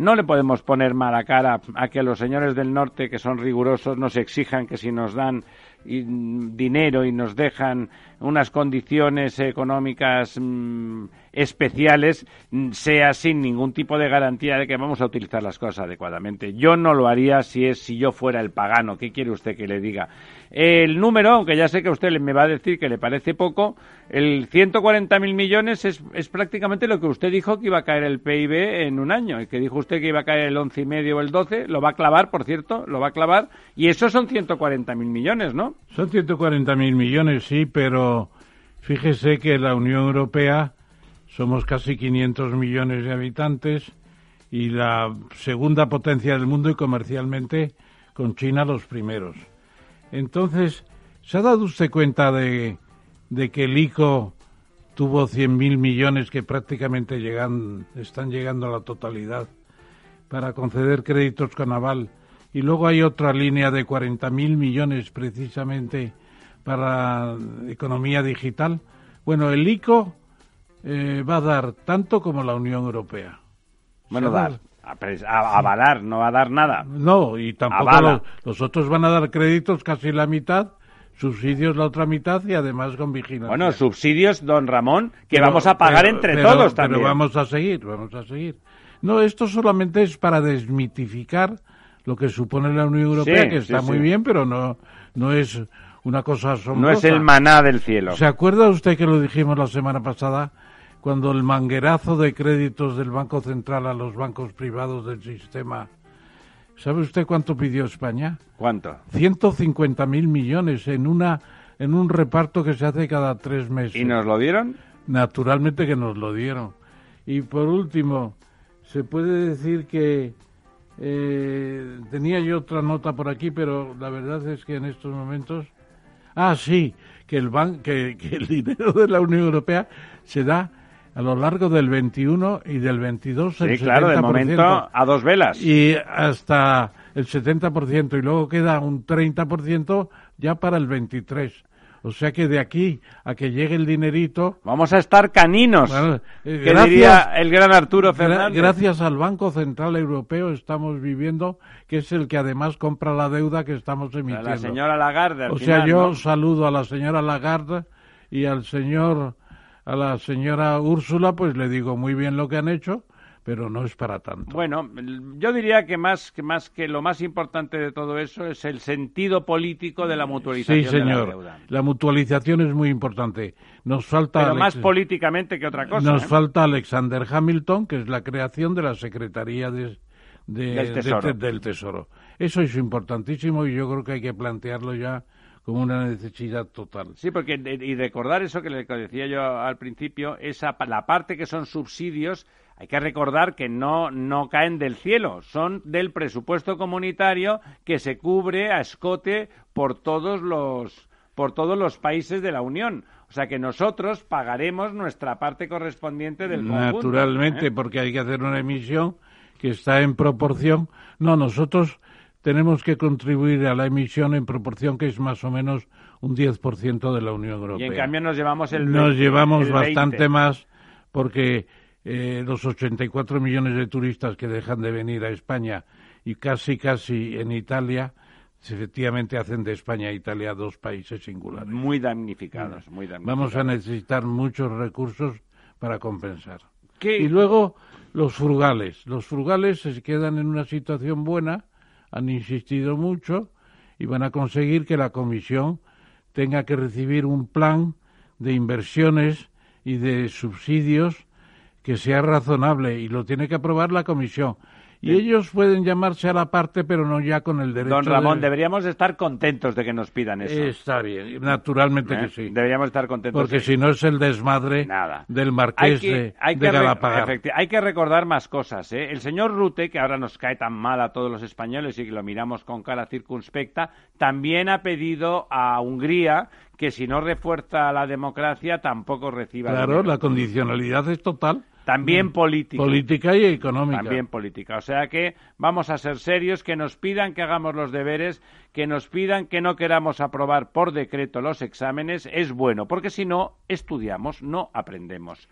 no le podemos poner mala cara a que los señores del norte, que son rigurosos, nos exijan que si nos dan dinero y nos dejan unas condiciones económicas mm, especiales mm, sea sin ningún tipo de garantía de que vamos a utilizar las cosas adecuadamente. Yo no lo haría si es si yo fuera el pagano. ¿Qué quiere usted que le diga? El número, aunque ya sé que usted me va a decir que le parece poco, el 140.000 millones es, es prácticamente lo que usted dijo que iba a caer el PIB en un año, y que dijo usted que iba a caer el once y medio o el 12, lo va a clavar, por cierto, lo va a clavar, y esos son 140.000 millones, ¿no? Son 140.000 millones, sí, pero fíjese que la Unión Europea somos casi 500 millones de habitantes y la segunda potencia del mundo y comercialmente con China los primeros. Entonces, ¿se ha dado usted cuenta de, que el ICO tuvo 100.000 millones que prácticamente llegan, están llegando a la totalidad para conceder créditos con aval? Y luego hay otra línea de 40.000 millones precisamente para economía digital. Bueno, el ICO eh, va a dar tanto como la Unión Europea. Bueno, dar. A, avalar, no va a dar nada. No, y tampoco los, otros van a dar créditos casi la mitad, subsidios la otra mitad y además con vigilancia. Bueno, subsidios, don Ramón, que vamos a pagar entre todos también. Pero vamos a seguir, vamos a seguir. No, esto solamente es para desmitificar lo que supone la Unión Europea, que está muy bien, pero no, no es una cosa asombrosa. No es el maná del cielo. ¿Se acuerda usted que lo dijimos la semana pasada? cuando el manguerazo de créditos del Banco Central a los bancos privados del sistema. ¿Sabe usted cuánto pidió España? ¿Cuánto? 150 mil millones en una en un reparto que se hace cada tres meses. ¿Y nos lo dieron? Naturalmente que nos lo dieron. Y por último, se puede decir que eh, tenía yo otra nota por aquí, pero la verdad es que en estos momentos, ah sí, que el ban que, que el dinero de la Unión Europea se da a lo largo del 21 y del 22 sí, claro, de momento a dos velas. Y hasta el 70% y luego queda un 30% ya para el 23. O sea que de aquí a que llegue el dinerito... Vamos a estar caninos, eh, que diría el gran Arturo Fernández. gracias al Banco Central Europeo estamos viviendo, que es el que además compra la deuda que estamos emitiendo. la señora Lagarde, O sea, yo saludo a la señora Lagarde y al señor a la señora Úrsula, pues le digo muy bien lo que han hecho, pero no es para tanto. Bueno, yo diría que más que más que lo más importante de todo eso es el sentido político de la mutualización. Sí, señor. De la, deuda. la, mutualización es muy importante. Nos falta pero más políticamente que otra cosa. Nos ¿eh? falta Alexander Hamilton, que es la creación de la Secretaría de, de, del, tesoro. De, del Tesoro. Eso es importantísimo y yo creo que hay que plantearlo ya como una necesidad total. Sí, porque y recordar eso que le decía yo al principio, esa la parte que son subsidios hay que recordar que no, no caen del cielo, son del presupuesto comunitario que se cubre a escote por todos los por todos los países de la Unión. O sea que nosotros pagaremos nuestra parte correspondiente del conjunto. Naturalmente, ¿eh? porque hay que hacer una emisión que está en proporción. No, nosotros tenemos que contribuir a la emisión en proporción que es más o menos un 10% de la Unión Europea. Y en cambio nos llevamos el Nos llevamos el bastante 20. más porque eh, los 84 millones de turistas que dejan de venir a España y casi, casi en Italia, efectivamente hacen de España e Italia dos países singulares. Muy damnificados, muy damnificados. Vamos a necesitar muchos recursos para compensar. ¿Qué? Y luego los frugales. Los frugales se quedan en una situación buena, han insistido mucho y van a conseguir que la Comisión tenga que recibir un plan de inversiones y de subsidios que sea razonable y lo tiene que aprobar la Comisión. Y ellos pueden llamarse a la parte, pero no ya con el derecho. Don Ramón, de... deberíamos estar contentos de que nos pidan eso. Está bien, naturalmente ¿Eh? que sí. Deberíamos estar contentos. Porque si no es el desmadre Nada. del marqués hay que, de, hay de que. Hay que recordar más cosas. ¿eh? El señor Rute, que ahora nos cae tan mal a todos los españoles y que lo miramos con cara circunspecta, también ha pedido a Hungría que si no refuerza la democracia tampoco reciba. Claro, la condicionalidad es total. También política. Política y económica. También política. O sea que vamos a ser serios, que nos pidan que hagamos los deberes, que nos pidan que no queramos aprobar por decreto los exámenes, es bueno, porque si no, estudiamos, no aprendemos.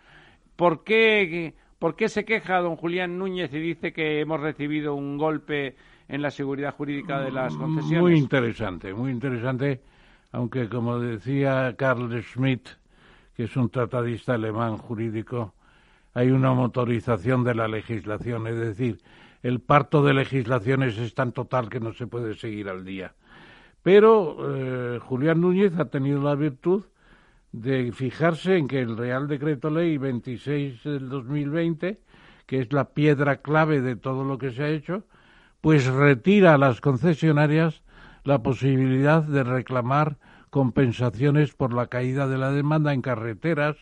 ¿Por qué, ¿Por qué se queja don Julián Núñez y dice que hemos recibido un golpe en la seguridad jurídica de las concesiones? Muy interesante, muy interesante, aunque como decía Carl Schmitt, que es un tratadista alemán jurídico, hay una motorización de la legislación, es decir, el parto de legislaciones es tan total que no se puede seguir al día. Pero eh, Julián Núñez ha tenido la virtud de fijarse en que el Real Decreto Ley 26 del 2020, que es la piedra clave de todo lo que se ha hecho, pues retira a las concesionarias la posibilidad de reclamar compensaciones por la caída de la demanda en carreteras,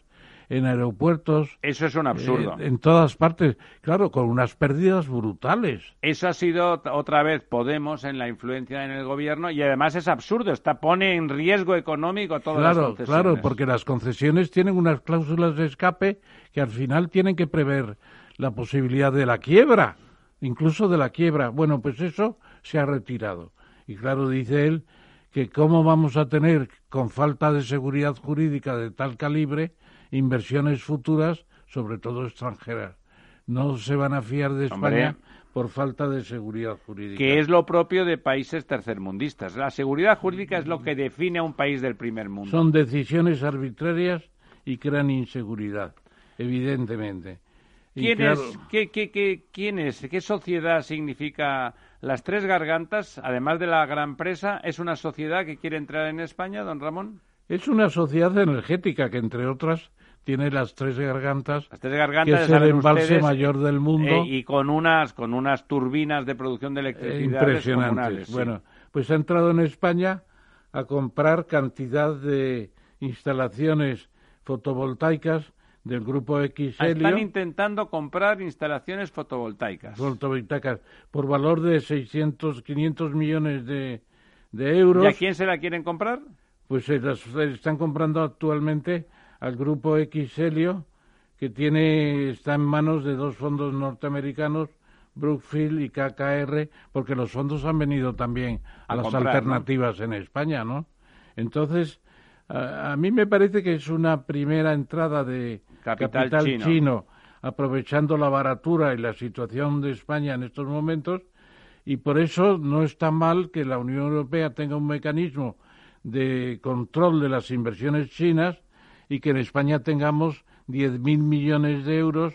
en aeropuertos. Eso es un absurdo. Eh, en todas partes, claro, con unas pérdidas brutales. Eso ha sido otra vez Podemos en la influencia en el gobierno y además es absurdo, está pone en riesgo económico todas claro, las concesiones. Claro, porque las concesiones tienen unas cláusulas de escape que al final tienen que prever la posibilidad de la quiebra, incluso de la quiebra. Bueno, pues eso se ha retirado. Y claro, dice él que cómo vamos a tener, con falta de seguridad jurídica de tal calibre, inversiones futuras, sobre todo extranjeras. No se van a fiar de España por falta de seguridad jurídica. Que es lo propio de países tercermundistas. La seguridad jurídica es lo que define a un país del primer mundo. Son decisiones arbitrarias y crean inseguridad, evidentemente. ¿Quién, claro, es, qué, qué, qué, ¿Quién es? ¿Qué sociedad significa las tres gargantas, además de la gran presa? ¿Es una sociedad que quiere entrar en España, don Ramón? Es una sociedad energética que, entre otras, tiene las tres gargantas, las tres gargantas que es el embalse ustedes, mayor del mundo. Eh, y con unas, con unas turbinas de producción de electricidad eh, impresionantes. Sí. Bueno, pues ha entrado en España a comprar cantidad de instalaciones fotovoltaicas del grupo X Ah, Están intentando comprar instalaciones fotovoltaicas. Fotovoltaicas por valor de 600, 500 millones de, de euros. ¿Y a quién se la quieren comprar? Pues se las están comprando actualmente al grupo X Helio, que tiene, está en manos de dos fondos norteamericanos, Brookfield y KKR, porque los fondos han venido también a, a las comprar, alternativas ¿no? en España, ¿no? Entonces, a, a, mí me parece que es una primera entrada de capital, capital chino. chino, aprovechando la baratura y la situación de España en estos momentos, y por eso no está mal que la Unión Europea tenga un mecanismo de control de las inversiones chinas y que en España tengamos 10.000 millones de euros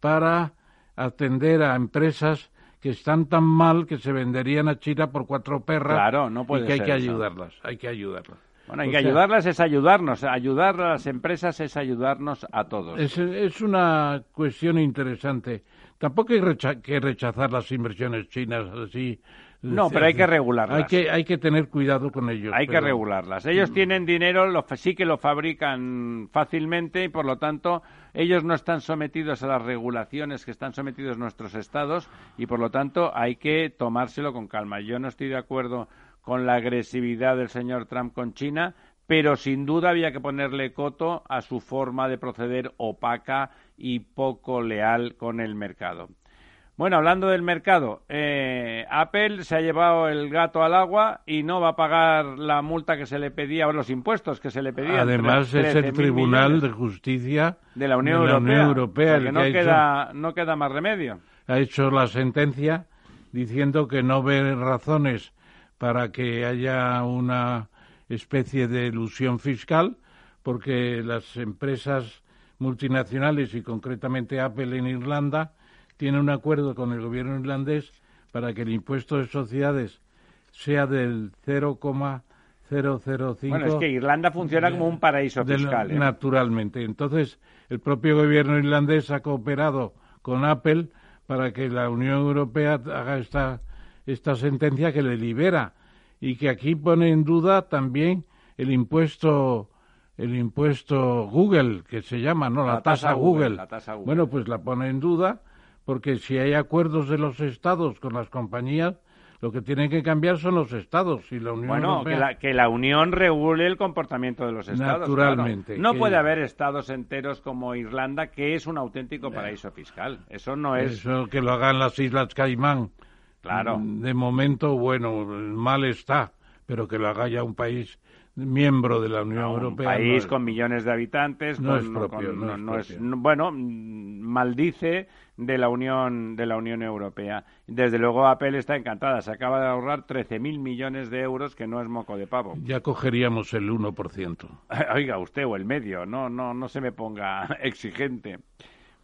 para atender a empresas que están tan mal que se venderían a China por cuatro perras claro, no puede y que hay que eso. ayudarlas, hay que ayudarlas. Bueno, hay que ayudarlas es ayudarnos, ayudar a las empresas es ayudarnos a todos. Es, es una cuestión interesante. Tampoco hay recha que rechazar las inversiones chinas así. No, pero hay que regularlas. Hay que, hay que tener cuidado con ellos. Hay pero... que regularlas. Ellos Mm. tienen dinero, lo, sí que lo fabrican fácilmente y por lo tanto ellos no están sometidos a las regulaciones que están sometidos nuestros estados y por lo tanto hay que tomárselo con calma. Yo no estoy de acuerdo con la agresividad del señor Trump con China, pero sin duda había que ponerle coto a su forma de proceder opaca y poco leal con el mercado. Bueno, hablando del mercado, eh, Apple se ha llevado el gato al agua y no va a pagar la multa que se le pedía, o los impuestos que se le pedían. Además, es el Tribunal de Justicia de la Unión de la Europea, Unión Europea el porque que no, ha hecho- queda, no queda más remedio. ha hecho la sentencia diciendo que no ve razones para que haya una especie de ilusión fiscal, porque las empresas multinacionales y concretamente Apple en Irlanda tienen un acuerdo con el gobierno irlandés para que el impuesto de sociedades sea del 0,005 Bueno, es que Irlanda funciona como un paraíso fiscal. ¿eh? Naturalmente. Entonces, el propio gobierno irlandés ha cooperado con Apple para que la Unión Europea haga esta, esta sentencia que le libera y que aquí pone en duda también el impuesto el impuesto Google que se llama no la, La tasa Google, Google. la tasa Google. bueno pues la pone en duda porque si hay acuerdos de los estados con las compañías lo que tienen que cambiar son los estados y la Unión Bueno, Europea que la, que la Unión regule el comportamiento de los estados. Naturalmente, claro. No que- puede haber estados enteros como Irlanda, que es un auténtico paraíso fiscal. Eso no es. Eso que lo hagan las Islas Caimán. Claro. De momento, bueno, mal está, pero que lo haga ya un país miembro de la Unión un Europea. país no es- con millones de habitantes, no con- es propio, con- no es no es- propio. no- bueno, maldice de la Unión de la Unión Europea. Desde luego Apple está encantada, se acaba de ahorrar 13.000 millones de euros, que no es moco de pavo. Ya cogeríamos el 1%. Oiga, usted o el medio, no, no, no se me ponga exigente.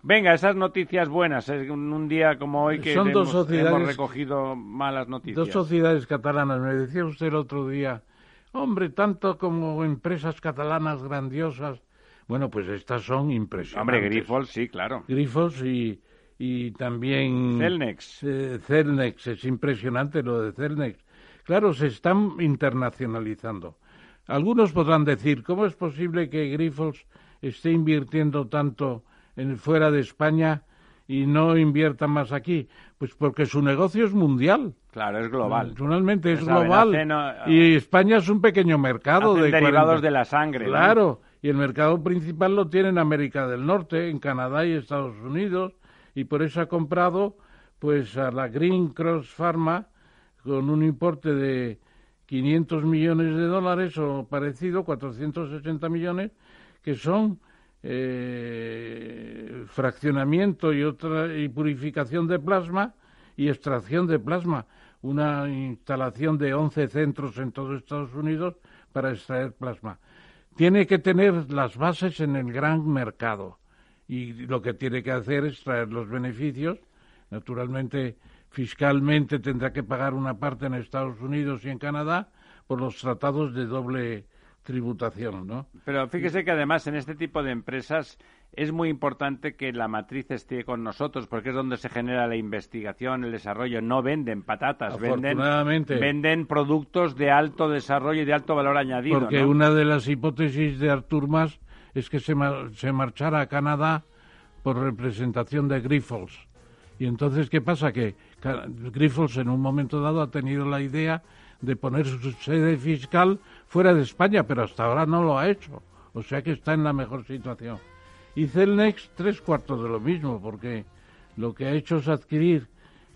Venga, esas noticias buenas, es un, día como hoy que Son dos hemos, hemos recogido malas noticias. Dos sociedades catalanas. Me decía usted el otro día, hombre, tanto como empresas catalanas grandiosas. Bueno, pues estas son impresionantes. Hombre, Grifols, sí, claro. Grifols y, y también... Celnex. Eh, Celnex, es impresionante lo de Celnex. Claro, se están internacionalizando. Algunos podrán decir, ¿cómo es posible que Grifols esté invirtiendo tanto en fuera de España y no invierta más aquí? Pues porque su negocio es mundial. Claro, es global. Naturalmente es saben, global. y España es un pequeño mercado de derivados 40 de la sangre. ¿no? Claro, y el mercado principal lo tiene en América del Norte, en Canadá y Estados Unidos, y por eso ha comprado pues a la Green Cross Pharma con un importe de 500 millones de dólares o parecido, 460 millones, que son eh, fraccionamiento y otra y purificación de plasma y extracción de plasma, una instalación de 11 centros en todo Estados Unidos para extraer plasma. Tiene que tener las bases en el gran mercado y lo que tiene que hacer es traer los beneficios. Naturalmente, fiscalmente tendrá que pagar una parte en Estados Unidos y en Canadá por los tratados de doble tributación, ¿no? Pero fíjese que además en este tipo de empresas es muy importante que la matriz esté con nosotros porque es donde se genera la investigación, el desarrollo. No venden patatas, venden, venden productos de alto desarrollo y de alto valor añadido. Porque ¿no? una de las hipótesis de Artur Mas es que se, se marchara a Canadá por representación de Grifols. Y entonces, ¿qué pasa? Que Grifols en un momento dado ha tenido la idea de poner su sede fiscal fuera de España, pero hasta ahora no lo ha hecho. O sea que está en la mejor situación. Y Celnex, tres cuartos de lo mismo, porque lo que ha hecho es adquirir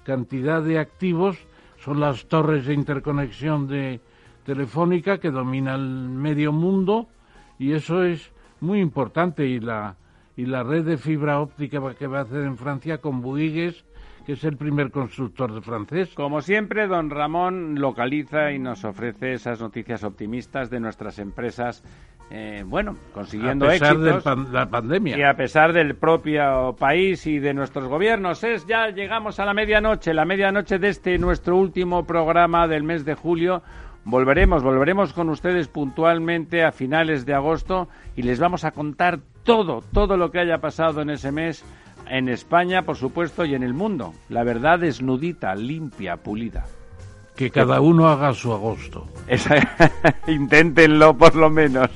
cantidad de activos, son las torres de interconexión de telefónica que domina el medio mundo y eso es muy importante y la y la red de fibra óptica que va a hacer en Francia con Bouygues que es el primer constructor de francés. Como siempre, don Ramón localiza y nos ofrece esas noticias optimistas de nuestras empresas eh, bueno, consiguiendo a pesar de la pandemia. Y a pesar del propio país y de nuestros gobiernos. Es ya llegamos a la medianoche, la medianoche de este nuestro último programa del mes de julio. Volveremos, volveremos con ustedes puntualmente a finales de agosto y les vamos a contar todo, todo lo que haya pasado en ese mes en España, por supuesto, y en el mundo. La verdad desnudita, limpia, pulida. Que cada uno haga su agosto. Inténtenlo por lo menos.